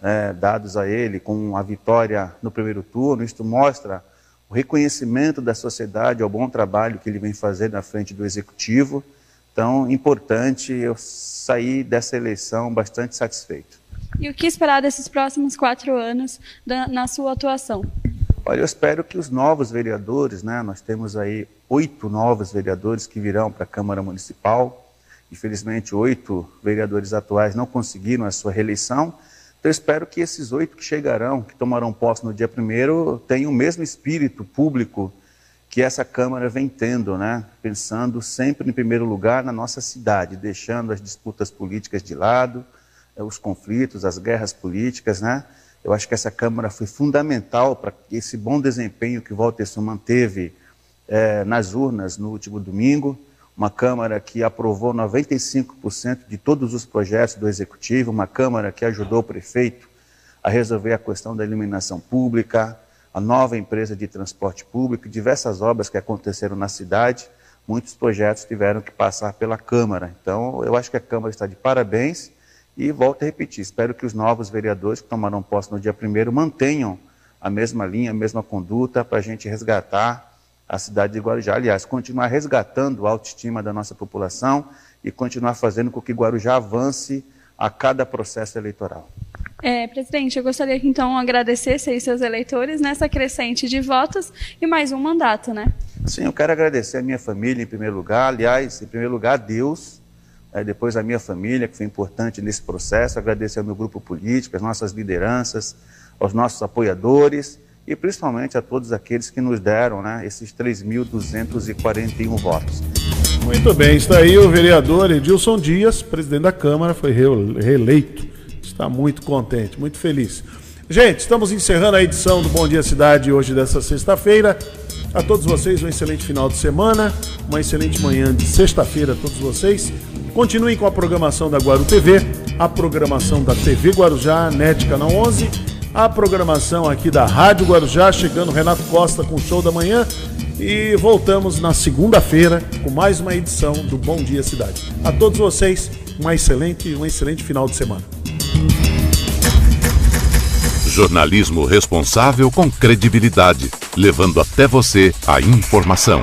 [SPEAKER 22] é, dados a ele, com a vitória no primeiro turno. Isto mostra o reconhecimento da sociedade ao bom trabalho que ele vem fazendo na frente do executivo. Então, importante, eu saí dessa eleição bastante satisfeito.
[SPEAKER 20] E o que esperar desses próximos quatro anos da, na sua atuação?
[SPEAKER 22] Olha, eu espero que os novos vereadores, né, nós temos aí oito novos vereadores que virão para a Câmara Municipal. Infelizmente, oito vereadores atuais não conseguiram a sua reeleição. Então, eu espero que esses oito que chegarão, que tomarão posse no dia primeiro, tenham o mesmo espírito público que essa Câmara vem tendo, né? pensando sempre em primeiro lugar na nossa cidade, deixando as disputas políticas de lado, eh, os conflitos, as guerras políticas, né? Eu acho que essa Câmara foi fundamental para esse bom desempenho que Walter manteve é, nas urnas no último domingo. Uma Câmara que aprovou 95% de todos os projetos do Executivo, uma Câmara que ajudou o prefeito a resolver a questão da iluminação pública, a nova empresa de transporte público, diversas obras que aconteceram na cidade. Muitos projetos tiveram que passar pela Câmara. Então, eu acho que a Câmara está de parabéns e volto a repetir, espero que os novos vereadores que tomarão posse no dia primeiro mantenham a mesma linha, a mesma conduta para a gente resgatar a cidade de Guarujá. Aliás, continuar resgatando a autoestima da nossa população e continuar fazendo com que Guarujá avance a cada processo eleitoral.
[SPEAKER 20] É, presidente, eu gostaria que então agradecesse aí seus eleitores nessa crescente de votos e mais um mandato, né?
[SPEAKER 22] Sim, eu quero agradecer a minha família em primeiro lugar, aliás, em primeiro lugar, Deus, é, depois a minha família, que foi importante nesse processo, agradecer ao meu grupo político, às nossas lideranças, aos nossos apoiadores e principalmente a todos aqueles que nos deram né, esses 3.241 votos.
[SPEAKER 2] Muito bem, está aí o vereador Edilson Dias, presidente da Câmara, foi reeleito. Está muito contente, muito feliz. Gente, estamos encerrando a edição do Bom Dia Cidade hoje dessa sexta-feira. A todos vocês um excelente final de semana, uma excelente manhã de sexta-feira a todos vocês. Continuem com a programação da Guaru TV, a programação da TV Guarujá, NET Canal 11, a programação aqui da Rádio Guarujá, chegando Renato Costa com o show da manhã. E voltamos na segunda-feira com mais uma edição do Bom Dia Cidade. A todos vocês, um excelente, um excelente final de semana.
[SPEAKER 1] Jornalismo responsável com credibilidade, levando até você a informação.